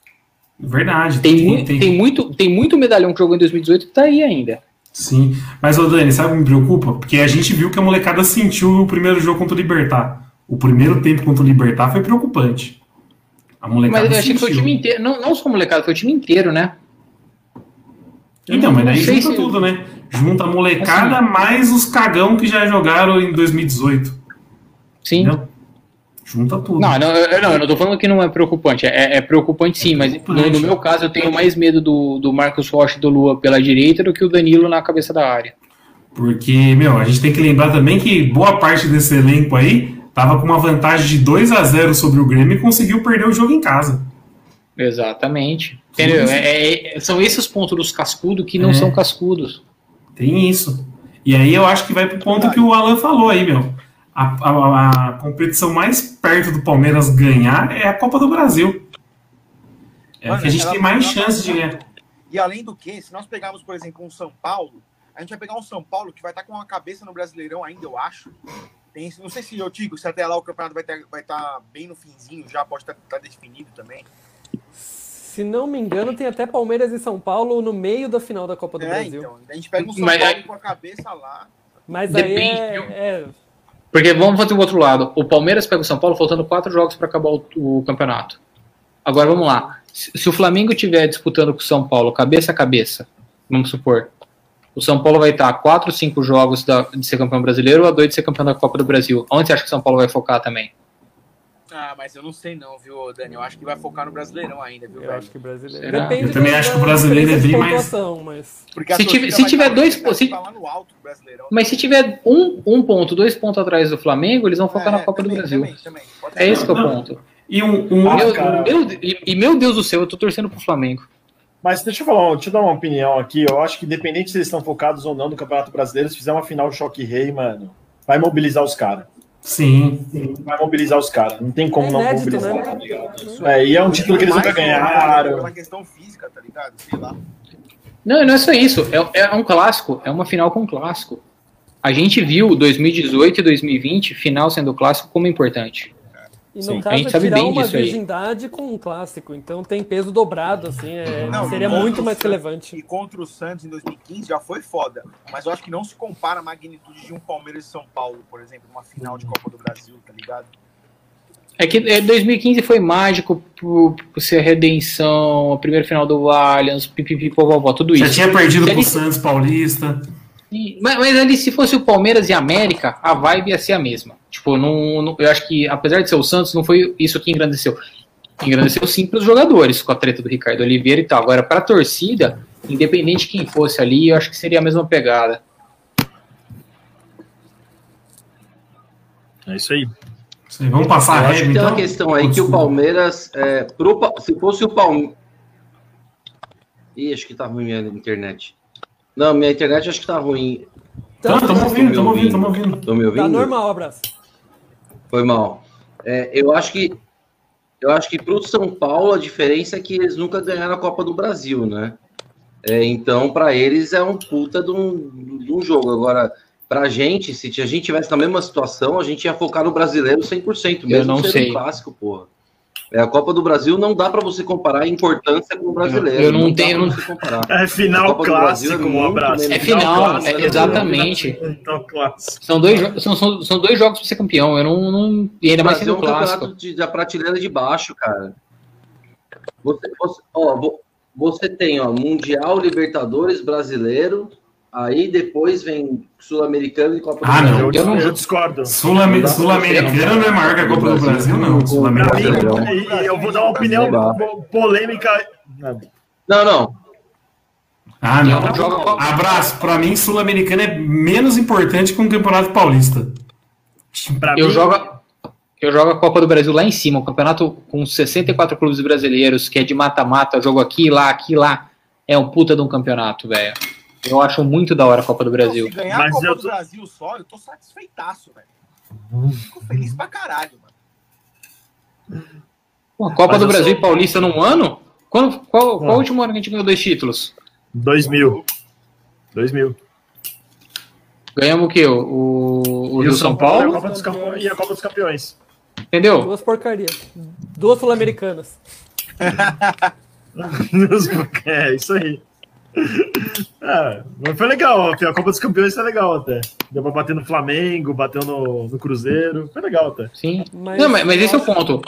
Verdade. Tem, tem, tem, tem, muito, tem muito medalhão que jogou em 2018 que tá aí ainda. Sim, mas ô Dani, sabe o que me preocupa? Porque a gente viu que a molecada sentiu o primeiro jogo contra o Libertar. O primeiro tempo contra o Libertar foi preocupante. A molecada Mas eu achei que foi o time inteiro, não, não só a molecada, foi o time inteiro, né? Então, mas daí junta se... tudo, né? Junta a molecada assim, mais os cagão que já jogaram em 2018. Sim. Entendeu? Junta tudo. Não, não, eu, não, eu não tô falando que não é preocupante. É, é preocupante sim, é mas preocupante. No, no, meu caso eu tenho mais medo do, do Marcos Rocha e do Lua pela direita do que o Danilo na cabeça da área. Porque, meu, a gente tem que lembrar também que boa parte desse elenco aí tava com uma vantagem de 2 a 0 sobre o Grêmio e conseguiu perder o jogo em casa. Exatamente. Entendeu? É, é, são esses pontos dos cascudos que não é. são cascudos. Tem isso. E aí eu acho que vai pro ponto que o Alan falou aí, meu a, a, a, competição mais perto do Palmeiras ganhar é a Copa do Brasil. É Mano, que a gente tem mais chance de ganhar. E além do que, se nós pegarmos, por exemplo, um São Paulo, a gente vai pegar um São Paulo que vai estar com a cabeça no Brasileirão ainda, eu acho. Tem, não sei se eu digo, se até lá o campeonato vai, ter, vai estar bem no finzinho, já pode estar, estar definido também. Se não me engano, tem até Palmeiras e São Paulo no meio da final da Copa do é, Brasil. Então, a gente pega um São Mas, Paulo com a cabeça lá. Mas aí é, é, porque vamos fazer o outro lado. O Palmeiras pega o São Paulo faltando quatro jogos para acabar o, o, campeonato. Agora vamos lá. Se, se o Flamengo estiver disputando com o São Paulo cabeça a cabeça, vamos supor, o São Paulo vai estar quatro, cinco jogos da, de ser campeão brasileiro ou a dois de ser campeão da Copa do Brasil. Onde você acha que o São Paulo vai focar também? Ah, mas eu não sei não, viu, Dani? Eu acho que vai focar no Brasileirão ainda, viu, Eu velho? acho que brasileiro. Será? Depende eu também acho que o brasileiro é bem mais. Mas... Porque se, tiver, se tiver dois. Se... Mas se tiver um, um ponto, dois pontos atrás do Flamengo, eles vão focar é, na Copa também, do Brasil. Também, também. É esse que é o ponto. E, um, um... Ah, meu, meu, e, e, meu Deus do céu, eu tô torcendo pro Flamengo. Mas deixa eu falar, deixa eu dar uma opinião aqui. Eu acho que, independente se eles estão focados ou não no Campeonato Brasileiro, se fizer uma final choque rei, mano, vai mobilizar os caras. Sim, sim. Vai mobilizar os caras. Não tem como é não inédito, mobilizar, né? tá ligado? É, e é um título que eles nunca ganharam. É uma questão física, tá ligado? Sei lá. Não, não é só isso. É, é um clássico. É uma final com um clássico. A gente viu 2018 e 2020, final sendo clássico, como importante. E no Sim. caso, a gente sabe tirar bem uma virgindade aí. com um clássico, então tem peso dobrado, assim, é, não, seria muito mais relevante. E contra o Santos em 2015 já foi foda, mas eu acho que não se compara a magnitude de um Palmeiras e São Paulo, por exemplo, uma final de Copa do Brasil, tá ligado? É que 2015 é, foi mágico por, por ser a redenção, a primeira final do Allianz, pipipi, vovó, tudo isso. Já tinha perdido pro Santos Paulista. Mas, mas, ali, se fosse o Palmeiras e América, a vibe ia ser a mesma. Tipo, não, não, eu acho que, apesar de ser o Santos, não foi isso que engrandeceu. Engrandeceu sim para os jogadores, com a treta do Ricardo Oliveira e tal. Agora, para a torcida, independente de quem fosse ali, eu acho que seria a mesma pegada. É isso aí. Sim, vamos passar eu a régua, então? Tem uma então? questão aí que o Palmeiras, é, pro, se fosse o Palmeiras... Ih, acho que tá ruim a internet. Não, minha internet acho que tá ruim. Tá, estamos ouvindo, estamos ouvindo, estamos ouvindo. Me ouvindo? Tá normal, abraço. Foi mal. É, eu acho que eu acho que para o São Paulo a diferença é que eles nunca ganharam a Copa do Brasil, né? É, então, para eles é um puta de um, de um jogo. Agora, para a gente, se a gente tivesse na mesma situação, a gente ia focar no brasileiro 100%, mesmo eu não sendo sei. um clássico, porra. É, a Copa do Brasil não dá para você comparar a importância com o brasileiro. Eu não dá tenho- pra você comparar. É final Copa do Brasil clássico, é um abraço. É final, clássico, é, exatamente. Final clássico. São dois, são, são, são dois jogos pra ser campeão. Eu não. não e ainda mais Brasil é sendo um clássico. de, da prateleira de baixo, cara. Você, você- ó, vo- você tem ó, Mundial, Libertadores, Brasileiro, aí depois vem Sul-Americano e Copa do Ah, Brasil. não. Eu, Eu não- eu discordo. Sulame- Sul-Americano não é maior que a Copa do Brasil, não. Sul-Americano. e eu vou dar uma opinião po- polêmica. Não, não. Ah, não Abraço. Pra mim, Sul-Americano é menos importante que um Campeonato Paulista. Pra Eu mim, jogo, eu jogo a Copa do Brasil lá em cima, um campeonato com 64 clubes brasileiros, que é de mata-mata, jogo aqui, lá, aqui, lá. É um puta de um campeonato, velho. Eu acho muito da hora a Copa do Brasil. Se ganhar Mas a Copa eu do tô- Brasil só, eu tô satisfeitaço, velho. Fico feliz pra caralho, mano. Pô, a Copa Mas do Brasil sou- e Paulista num ano? Quando, qual, qual o último ano que a gente ganhou dois títulos? 2000. 2000. Ganhamos o quê? O, o, o Rio São a Paulo? Copa dos Campe- E a Copa dos Campeões. Entendeu? Duas porcarias. Duas sul-americanas. é, isso aí. É, mas foi legal, a Copa dos Campeões foi legal até. Deu pra bater no Flamengo, bateu no, no Cruzeiro. Foi legal até. Sim. Mas- Não, mas, mas esse é o ponto.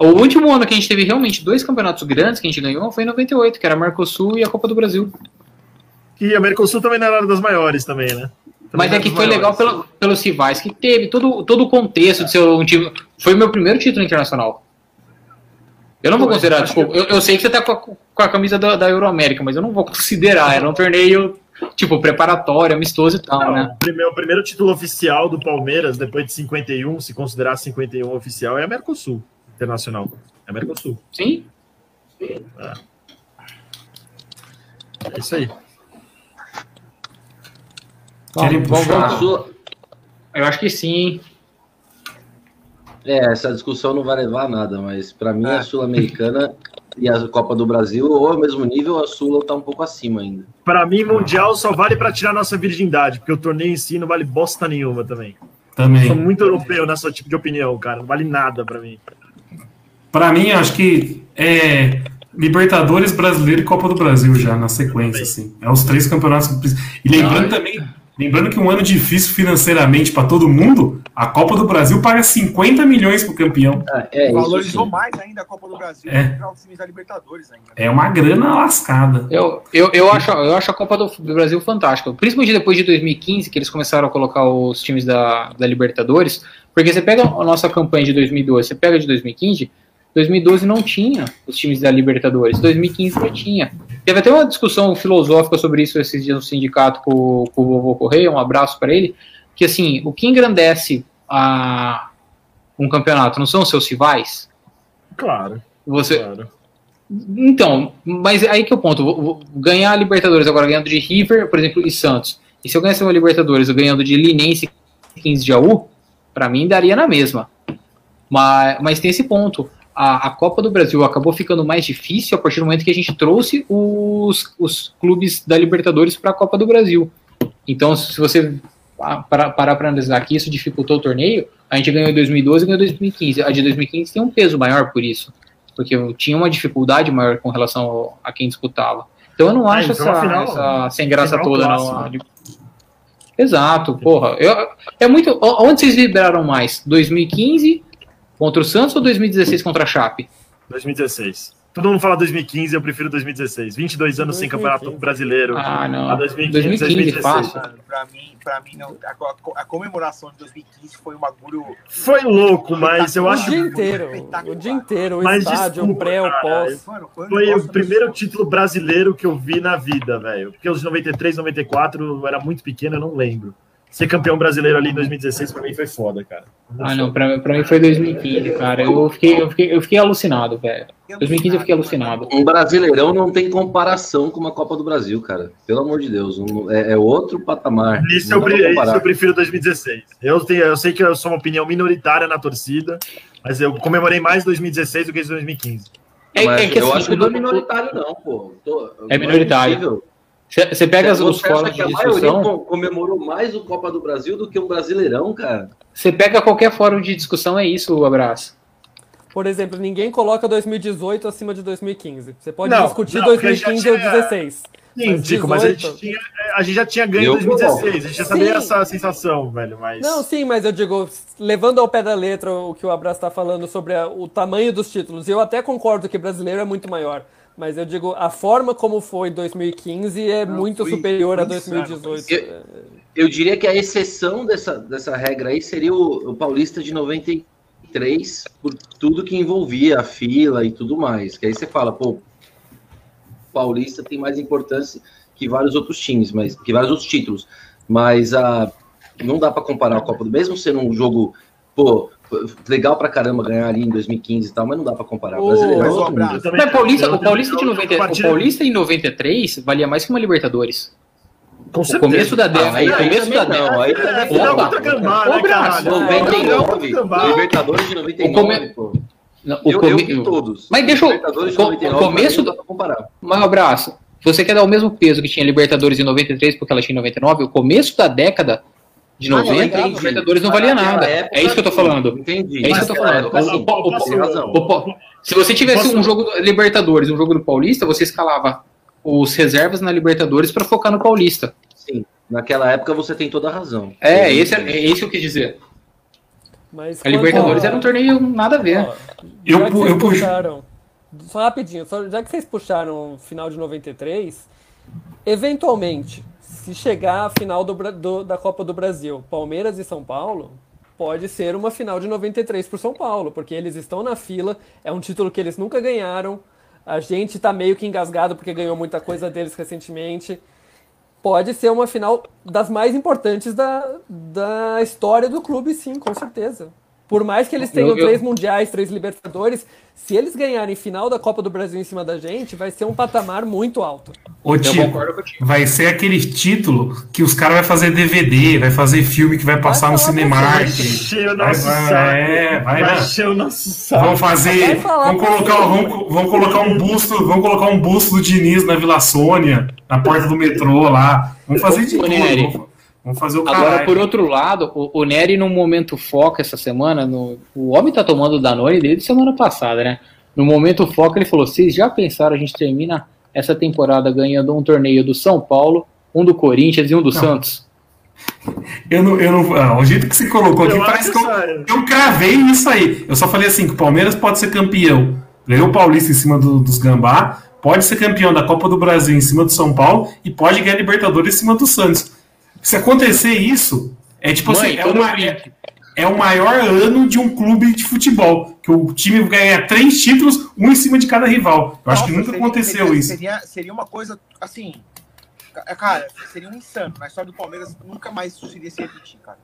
O último ano que a gente teve realmente dois campeonatos grandes que a gente ganhou foi em 98, que era a Mercosul e a Copa do Brasil. E a Mercosul também não era das maiores também, né? Também Mas é que foi legal maiores. pelo, pelos rivais que teve, todo, todo o contexto de ser um time. Foi o meu primeiro título internacional. Eu não vou considerar, desculpa, eu, eu sei que você tá com a, com a camisa da, da Euroamérica, mas eu não vou considerar. Era um torneio, tipo, preparatório, amistoso e tal, Não, né? o primeiro, o primeiro título oficial do Palmeiras, depois de 51, se considerar 51 oficial, é a Mercosul Internacional. É a Mercosul. Sim. É isso aí. Querem Vamos- puxar? Eu acho que sim. É, essa discussão não vai levar a nada, mas para mim É. a Sul-Americana e a Copa do Brasil, ou ao mesmo nível, a Sula tá um pouco acima ainda. Pra mim, Mundial só vale pra tirar nossa virgindade, porque o torneio em si não vale bosta nenhuma também. Sou Também. muito europeu nessa tipo de opinião, cara. Não vale nada pra mim. Pra mim, acho que é Libertadores, Brasileiro e Copa do Brasil já na sequência, assim. É os três campeonatos. que precisam. E lembrando Ah, também, lembrando que um ano difícil financeiramente pra todo mundo, a Copa do Brasil paga 50 milhões pro campeão. É, é isso. Valorizou Sim. mais ainda a Copa do Brasil É. do que os times da Libertadores ainda. É uma grana lascada. Eu, eu, eu, acho, eu acho a Copa do, do Brasil fantástica. Principalmente depois de 2015, que eles começaram a colocar os times da, da Libertadores. Porque você pega a nossa campanha de 2012, você pega de 2015, 2012 não tinha os times da Libertadores, 2015 já tinha. Teve até uma discussão filosófica sobre isso esses dias no sindicato com, com o vovô Correia, um abraço para ele, que assim, o que engrandece a, um campeonato não são os seus rivais? Claro. Você, claro. então, mas aí que é o ponto. Ganhar a Libertadores agora ganhando de River, por exemplo, e Santos. E se eu ganhasse uma Libertadores eu ganhando de Linense e 15 de AU, pra mim daria na mesma. Mas, mas tem esse ponto. A, a Copa do Brasil acabou ficando mais difícil a partir do momento que a gente trouxe os, os clubes da Libertadores para a Copa do Brasil. Então, se você pa- parar para analisar que isso dificultou o torneio, a gente ganhou em 2012 e ganhou em 2015. A de 2015 tem um peso maior por isso porque eu tinha uma dificuldade maior com relação ao- a quem disputava. Então eu não Ah, acho então, essa, essa sem graça toda, clássico, não. né? Exato, porra. Eu, é muito. Onde vocês vibraram mais? 2015 contra o Santos ou 2016 contra a Chape? 2016. Todo mundo fala 2015, eu prefiro 2016. 22 anos sem 2015. campeonato brasileiro. Ah, não. A 2015, 2015, 2016. fácil. Mano, pra mim, pra mim não, a, a- comemoração de 2015 foi um bagulho. Foi louco, mas eu O acho dia que inteiro. O dia inteiro. O Mas estádio, o desculpa, pré, o pós. Mano, foi foi o primeiro título brasileiro que eu vi na vida, velho. Porque os de 93, 94 eu era muito pequeno, eu não lembro. Ser campeão brasileiro ali em 2016 pra mim foi foda, cara. Ah, não, pra, pra mim foi 2015, cara. Eu fiquei, eu fiquei, eu fiquei alucinado, velho. 2015 eu fiquei alucinado. Um brasileirão não tem comparação com uma Copa do Brasil, cara. Pelo amor de Deus. um- é, é outro patamar. Eu, isso comparar. eu prefiro 2016. Eu, tenho, eu sei que eu sou uma opinião minoritária na torcida, mas eu comemorei mais 2016 do que 2015. É, é que eu assim, acho que não é minoritário, não, pô. Tô- É não minoritário. Você pega os fóruns de a maioria discussão. co- comemorou mais o Copa do Brasil do que um brasileirão, cara? Você pega qualquer fórum de discussão, é isso, o abraço. Por exemplo, ninguém coloca 2018 acima de 2015. Você pode Não, discutir não, porque a gente 2015 ou já tinha- 16. Sim, Mas Tico, mas a 18? gente, tinha, a gente já tinha ganho em Eu 2016. A gente já sabia Sim. essa sensação, velho. Mas. Não, sim, mas eu digo, levando ao pé da letra o que o Abraço está falando sobre a- o tamanho dos títulos, eu até concordo que brasileiro é muito maior. Mas eu digo, a forma como foi 2015 é muito foi- superior a foi insano, 2018. foi insano. Eu diria que a exceção dessa, dessa regra aí seria o, o Paulista de 93, por tudo que envolvia a fila e tudo mais. Que aí você fala, pô, o Paulista tem mais importância que vários outros times, mas que vários outros títulos. Mas a, não dá para comparar a Copa do mesmo sendo um jogo, pô, legal pra caramba ganhar ali em 2015 e tal, mas não dá para comparar. O brasileiro é mas o outro Abraço- mundo. também- Mas Paulista, o Paulista de eu- 90, o partida- Paulista em 93 valia mais que uma Libertadores. Com O certeza. começo da década, aí o começo da não, década. aí É, Opa. contra Gambá, Ô, né, Braço, caralho? 99, Gambá. Libertadores de 99, come- pô. Não, o Eu, come- eu todos. Mas deixa eu- o- o 99, começo pra do- não pra. Mas, abraço. Você quer dar o mesmo peso que tinha Libertadores em 93, porque ela tinha em 99? O começo da década de Ah, não, 90, entendi. Libertadores não valia nada. época, É isso que eu tô falando. Entendi. É isso que eu tô falando. época. O- o- o- Se você tivesse Posso- um jogo do Libertadores, um jogo do Paulista, você escalava os reservas na Libertadores para focar no Paulista. Sim. Naquela época você tem toda a razão. É, esse é, é isso que eu quis dizer. Mas A Libertadores a- era um torneio nada a ver. Ó, Eu eu puxo- puxaram, só rapidinho, só- já que vocês puxaram o final de 93, eventualmente, se chegar a final do, do- da Copa do Brasil, Palmeiras e São Paulo, pode ser uma final de 93 para São Paulo, porque eles estão na fila, é um título que eles nunca ganharam, a gente tá meio que engasgado porque ganhou muita coisa deles recentemente. Pode ser uma final das mais importantes da, da história do clube, sim, com certeza. Por mais que eles tenham Eu- eu- três mundiais, três Libertadores, se eles ganharem final da Copa do Brasil em cima da gente, vai ser um patamar muito alto. Ô, contigo. vai ser aquele título que os caras vão fazer DVD, vai fazer filme que vai passar no falar pra Cinemark. Encher o Vai, nosso vai, saco. é, vai, Vai vai. encher o nosso saco. Vão fazer. Vai Vão colocar, vão, vão colocar um busto. Vão colocar um busto do Diniz na Vila Sônia, na porta do metrô lá. Vão fazer de tudo. Vão fazer o Agora, caralho. por outro lado, o, o Nery, num momento foca essa semana, no- o homem tá tomando o Danone desde semana passada, né? No momento foca, ele falou: vocês já pensaram, a gente termina essa temporada ganhando um torneio do São Paulo, um do Corinthians e um do Santos? Eu não, eu não, ah, o jeito que você colocou aqui Eu parece que eu, eu cravei isso aí. Eu só falei assim: que o Palmeiras pode ser campeão. Ganhou o Paulista em cima do- dos Gambá, pode ser campeão da Copa do Brasil em cima do São Paulo e pode ganhar Libertadores em cima do Santos. Se acontecer isso, é tipo Mãe, assim: é, uma- é- é o maior ano de um clube de futebol. Que o time ganha três títulos, um em cima de cada rival. Eu acho que Nossa, nunca seria- aconteceu seria, isso. Seria, seria uma coisa, assim... ca- Cara, seria um insano. Na história do Palmeiras, nunca mais isso iria se repetir, cara.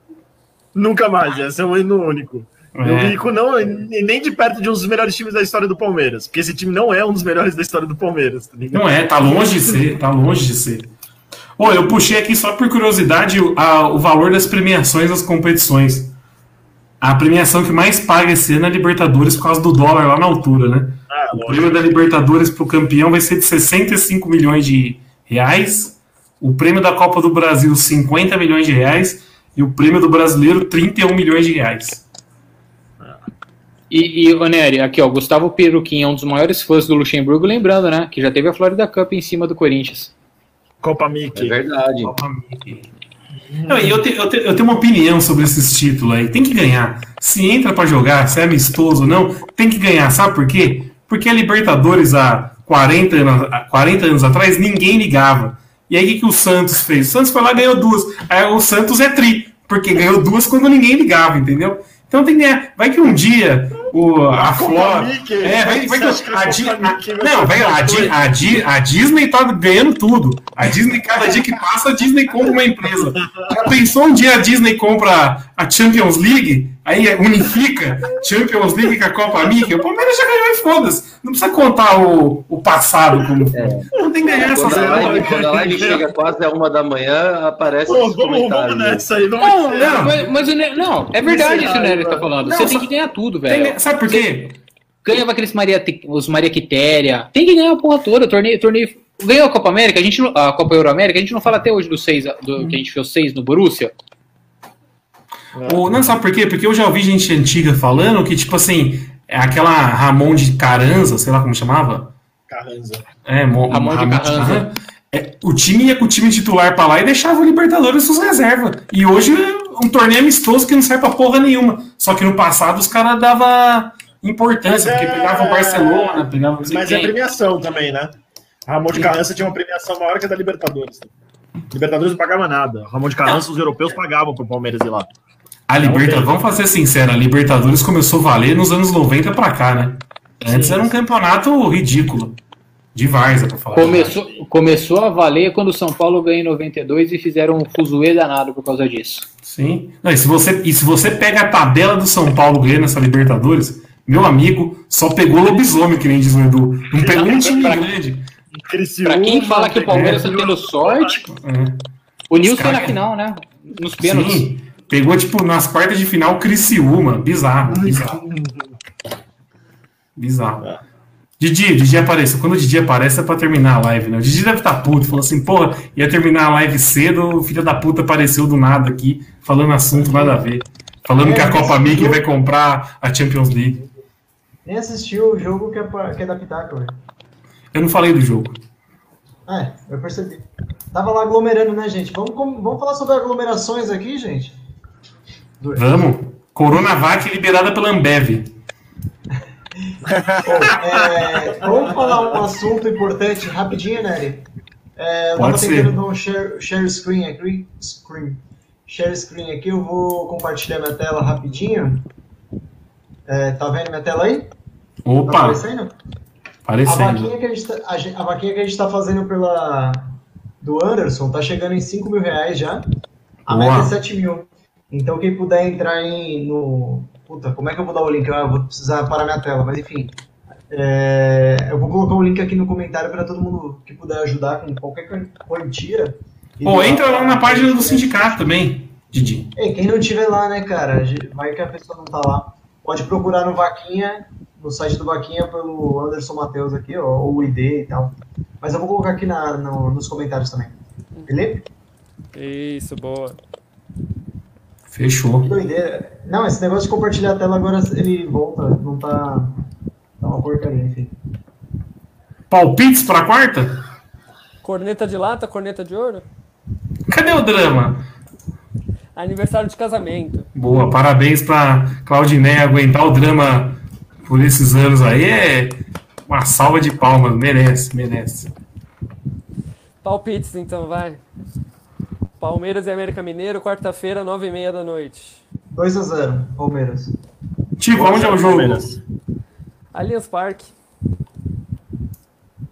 Nunca mais, esse é um hino único. É. rico não, nem de perto de um dos melhores times da história do Palmeiras. Porque esse time não é um dos melhores da história do Palmeiras, tá? Não é, tá longe de ser, tá longe de ser. Ô, eu puxei aqui só por curiosidade o, a- o valor das premiações das competições. A premiação que mais paga esse ano é a Libertadores por causa do dólar lá na altura, né? Ah, O prêmio da Libertadores pro campeão vai ser de 65 milhões de reais. O prêmio da Copa do Brasil, 50 milhões de reais. E o prêmio do brasileiro, 31 milhões de reais. E, e ô Nery, aqui ó, Gustavo Peruquim é um dos maiores fãs do Luxemburgo, lembrando, né? Que já teve a Florida Cup em cima do Corinthians. Copa É Mickey. verdade. Não, e eu, te- eu, te- eu tenho uma opinião sobre esses títulos aí. Tem que ganhar. Se entra pra jogar, se é amistoso ou não, tem que ganhar. Sabe por quê? Porque a Libertadores há 40 anos, há 40 anos atrás ninguém ligava. E aí o que, que o Santos fez? O Santos foi lá e ganhou duas. Aí o Santos é tri, porque ganhou duas quando ninguém ligava, entendeu? Então tem que ganhar. Vai que um dia o, a Flora. Mickey? É, vai, vai que a, Di- a- Não, vai, a, Di- a, Di- a Disney tá ganhando tudo. A Disney, cada dia que passa, a Disney compra uma empresa. Já pensou um dia a Disney compra a Champions League? Aí unifica Champions League com a Copa Mickey? O Palmeiras já ganhou e foda-se. Não precisa contar o, o passado como foi. Não tem que ganhar essa Quando a, zero. live, quando a live chega quase a uma da manhã, aparece Pô, vamos, vamos comentários. né? nessa aí. Vamos Não, nessa. não, mas, mas Ne- não, é verdade isso que o Nery tá Não, falando. não, Você tem que ganhar tudo, Tem velho. que- sabe por quê? Ganhava aqueles Maria, os Maria Quitéria. Tem que ganhar a porra toda. Torneio, torneio. Ganhou a Copa América, a gente não- a Copa Euro América, a gente não fala até hoje do seis, do, que a gente fez seis no Borussia. O, não sabe por quê? Porque eu já ouvi gente antiga falando que, tipo assim, é aquela Ramon de Caranza, sei lá como chamava. Carranza. É, Mo, Ramon de Carranza. É, o time ia com o time titular pra lá e deixava o Libertadores suas reservas. E hoje é um torneio amistoso que não serve pra porra nenhuma. Só que no passado os caras davam importância, Mas porque é- pegavam o Barcelona, pegavam Mas é quem. premiação também, né? Ramon de Carrança tinha uma premiação maior que a da Libertadores. Libertadores não pagava nada. Ramon de Carrança, os europeus pagavam pro Palmeiras ir lá. A Libertadores, vamos fazer sincero, a Libertadores começou a valer nos anos 90 pra cá, né? Antes era um campeonato ridículo. De Varza, pra falar. Começou, começou a valer quando o São Paulo ganhou em 92 e fizeram um fuzuê danado por causa disso. Sim. Não, e, se você, e se você pega a tabela do São Paulo ganhando nessa Libertadores, meu amigo, só pegou lobisomem, que nem diz o Edu. Não pegou um time grande. Pra quem fala que o Palmeiras tá tendo sorte, É. o Nilson na final, né? Nos pênaltis. Sim. Pegou, tipo, nas quartas de final, Criciúma. Bizarro, bizarro. Bizarro. Didi, o Didi apareceu. Quando o Didi aparece é pra terminar a live, né? O Didi deve estar puto. Falou assim, porra, ia terminar a live cedo, o filho da puta apareceu do nada aqui, falando assunto nada a ver. Falando É, que a Copa Mickey vai comprar a Champions League. Nem assistiu o jogo que é, pra- que é da Pitaco, velho. Eu não falei do jogo. Ah, é, eu percebi. Tava lá aglomerando, né, gente? Vamos, com- vamos falar sobre aglomerações aqui, gente? Vamos. Coronavac liberada pela Ambev. Bom, é, vamos falar um assunto importante rapidinho, Nery. É, eu Pode tava ser. tentando dar um share, share screen aqui. Screen. Share screen aqui, eu vou compartilhar minha tela rapidinho. É, tá vendo minha tela aí? Tá Opa, aparecendo? A parecendo. vaquinha, que a, gente tá, a vaquinha que a gente tá fazendo pela do Anderson tá chegando em 5 mil reais já. A Boa. meta é 7 mil. Então quem puder entrar em, no. Puta, como é que eu vou dar o link? Ah, eu vou precisar parar minha tela, mas enfim. É, eu vou colocar o link aqui no comentário para todo mundo que puder ajudar com qualquer quantia. Pô, doar entra lá na página do sindicato também, Didi. Ei, quem não tiver lá, né, cara? Vai que a pessoa não tá lá. Pode procurar no Vaquinha, no site do Vaquinha, pelo Anderson Matheus aqui, ó, ou o ID e tal. Mas eu vou colocar aqui na, no- nos comentários também. Beleza? Isso, boa. Fechou. Que doideira. Não, esse negócio de compartilhar a tela agora ele volta, não tá. Tá uma porcaria, enfim. Palpites pra quarta? Corneta de lata, corneta de ouro? Cadê o drama? Aniversário de casamento. Boa, parabéns pra Claudiné aguentar o drama por esses anos aí. É uma salva de palmas, merece, merece. Palpites, então, vai. Palmeiras e América Mineiro, quarta-feira, nove e meia da noite. 2x0, Palmeiras. Tico, onde é o jogo? Palmeiras. Allianz Parque.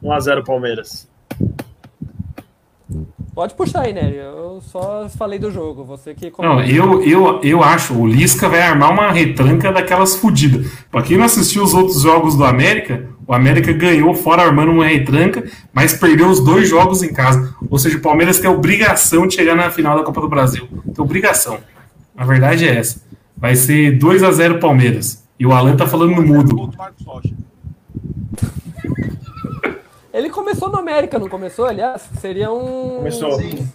1x0 Palmeiras. Pode puxar aí, Nery. Eu só falei do jogo. Você que Não, eu, eu, eu acho, o Lisca vai armar uma retranca daquelas fodidas. Pra quem não assistiu os outros jogos do América, o América ganhou fora armando uma retranca, mas perdeu os dois jogos em casa. Ou seja, o Palmeiras tem a obrigação de chegar na final da Copa do Brasil. Tem obrigação. A verdade é essa. Vai ser 2 a 0 Palmeiras. E o Alan tá falando no mudo. Ele começou no América, não começou? Aliás, seria um. Começou. Seria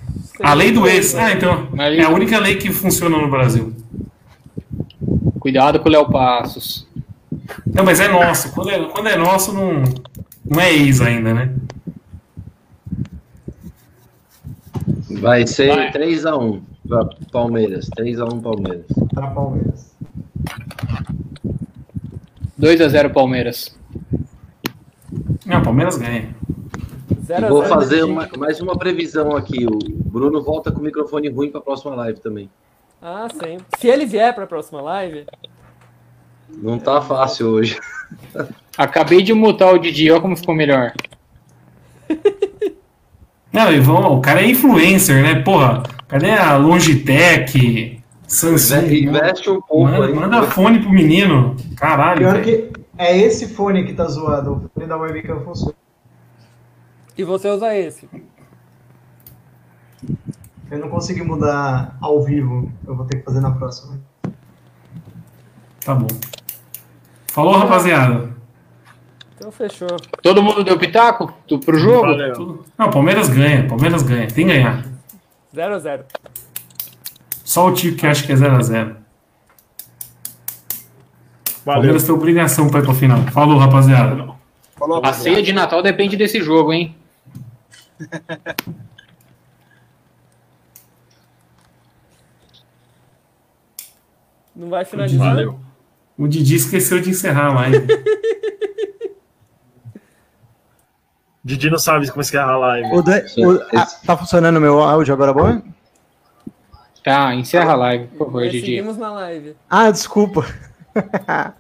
A lei do ex. Ah, então. É a única lei que funciona no Brasil. Cuidado com o Léo Passos. Não, mas é nosso. Quando é, quando é nosso, não, não é ex ainda, né? Vai ser Vai. 3x1 pra Palmeiras. 3x1 Palmeiras. Pra Palmeiras. 2x0 Palmeiras. Não, Palmeiras ganha. Zero a Vou zero, fazer uma- mais uma previsão aqui. O Bruno volta com o microfone ruim pra próxima live também. Ah, sim. Se ele vier pra próxima live, Não tá fácil hoje. Acabei de mutar o Didi, olha como ficou melhor. Não, Ivan, o cara é influencer, né? Porra, cadê a Logitech, Samsung? Investe um pouco Manda, aí. manda fone pro menino. Caralho. Pior que é esse fone que tá zoado. O fone da webcam funciona. e você usa esse. Eu não consegui mudar ao vivo. Eu vou ter que fazer na próxima. Tá bom. Falou, rapaziada. Então fechou. Todo mundo deu pitaco pro jogo? Valeu. Não, Palmeiras ganha. Palmeiras ganha. Tem que ganhar. 0 a 0 Só o Tico que acha que é 0x0. Valeu. Palmeiras tem obrigação pra ir pra final. Falou, rapaziada. Falou, A ceia de Natal depende desse jogo, hein? Não vai finalizar? Valeu. O Didi esqueceu de encerrar a live. Didi não sabe como encerrar a live. O Dan- o- ah, tá funcionando o meu áudio agora bom? Tá, encerra a live, por favor, Nós Didi. seguimos na live. Ah, desculpa.